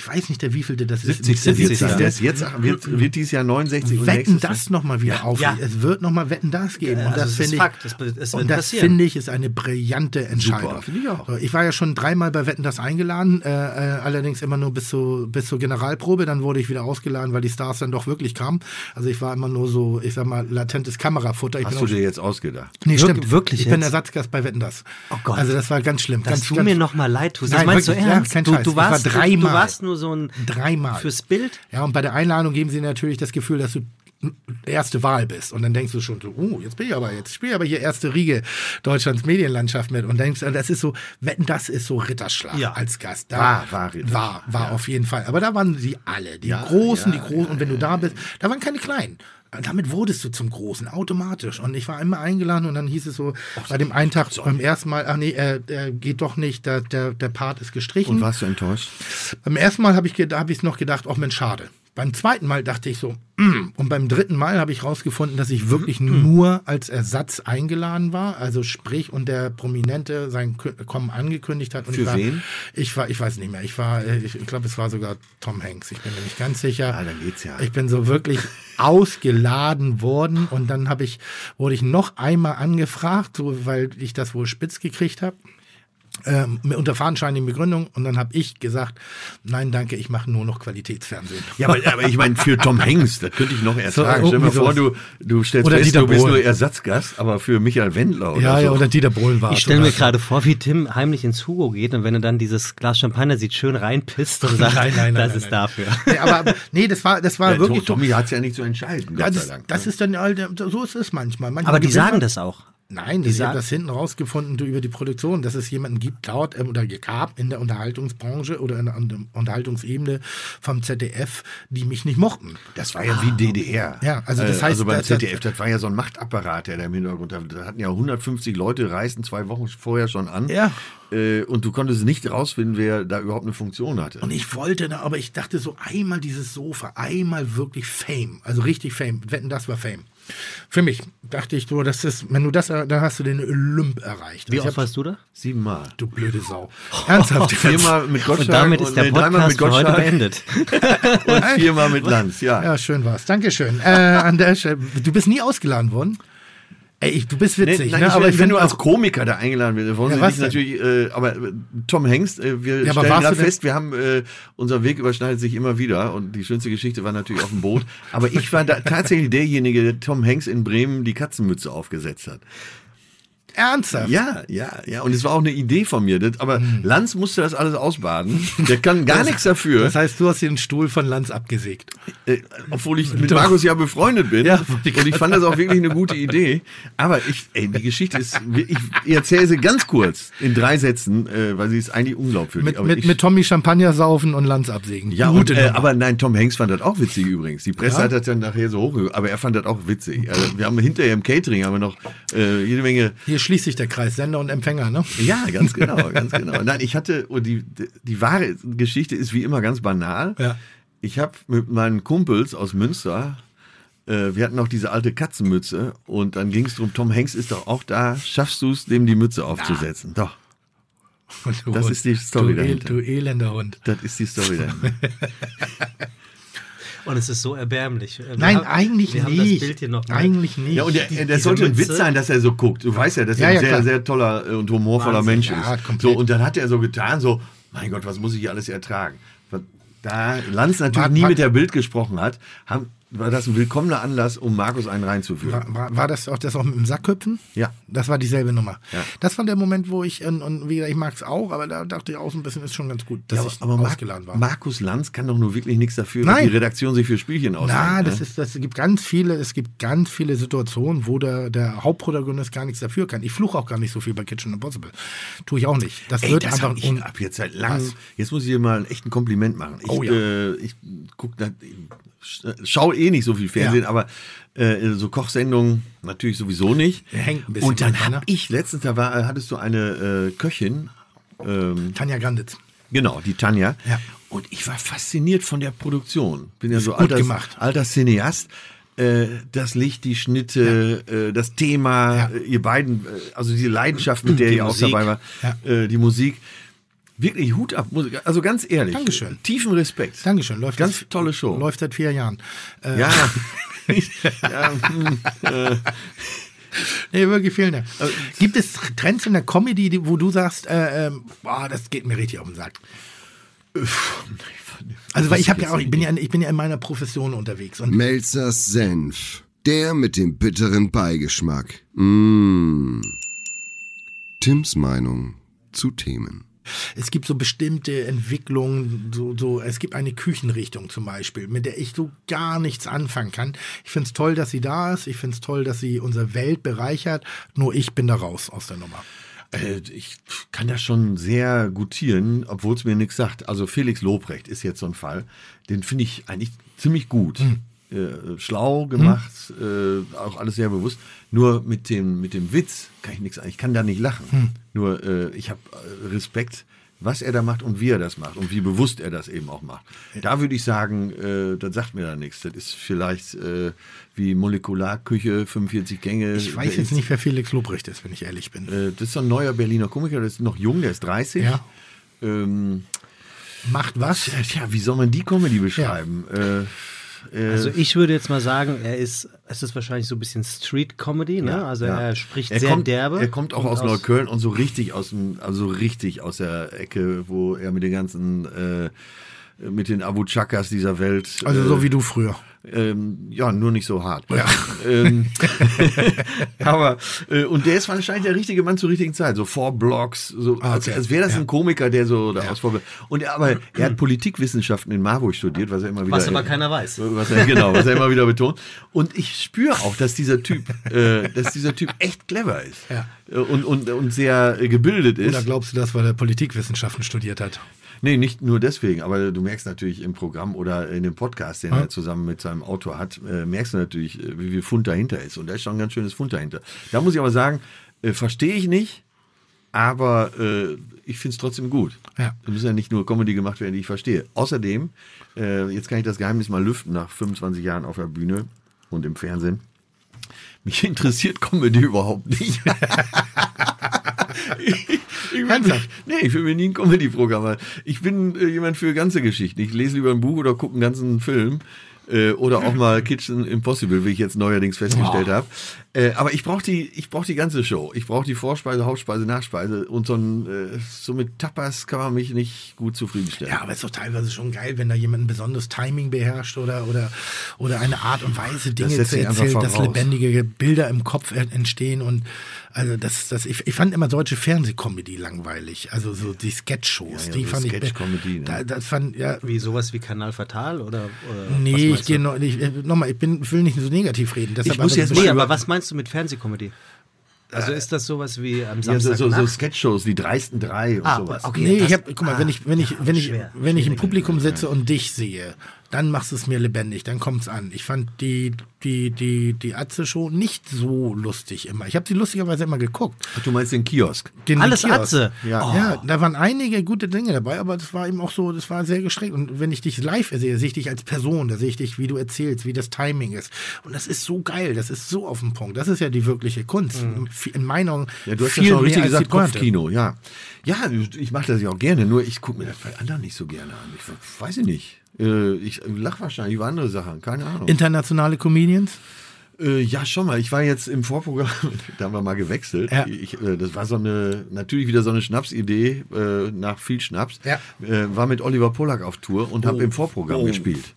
ich weiß nicht, der wievielte das ist. 70. Jetzt, Jahr. das jetzt wird, wird dieses Jahr 69 und Wetten das nochmal wieder auf. Ja. Es wird nochmal Wetten das geben. Ja, und das also es ist finde ich, Fakt. Und das passieren. finde ich ist eine brillante Entscheidung. Super, finde ich auch. So, Ich war ja schon dreimal bei Wetten das eingeladen, äh, äh, allerdings immer nur bis, zur bis zur Generalprobe. Dann wurde ich wieder ausgeladen, weil die Stars dann doch wirklich kamen. Also ich war immer nur so, ich sag mal, latentes Kamerafutter. Ich Hast bin du dir jetzt ausgedacht? Nee, Wirk- stimmt. wirklich Ich bin jetzt? Ersatzgast bei Wetten das. Oh Gott. Also das war ganz schlimm. Dass ganz, du ganz, mir nochmal leid tust. Das Nein, meinst wirklich, du ja, ernst? kein du, Scheiß. du, Ich war warst, du, warst nur so ein Dreimal. fürs Bild. Ja, und bei der Einladung geben sie natürlich das Gefühl, dass du erste Wahl bist. Und dann denkst du schon so, oh, jetzt bin ich aber, jetzt spiele ich aber hier erste Riege Deutschlands Medienlandschaft mit. Und denkst, das ist so, wetten, das ist so Ritterschlag Ja. als Gast. Da, War- war Ritterschlag, War, war auf jeden Fall. Aber da waren sie alle. Die Ja, Großen, ja, die Großen. und wenn du da bist, da waren keine Kleinen. Damit wurdest du zum Großen, automatisch. Und ich war einmal eingeladen und dann hieß es so, bei dem einen Tag beim ersten Mal, ach nee, äh, äh, geht doch nicht, der, der, der Part ist gestrichen. Und warst du enttäuscht? Beim ersten Mal habe ich, ged- hab ich noch gedacht, oh Mensch, schade. Beim zweiten Mal dachte ich so, mm. [clears throat] und beim dritten Mal habe ich rausgefunden, dass ich wirklich nur als Ersatz eingeladen war. Also sprich, und der Prominente sein Kommen angekündigt hat. Und Für ich war, wen? Ich war, ich weiß nicht mehr. Ich war, äh, ich, ich glaube, es war sogar Tom Hanks. Ich bin mir nicht ganz sicher. Ah, dann geht's ja. Ich bin so wirklich [laughs] ausgeladen worden und dann habe ich, wurde ich noch einmal angefragt, so, weil ich das wohl spitz gekriegt habe. Ähm, mit unter fadenscheinigen Begründung und dann habe ich gesagt, nein, danke, ich mache nur noch Qualitätsfernsehen. Ja, aber, aber ich meine, für Tom Hanks, das könnte ich noch ertragen. So, Stell dir mal vor, du, du stellst Oder fest, Dieter du bist Bohlen. nur Ersatzgast, aber für Michael Wendler oder ja, so. ja, oder Dieter Bohlen war Ich stelle mir so. gerade vor, wie Tim heimlich ins Hugo geht und wenn er dann dieses Glas Champagner sieht, schön reinpisst und [laughs] sagt, Nein, nein, nein, das nein, ist nein. dafür. Nee, aber nee, das war, das war ja, wirklich Tommy hat es ja nicht zu entscheiden, Ja, Gott das, sei Dank. das ne? ist dann, halt, so ist es manchmal. manchmal Aber die sagen man- das auch. Nein, Die ich habe das hinten rausgefunden du, über die Produktion, dass es jemanden gibt, laut ähm, oder gab in der Unterhaltungsbranche oder in der Unter- Unterhaltungsebene vom ZDF, die mich nicht mochten. Das war ja wie DDR. Ja, also das Äh, heißt, also beim das- ZDF, das war ja so ein Machtapparat, der da im Hintergrund, da da hatten ja 150 Leute, reisten zwei Wochen vorher schon an. Ja. Äh, und du konntest nicht rausfinden, wer da überhaupt eine Funktion hatte. Und ich wollte da, aber ich dachte so einmal dieses Sofa, einmal wirklich Fame, also richtig Fame. Wetten, das war Fame. Für mich dachte ich so, das ist, wenn du das, dann hast du den Olymp erreicht. Wie Ich oft warst du da? Siebenmal. Du blöde Sau. [laughs] Ernsthaft. Viermal mit Gottschalk Und damit ist der dreimal Podcast heute Gottschalk beendet. [laughs] und viermal mit Lanz, ja. Ja, schön war's. Dankeschön. Äh, an der Stelle, du bist nie ausgeladen worden? Ey, ich, du bist Nee, witzig, nein, ne? aber wenn, ich wenn du als Komiker da eingeladen wirst, wollen Ja, sie was natürlich, äh, aber äh, Tom Hengst, äh, wir Ja, stellen gerade fest, wir haben, äh, unser Weg überschneidet sich immer wieder und die schönste Geschichte war natürlich auf dem Boot, aber ich war da tatsächlich derjenige, der Tom Hanks in Bremen die Katzenmütze aufgesetzt hat. Ernsthaft. Ja, ja, ja. Und es war auch eine Idee von mir. Das, aber Lanz musste das alles ausbaden. Der kann gar nichts dafür. Das heißt, du hast den Stuhl von Lanz abgesägt. Äh, obwohl ich mit Markus ja befreundet bin. Ja, und ich fand das auch wirklich eine gute Idee. Aber ich, ey, die Geschichte ist, ich, ich erzähle sie ganz kurz in drei Sätzen, äh, weil sie ist eigentlich unglaubwürdig. Mit, aber mit, ich, mit Tommy Champagner saufen und Lanz absägen. ja, Gute und, äh, aber nein, Tom Hanks fand das auch witzig übrigens. Die Presse Ja? hat das dann nachher so hoch, aber er fand das auch witzig. Also, wir haben hinterher im Catering haben wir noch äh, jede Menge Hier schließt sich der Kreis, Sender und Empfänger, ne? Ja, ganz [laughs] genau, ganz genau. Nein, ich hatte, und die, die wahre Geschichte ist wie immer ganz banal. Ja. Ich habe mit meinen Kumpels aus Münster, äh, wir hatten noch diese alte Katzenmütze und dann ging es darum, Tom Hanks ist doch auch da, schaffst du es, dem die Mütze aufzusetzen? Doch, [laughs] Du Das Hund. ist die Story du, el- dahinter. du elender Hund. das ist die Story dahinter. [laughs] Und es ist so erbärmlich. Wir Nein, haben- eigentlich wir nicht. haben das Bild hier noch mal. Eigentlich nicht. Ja, und der, Die- diese sollte ein Witz sein, dass er so guckt. Du weißt ja, dass Ja, er ja, ein sehr, klar. sehr toller äh, und humorvoller Wahnsinn. Mensch Ja, ist. komplett. So, und dann hat er so getan, so, mein Gott, was muss ich hier alles ertragen? Da Lanz natürlich War- nie war- mit der Bild gesprochen hat, haben, war das ein willkommener Anlass, um Markus einen reinzuführen. War, war, war das auch das auch mit dem Sackhüpfen? Ja. Das war dieselbe Nummer. Ja. Das war der Moment, wo ich, und, und wie gesagt, ich mag es auch, aber da dachte ich auch so ein bisschen, ist schon ganz gut, dass Ja, ich aber Mar ausgeladen war. Markus Lanz kann doch nur wirklich nichts dafür, dass Nein. die Redaktion sich für Spielchen ausdenkt. Na, das ne? ist, das gibt ganz viele, es gibt ganz viele Situationen, wo der, der Hauptprotagonist gar nichts dafür kann. Ich fluche auch gar nicht so viel bei Kitchen Impossible. Tue ich auch nicht. Das Ey, wird das einfach ich ab jetzt seit langem. Jetzt muss ich dir mal ein echtes Kompliment machen. Ich, Oh ja. äh, ich guck, da, schau eh nicht so viel Fernsehen, Ja. aber äh, so Kochsendungen natürlich sowieso nicht. Hängt ein bisschen Und dann habe ich letztens, da war, hattest du eine äh, Köchin, ähm, Tanja Granditz. genau, die Tanja. Ja. Und ich war fasziniert von der Produktion. Bin ja so gut alter, gemacht. alter Cineast. Äh, das Licht, die Schnitte, äh, das Thema, Ja. äh, ihr beiden, äh, also diese Leidenschaft, mit [clears throat] der Die ihr auch Musik. dabei war, Ja. äh, die Musik. Wirklich Hut ab. Also ganz ehrlich. Dankeschön. Tiefen Respekt. Dankeschön. Läuft Ganz das- tolle Show. Läuft seit vier Jahren. Äh, Ja. [laughs] ja äh, [laughs] Nee, wirklich vielen Dank. Gibt es Trends in der Comedy, wo du sagst, äh, ähm, boah, das geht mir richtig auf den Sack? Also, weil ich habe ja auch, ich bin ja, ich bin ja in meiner Profession unterwegs und Melzers Senf. Der mit dem bitteren Beigeschmack. Mmh. Tims Meinung zu Themen. Es gibt so bestimmte Entwicklungen, so, so, es gibt eine Küchenrichtung zum Beispiel, mit der ich so gar nichts anfangen kann. Ich finde es toll, dass sie da ist. Ich finde es toll, dass sie unsere Welt bereichert. Nur ich bin da raus aus der Nummer. Äh, ich kann das schon sehr gutieren, obwohl es mir nichts sagt. Also Felix Lobrecht ist jetzt so ein Fall. Den finde ich eigentlich ziemlich gut. Äh, schlau gemacht, äh, auch alles sehr bewusst. Nur mit dem, mit dem Witz kann ich nichts, ich kann da nicht lachen. Nur äh, ich habe äh, Respekt, was er da macht und wie er das macht und wie bewusst er das eben auch macht. Da würde ich sagen, äh, das sagt mir da nichts. Das ist vielleicht äh, wie Molekularküche, 45 Gänge. Ich weiß jetzt nicht, wer Felix Lobrecht ist, wenn ich ehrlich bin. Äh, das ist so ein neuer Berliner Komiker, der ist noch jung, der ist 30. Ja. Ähm, Macht was? tja, wie soll man die Comedy beschreiben? Äh, äh, Also ich würde jetzt mal sagen, er ist, es ist wahrscheinlich so ein bisschen Street-Comedy, ne? ja, also ja. er spricht er sehr kommt, derbe. Er kommt auch aus, Neukölln und so richtig aus dem, also richtig aus der Ecke, wo er mit den ganzen, äh, mit den Abu Chakas dieser Welt. Also äh, so wie du früher. Ähm, ja, nur nicht so hart. Ja. Ähm, [laughs] aber, äh, und der ist wahrscheinlich der richtige Mann zur richtigen Zeit. So Four Blocks, so, Ah, als, okay. als wäre das Ja. ein Komiker, der so da aus Vorbild. Und er, aber er hat Politikwissenschaften in Marburg studiert, was er immer wieder. Was aber keiner weiß. Was er, genau, was er immer wieder betont. Und ich spüre auch, dass dieser Typ, äh, dass dieser Typ echt clever ist. Ja. Äh, Und, und, und sehr äh, gebildet ist. Oder glaubst du das, weil er Politikwissenschaften studiert hat? Nee, nicht nur deswegen, aber du merkst natürlich im Programm oder in dem Podcast, den er zusammen mit seinem Autor hat, äh, merkst du natürlich, äh, wie viel Fund dahinter ist. Und da ist schon ein ganz schönes Fund dahinter. Da muss ich aber sagen, äh, verstehe ich nicht, aber äh, ich finde es trotzdem gut. Ja. Da müssen ja nicht nur Comedy gemacht werden, die ich verstehe. Außerdem, äh, jetzt kann ich das Geheimnis mal lüften nach 25 Jahren auf der Bühne und im Fernsehen. Mich interessiert Comedy überhaupt nicht. [laughs] ich, ich bin, Ernsthaft? nee, ich will mir nie ein Comedy-Programm. Ich bin äh, jemand für ganze Geschichten. Ich lese lieber ein Buch oder gucke einen ganzen Film. Äh, oder auch mal Kitchen Impossible, wie ich jetzt neuerdings festgestellt habe. Äh, aber ich brauche die, ich brauche die ganze Show. Ich brauche die Vorspeise, Hauptspeise, Nachspeise. Und so, ein, äh, so mit Tapas kann man mich nicht gut zufriedenstellen. Ja, aber es ist doch teilweise schon geil, wenn da jemand ein besonderes Timing beherrscht oder, oder, oder eine Art und Weise, Dinge zu erzählen, dass lebendige Bilder im Kopf en- entstehen und also das, das, ich, ich fand immer deutsche Fernsehcomedy langweilig. Also so die Sketch-Shows, Ja, ja, die so fand ich. Sketch-Comedy, ne? Da, das fand, ja. Wie sowas wie Kanal Fatal oder, oder Nee, was ich gehe noch, ich, äh, nochmal, ich bin, will nicht so negativ reden. Deshalb muss aber jetzt mal Nee, aber was meinst du mit Fernsehkomödie? Also ist das sowas wie am Ja, so, Samstag? so, so Sketch-Shows, die dreisten drei und Ah, sowas. okay. Nee, ich das- hab, guck mal, ah, wenn ich, wenn ich, wenn ich, schwer. wenn ich im Publikum sitze und dich sehe, dann machst du es mir lebendig, dann kommt's an. Ich fand die, die, die, die Atze-Show nicht so lustig immer. Ich habe sie lustigerweise immer geguckt. Ach, du meinst den Kiosk? Den Alles Kiosk. Atze. Ja. Oh. Ja, da waren einige gute Dinge dabei, aber das war eben auch so, das war sehr gestreckt. Und wenn ich dich live sehe, sehe ich dich als Person, da sehe ich dich, wie du erzählst, wie das Timing ist. Und das ist so geil, das ist so auf den Punkt. Das ist ja die wirkliche Kunst. In meiner Augen Ja, du hast viel ja schon mehr richtig gesagt. Kopfkino, ja. Ja, ich mache das ja auch gerne, nur ich gucke mir das bei anderen nicht so gerne an. Ich weiß ich nicht. Äh, Ich lache wahrscheinlich über andere Sachen, keine Ahnung. Internationale Comedians? Äh, ja, schon mal. Ich war jetzt im Vorprogramm, [laughs] da haben wir mal gewechselt. Ja. Ich, äh, das war so eine, natürlich wieder so eine Schnapsidee, äh, nach viel Schnaps. Ja. Äh, war mit Oliver Pollack auf Tour und habe im Vorprogramm gespielt.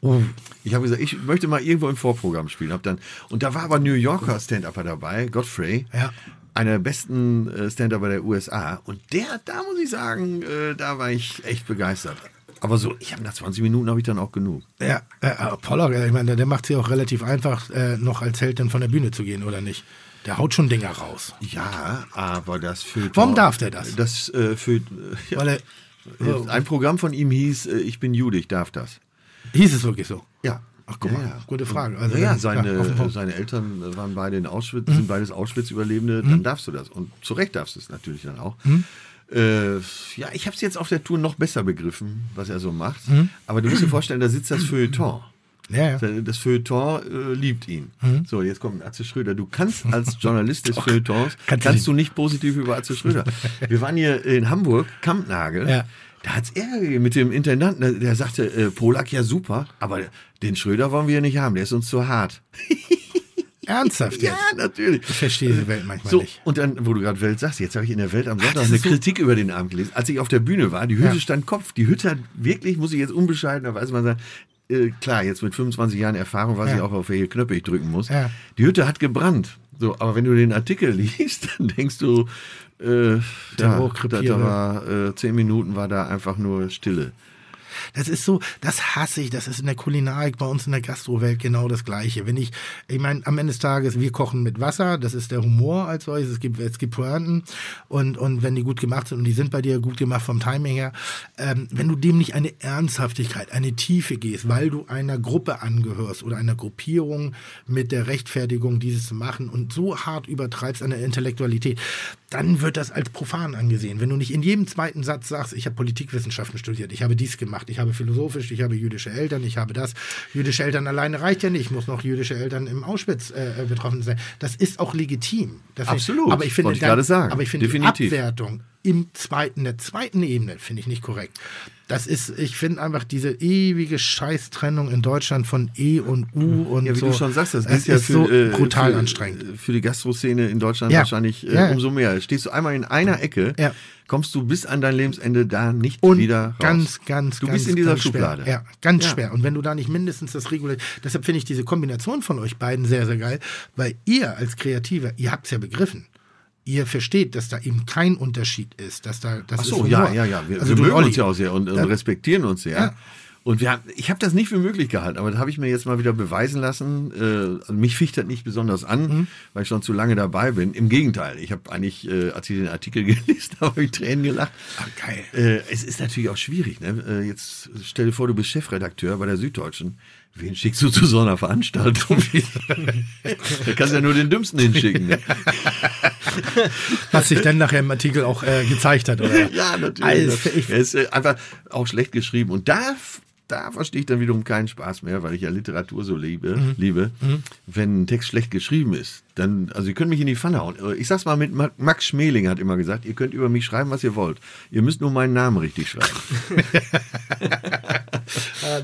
Ich habe gesagt, ich möchte mal irgendwo im Vorprogramm spielen. Hab dann, und da war aber New Yorker Stand-Upper dabei, Godfrey. Ja. Einer der besten äh, Stand-Upper der USA. Und der, da muss ich sagen, äh, da war ich echt begeistert. Aber so, ich habe nach 20 Minuten habe ich dann auch genug. Ja, äh, Pollock, äh, ich meine, der, macht sie auch relativ einfach, äh, noch als Held dann von der Bühne zu gehen, oder nicht? Der haut schon Dinger raus. Ja, aber das für Warum darf der das? Das äh, für ja, Weil er, ein Programm von ihm hieß äh, Ich bin Jude, ich darf das. hieß es wirklich so? Ja. Ach, guck ja, mal, ja. gute Frage. Also ja, ja, dann- seine, ja, seine Eltern waren beide in Auschwitz, Mhm. sind beides Auschwitz-Überlebende, dann darfst du das. Und zu Recht darfst du es natürlich dann auch. Mhm. Äh, ja, ich habe es jetzt auf der Tour noch besser begriffen, was er so macht. Mhm. Aber du musst dir vorstellen, da sitzt das Feuilleton. Ja, ja. Das Feuilleton äh, liebt ihn. Mhm. So, jetzt kommt Atze Schröder. Du kannst als [laughs] Journalist des Feuilletons, kannst kannst, du nicht positiv über Atze Schröder. [laughs] Wir waren hier in Hamburg, Kampnagel. Ja. Da hat's Ärger gegeben mit dem Intendanten. Der, der sagte, äh, Polak, ja super, aber den Schröder wollen wir hier nicht haben, der ist uns zu hart. [laughs] Ernsthaft jetzt? Ja, natürlich. Ich verstehe diese Welt manchmal So, nicht. und dann, wo du gerade Welt sagst, jetzt habe ich in der Welt am Sonntag das eine so- Kritik über den Abend gelesen. Als ich auf der Bühne war, die Hütte Ja. stand Kopf. Die Hütte hat wirklich, muss ich jetzt unbescheidenerweise mal sagen, äh, klar, jetzt mit 25 Jahren Erfahrung weiß Ja. ich auch, auf welche Knöpfe ich drücken muss. Ja. Die Hütte hat gebrannt. So, aber wenn du den Artikel [laughs] liest, dann denkst du, äh, da, da war äh, zehn Minuten war da einfach nur Stille. Das ist so, das hasse ich. Das ist in der Kulinarik bei uns in der Gastrowelt genau das Gleiche. Wenn ich, ich meine, am Ende des Tages, wir kochen mit Wasser, das ist der Humor als solches. Es gibt, es gibt Pointen und, und wenn die gut gemacht sind und die sind bei dir gut gemacht vom Timing her, ähm, wenn du dem nicht eine Ernsthaftigkeit, eine Tiefe gehst, weil du einer Gruppe angehörst oder einer Gruppierung mit der Rechtfertigung, dieses zu machen und so hart übertreibst an der Intellektualität, dann wird das als profan angesehen. Wenn du nicht in jedem zweiten Satz sagst, ich habe Politikwissenschaften studiert, ich habe dies gemacht, ich habe philosophisch, ich habe jüdische Eltern, ich habe das. Jüdische Eltern alleine reicht ja nicht, ich muss noch jüdische Eltern im Auschwitz äh, betroffen sein. Das ist auch legitim. Das Absolut, aber ich finde, ich dann- gerade sagen. aber ich finde die. Abwertung im zweiten, der zweiten Ebene finde ich nicht korrekt. Das ist, ich finde einfach diese ewige Scheißtrennung in Deutschland von E und U und Ja, wie so. du schon sagst, das ist ja für, so äh, brutal für, anstrengend. Für die Gastroszene in Deutschland Ja. wahrscheinlich äh, Ja. umso mehr. Stehst du einmal in einer Ecke, Ja. kommst du bis an dein Lebensende da nicht Und wieder raus. ganz, ganz, Du ganz, bist in dieser Schublade. Schwer. Ja, ganz schwer. Und wenn du da nicht mindestens das regulär, deshalb finde ich diese Kombination von euch beiden sehr, sehr geil, weil ihr als Kreativer, ihr habt es ja begriffen. Ihr versteht, dass da eben kein Unterschied ist, dass da, das Ach ist so, Humor. ja, ja, ja. Wir, also wir mögen Olli, uns ja auch sehr und, und respektieren uns sehr. Ja. Und wir haben, ich habe das nicht für möglich gehalten, aber das habe ich mir jetzt mal wieder beweisen lassen. Äh, mich ficht das nicht besonders an, Mhm. weil ich schon zu lange dabei bin. Im Gegenteil, ich habe eigentlich, äh, als ich den Artikel [laughs] gelesen habe, habe ich Tränen gelacht. Ah, geil. Äh, es ist natürlich auch schwierig. Ne? Äh, jetzt stell dir vor, du bist Chefredakteur bei der Süddeutschen. Wen schickst du zu so einer Veranstaltung? [laughs] da kannst ja nur den Dümmsten hinschicken. Ne? [laughs] Was sich dann nachher im Artikel auch äh, gezeigt hat, oder? Ja, natürlich. Also, ich, er ist äh, einfach auch schlecht geschrieben. Und da, da verstehe ich dann wiederum keinen Spaß mehr, weil ich ja Literatur so liebe. Mhm. liebe. Wenn ein Text schlecht geschrieben ist, dann, also ihr könnt mich in die Pfanne hauen. Ich sag's mal mit Ma- Max Schmeling hat immer gesagt, ihr könnt über mich schreiben, was ihr wollt. Ihr müsst nur meinen Namen richtig schreiben. [laughs] Ah,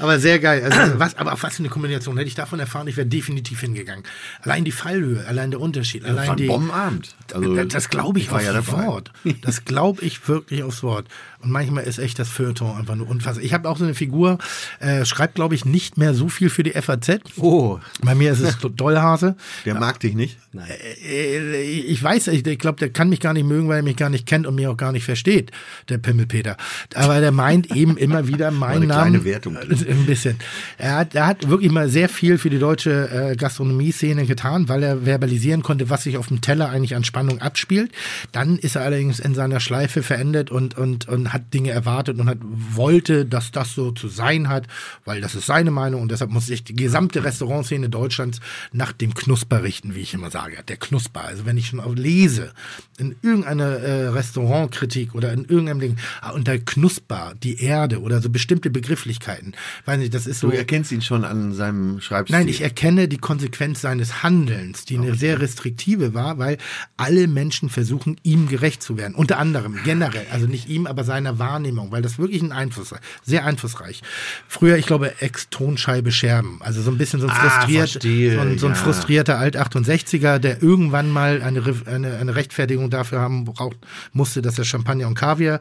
aber sehr geil. Also, [coughs] was, aber auf was für eine Kombination. Hätte ich davon erfahren, ich wäre definitiv hingegangen. Allein die Fallhöhe, allein der Unterschied, allein war ein die. Bombenabend. Also, das das glaube ich, ich aufs ja. Wort. Das glaube ich wirklich aufs Wort. Und manchmal ist echt das Feuilleton einfach nur unfassbar. Ich habe auch so eine Figur, äh, schreibt, glaube ich, nicht mehr so viel für die FAZ. Oh, Bei mir ist es [laughs] Dollhase. Der mag dich nicht. Äh, ich weiß, ich, ich glaube, der kann mich gar nicht mögen, weil er mich gar nicht kennt und mich auch gar nicht versteht, der Pimmelpeter. Aber der meint [laughs] eben immer wieder meinen eine Namen. kleine Wertung. [laughs] Ein bisschen. Er hat, er hat wirklich mal sehr viel für die deutsche äh, Gastronomie-Szene getan, weil er verbalisieren konnte, was sich auf dem Teller eigentlich an Spannung abspielt. Dann ist er allerdings in seiner Schleife verendet und, und, und hat Dinge erwartet und hat, wollte, dass das so zu sein hat, weil das ist seine Meinung und deshalb muss sich die gesamte Restaurantszene Deutschlands nach dem Knusper richten, wie ich immer sage. Der Knusper. Also wenn ich schon lese, in irgendeiner äh, Restaurantkritik oder in irgendeinem Ding, ah, unter Knusper, die Erde oder so bestimmte Begrifflichkeiten, weiß nicht, das ist so. Du erkennst ihn schon an seinem Schreibstil. Nein, ich erkenne die Konsequenz seines Handelns, die eine sehr restriktive war, weil alle Menschen versuchen, ihm gerecht zu werden. Unter anderem, generell, also nicht ihm, aber seiner Wahrnehmung, weil das wirklich ein Einfluss, sehr einflussreich. Früher, ich glaube, Ex-Tonscheibe Scherben, also so ein bisschen so ein, Ah, frustriert, so ein, so ein ja. frustrierter Alt-68er, der irgendwann mal eine, eine, eine Rechtfertigung dafür haben braucht, musste, dass er Champagner und Kaviar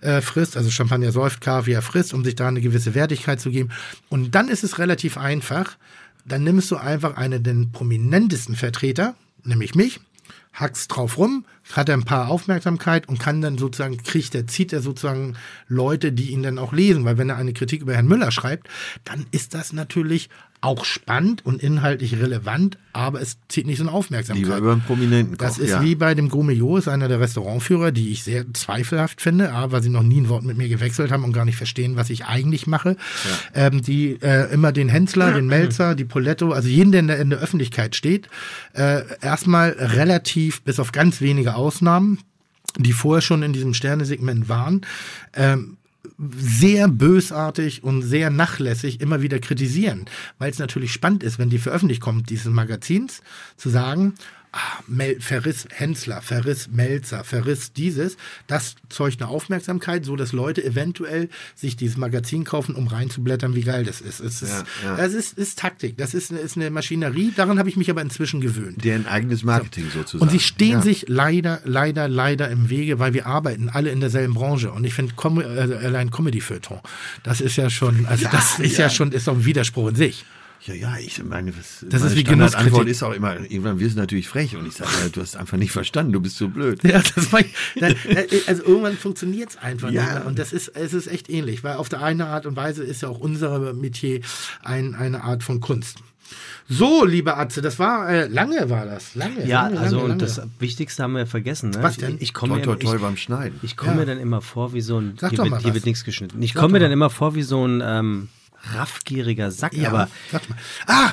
äh, frisst, also Champagner säuft, Kaviar frisst, um sich da eine gewisse Wertigkeit zu geben. Und dann ist es relativ einfach. Dann nimmst du einfach einen den prominentesten Vertreter, nämlich mich, hackst drauf rum, hat er ein paar Aufmerksamkeit und kann dann sozusagen, kriegt er, zieht er sozusagen Leute, die ihn dann auch lesen. Weil wenn er eine Kritik über Herrn Müller schreibt, dann ist das natürlich auch spannend und inhaltlich relevant, aber es zieht nicht so eine Aufmerksamkeit. Lieber über einen Prominenten Das ist ja. wie bei dem Gourmillot, ist einer der Restaurantführer, die ich sehr zweifelhaft finde, A, weil sie noch nie ein Wort mit mir gewechselt haben und gar nicht verstehen, was ich eigentlich mache. Ähm, die äh, immer den Hensler, den Melzer, die Poletto, also jeden, der in der, in der Öffentlichkeit steht, äh, erstmal relativ, bis auf ganz wenige Ausnahmen, die vorher schon in diesem Sternesegment waren, ähm, sehr bösartig und sehr nachlässig immer wieder kritisieren, weil es natürlich spannend ist, wenn die veröffentlicht kommt, dieses Magazins, zu sagen, ah, Mel Verriss Hensler, Verriss Melzer, Verriss dieses, das zeugt eine Aufmerksamkeit, so dass Leute eventuell sich dieses Magazin kaufen, um reinzublättern, wie geil das ist. Es ist, Ja, ja. Das ist, ist Taktik, das ist, eine- ist eine Maschinerie, daran habe ich mich aber inzwischen gewöhnt. Deren eigenes Marketing sozusagen. Und sie stehen Ja. sich leider, leider, leider im Wege, weil wir arbeiten alle in derselben Branche. Und ich finde Com also allein Comedy-Feuilleton, das ist ja schon, also das ist ja, schon, ist doch ein Widerspruch in sich. Ja, ja, ich meine, was, Das meine ist wie Standardantwort Genusskritik. ist auch immer, irgendwann wirst du natürlich frech und ich sage, ja, du hast einfach nicht verstanden, du bist so blöd. Ja, das war, dann, [laughs] also irgendwann funktioniert es einfach Ja. nicht. Und das ist, es ist echt ähnlich, weil auf der eine Art und Weise ist ja auch unser Metier ein, eine Art von Kunst. So, liebe Atze, das war, äh, lange war das, lange. Ja, lange, also lange, lange. das Wichtigste haben wir vergessen. Ne? Was denn? Ich, ich komme Toi, mir, toi, toi ich, beim Schneiden. ich komme Ja. mir dann immer vor wie so ein, Sag hier, doch wird, mal hier wird nichts geschnitten. Ich komme mir dann immer vor wie so ein ähm, raffgieriger Sack, ja, aber sag mal. Ah,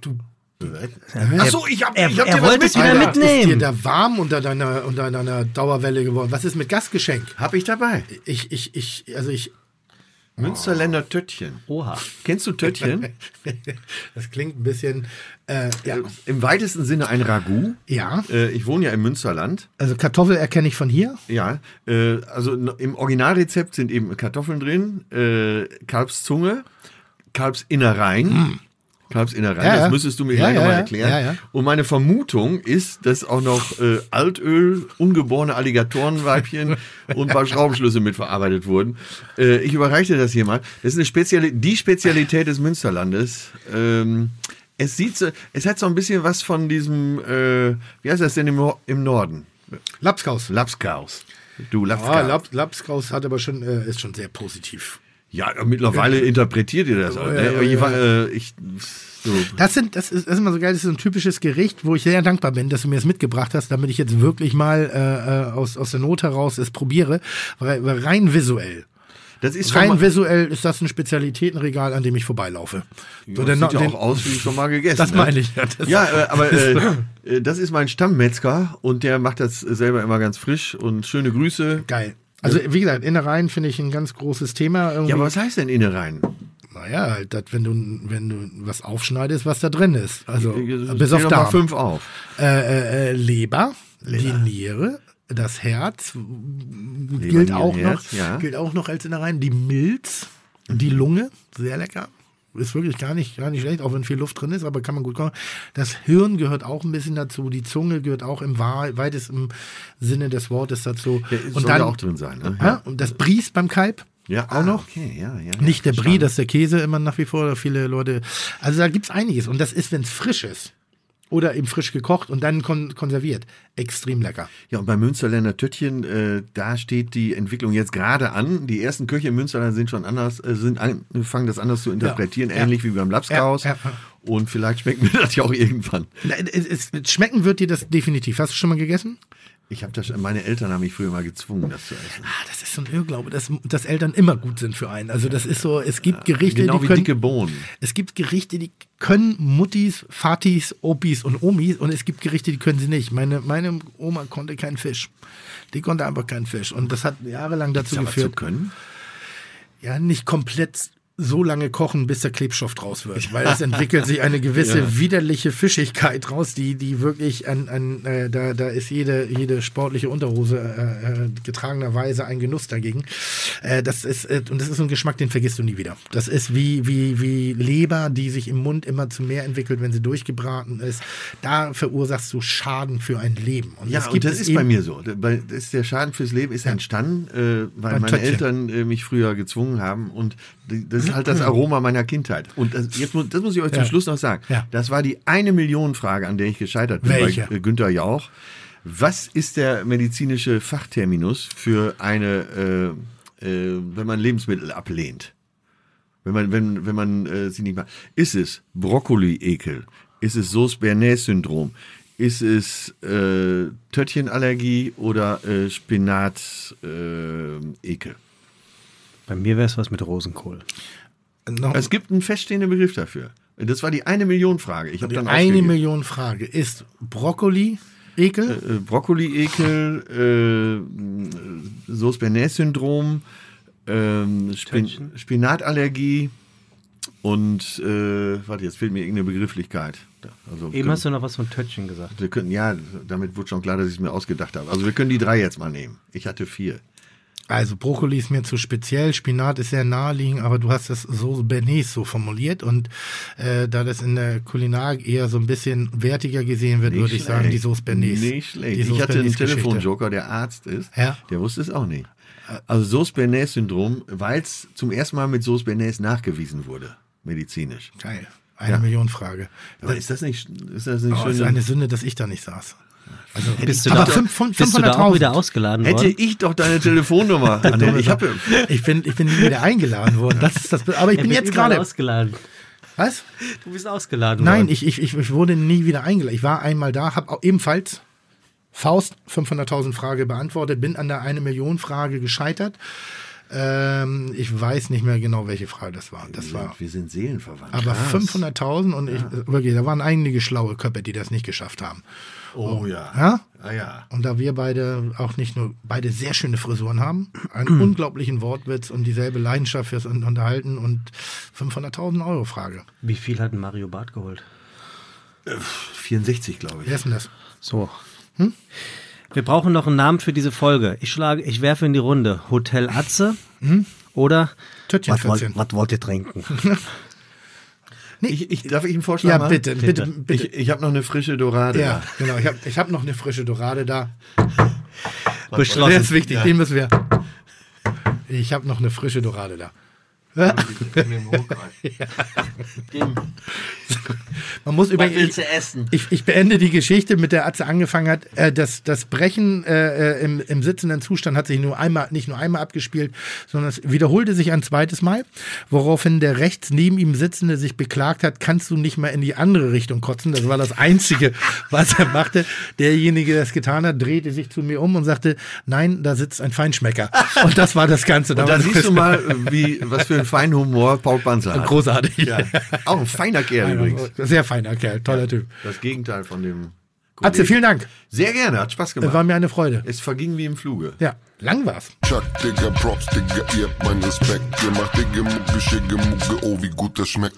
du Ach so, ich hab, er- ich hab er dir was wollte es wieder mitgebracht. Alter, mitnehmen. Ist dir da warm unter deiner, unter deiner Dauerwelle geworden? Was ist mit Gastgeschenk? Hab ich dabei. Ich, ich, ich, also ich. Münsterländer Töttchen. oha. Kennst du Töttchen? [laughs] das klingt ein bisschen. Äh, ja. Im weitesten Sinne ein Ragout. ja. Äh, ich wohne ja im Münsterland. Also Kartoffel erkenne ich von hier. Ja, äh, also im Originalrezept sind eben Kartoffeln drin, äh, Kalbszunge, Kalbsinnereien. Kalbsinnereien, Ja, ja. das müsstest du mir gleich ja, nochmal erklären. Und meine Vermutung ist, dass auch noch äh, Altöl, ungeborene Alligatorenweibchen [laughs] und ein paar Schraubenschlüsse mitverarbeitet wurden. Äh, ich überreiche das hier mal. Das ist eine Speziali die Spezialität des Münsterlandes. Ähm, es sieht so, es hat so ein bisschen was von diesem, äh, wie heißt das denn im, im Norden? Lapskaus. Lapskaus. Du, Lapskaus. Ah, Lap, Lapskaus hat aber schon, äh, ist schon sehr positiv. Ja, mittlerweile interpretiert ihr das. halt, ja, ne? ja, ich, ja. äh, ich, so. Das sind, das ist, das ist immer so geil, das ist ein typisches Gericht, wo ich sehr dankbar bin, dass du mir das mitgebracht hast, damit ich jetzt wirklich mal äh, äh, aus, aus der Not heraus es probiere. Rein visuell. Das ist Rein visuell ist das ein Spezialitätenregal, an dem ich vorbeilaufe. So, das sieht ja auch aus wie schon mal [laughs] gegessen. Das ne? meine ich. Ja, Ja, [laughs] äh, aber äh, das ist mein Stammmetzger und der macht das selber immer ganz frisch und schöne Grüße. Geil. Also, wie gesagt, Innereien finde ich ein ganz großes Thema. Irgendwie. Ja, aber was heißt denn Innereien? naja, halt, wenn du, wenn du was aufschneidest, was da drin ist. Also, bis Zähl auf Darm. fünf auf. Äh, äh, äh, Leber, die Niere, das Herz gilt Niere, auch Herz, noch, ja. gilt auch noch als Innereien. Die Milz, die Lunge, sehr lecker. Ist wirklich gar nicht, gar nicht schlecht, auch wenn viel Luft drin ist, aber kann man gut kochen. Das Hirn gehört auch ein bisschen dazu, die Zunge gehört auch im weitesten Sinne des Wortes dazu. Ja, soll ja auch drin sein. Ne? ja, und das Bries beim Kalb, Ja, auch ah, noch. Okay, ja, ja. Nicht der Brie, das ist der Käse immer nach wie vor, viele Leute. Also da gibt's einiges. Und das ist, wenn es frisch ist. Oder eben frisch gekocht und dann kon konserviert. Extrem lecker. Ja, und bei Münsterländer Töttchen, äh, da steht die Entwicklung jetzt gerade an. Die ersten Köche in Münsterland sind schon anders, äh, sind angefangen, das anders zu interpretieren, Ja. ähnlich wie beim Lapskaus. Ja, ja. Und vielleicht schmeckt mir [laughs] das ja auch irgendwann. Na, Es, es, schmecken wird dir das definitiv. Hast du schon mal gegessen? Ich habe das, meine Eltern haben mich früher mal gezwungen, das zu essen. Ah, das ist so ein Irrglaube, dass, dass Eltern immer gut sind für einen. Also das ist so, es gibt Gerichte, Genau die wie können, dicke Bohnen. es gibt Gerichte, die können Muttis, Vatis, Opis und Omis und es gibt Gerichte, die können sie nicht. Meine, meine Oma konnte keinen Fisch. Die konnte einfach keinen Fisch. Und das hat jahrelang dazu Aber zu geführt, können? ja, nicht komplett so lange kochen, bis der Klebstoff draus wird, weil es entwickelt sich eine gewisse [laughs] widerliche Fischigkeit raus, die die wirklich an, an äh, da da ist jede jede sportliche Unterhose äh, äh, getragenerweise ein Genuss dagegen. Äh, das ist äh, und das ist ein Geschmack, den vergisst du nie wieder. Das ist wie wie wie Leber, die sich im Mund immer zu mehr entwickelt, wenn sie durchgebraten ist. Da verursachst du Schaden für ein Leben. Und Ja, das und das ist bei mir so. Das ist der Schaden fürs Leben ist entstanden, äh, weil meine Töpfchen. Eltern äh, mich früher gezwungen haben. Und das ist halt das Aroma meiner Kindheit. Und das, jetzt, muss- das muss ich euch zum Ja. Schluss noch sagen. Ja. Das war die eine Million Frage, an der ich gescheitert bin Welche? bei äh, Günther Jauch. Was ist der medizinische Fachterminus für eine, äh, äh, wenn man Lebensmittel ablehnt? Wenn man, wenn, wenn man äh, sie nicht macht. Ist es Brokkoli-Ekel? Ist es Sauce-Bernays-Syndrom? Ist es äh, Töttchenallergie oder äh, Spinat-Ekel? Bei mir wäre es was mit Rosenkohl. noch es gibt einen feststehenden Begriff dafür. Das war die eine Million Frage. Ich habe dann eine ausgegeben. Million Frage ist Brokkoli Ekel. äh, Brokkoli-Ekel, äh, Sauce-Bernays-Syndrom, ähm, Spin Töttchen. Spinatallergie und, äh, warte, jetzt fehlt mir irgendeine Begrifflichkeit. Also, Eben hast du noch was von Tötchen gesagt. wir können, ja, damit wurde schon klar, dass ich es mir ausgedacht habe. Also wir können die drei jetzt mal nehmen. Ich hatte vier. Also Brokkoli ist mir zu speziell, Spinat ist sehr naheliegend, aber du hast das so Bernays so formuliert und äh, da das in der Kulinarik eher so ein bisschen wertiger gesehen wird, würde ich sagen, die Sauce Bernays. Nicht schlecht. Ich hatte einen. Telefonjoker, der Arzt ist. Ja. Der wusste es auch nicht. Also Sauce Bernays-Syndrom, weil es zum ersten Mal mit Sauce Bernays nachgewiesen wurde, medizinisch. Geil. Eine Ja. Million Frage. Aber ist das nicht, ist das nicht Oh, ist schön? eine Sünde, dass ich da nicht saß. Also, Bist du, aber da, fünf- fünf- bist du da auch 500.000. wieder ausgeladen Hätte worden? ich doch deine Telefonnummer. [laughs] Ich habe ich bin, ich bin nie wieder eingeladen worden. Das ist das, aber ich Er bin jetzt gerade. ausgeladen. Was? Du bist ausgeladen Nein, worden. ich, ich, ich, ich wurde nie wieder eingeladen. Ich war einmal da, habe auch ebenfalls Faust 500.000 Frage beantwortet, bin an der eine Million Frage gescheitert. Ähm, ich weiß nicht mehr genau, welche Frage das war. Das war wir sind Seelenverwandt. aber Krass. 500.000 und ich, wirklich, da waren einige schlaue Köpfe, die das nicht geschafft haben. Oh ja. Ja? Ah ja. Und da wir beide auch nicht nur beide sehr schöne Frisuren haben, einen Mhm. unglaublichen Wortwitz und dieselbe Leidenschaft fürs Un- Unterhalten und 500.000 Euro Frage. Wie viel hat ein Mario Barth geholt? 64, glaube ich. Wer ist denn das? So. Wir brauchen noch einen Namen für diese Folge. Ich schlage, ich werfe in die Runde Hotel Atze oder Töttchen was, wollt, 14. was wollt ihr trinken? [laughs] Ich, ich, darf ich einen Vorschlag Ja, machen? bitte, bitte, Bitte. bitte. Ich, ich habe noch eine frische Dorade. Ja, genau. Ich habe ich hab noch eine frische Dorade da. Beschlossen. Der ist wichtig, den müssen wir. Ich habe noch eine frische Dorade da. [laughs] Man muss über. Ich, essen? ich, ich beende die Geschichte, mit der Atze angefangen hat. Äh, das, das Brechen äh, äh, im, im sitzenden Zustand hat sich nur einmal, nicht nur einmal abgespielt, sondern es wiederholte sich ein zweites Mal, woraufhin der rechts neben ihm Sitzende sich beklagt hat, kannst du nicht mal in die andere Richtung kotzen. Das war das Einzige, [laughs] was er machte. Derjenige, der es getan hat, drehte sich zu mir um und sagte, nein, da sitzt ein Feinschmecker. [laughs] Und das war das Ganze. Und da siehst du mal, wie, was für ein Feinhumor Paul Panzer hat. Großartig. Ja. Auch ein feiner Kerl übrigens. Sehr feiner Kerl, toller Typ. Das Gegenteil von dem. Atze, vielen Dank. Sehr gerne, hat Spaß gemacht. War mir eine Freude. es verging wie im Fluge. Ja, lang war's. Chuck, Digga, Props, Digga, ihr habt meinen Respekt. Ihr macht Digga, Mucke, Schicke, Mucke, oh, wie gut das schmeckt.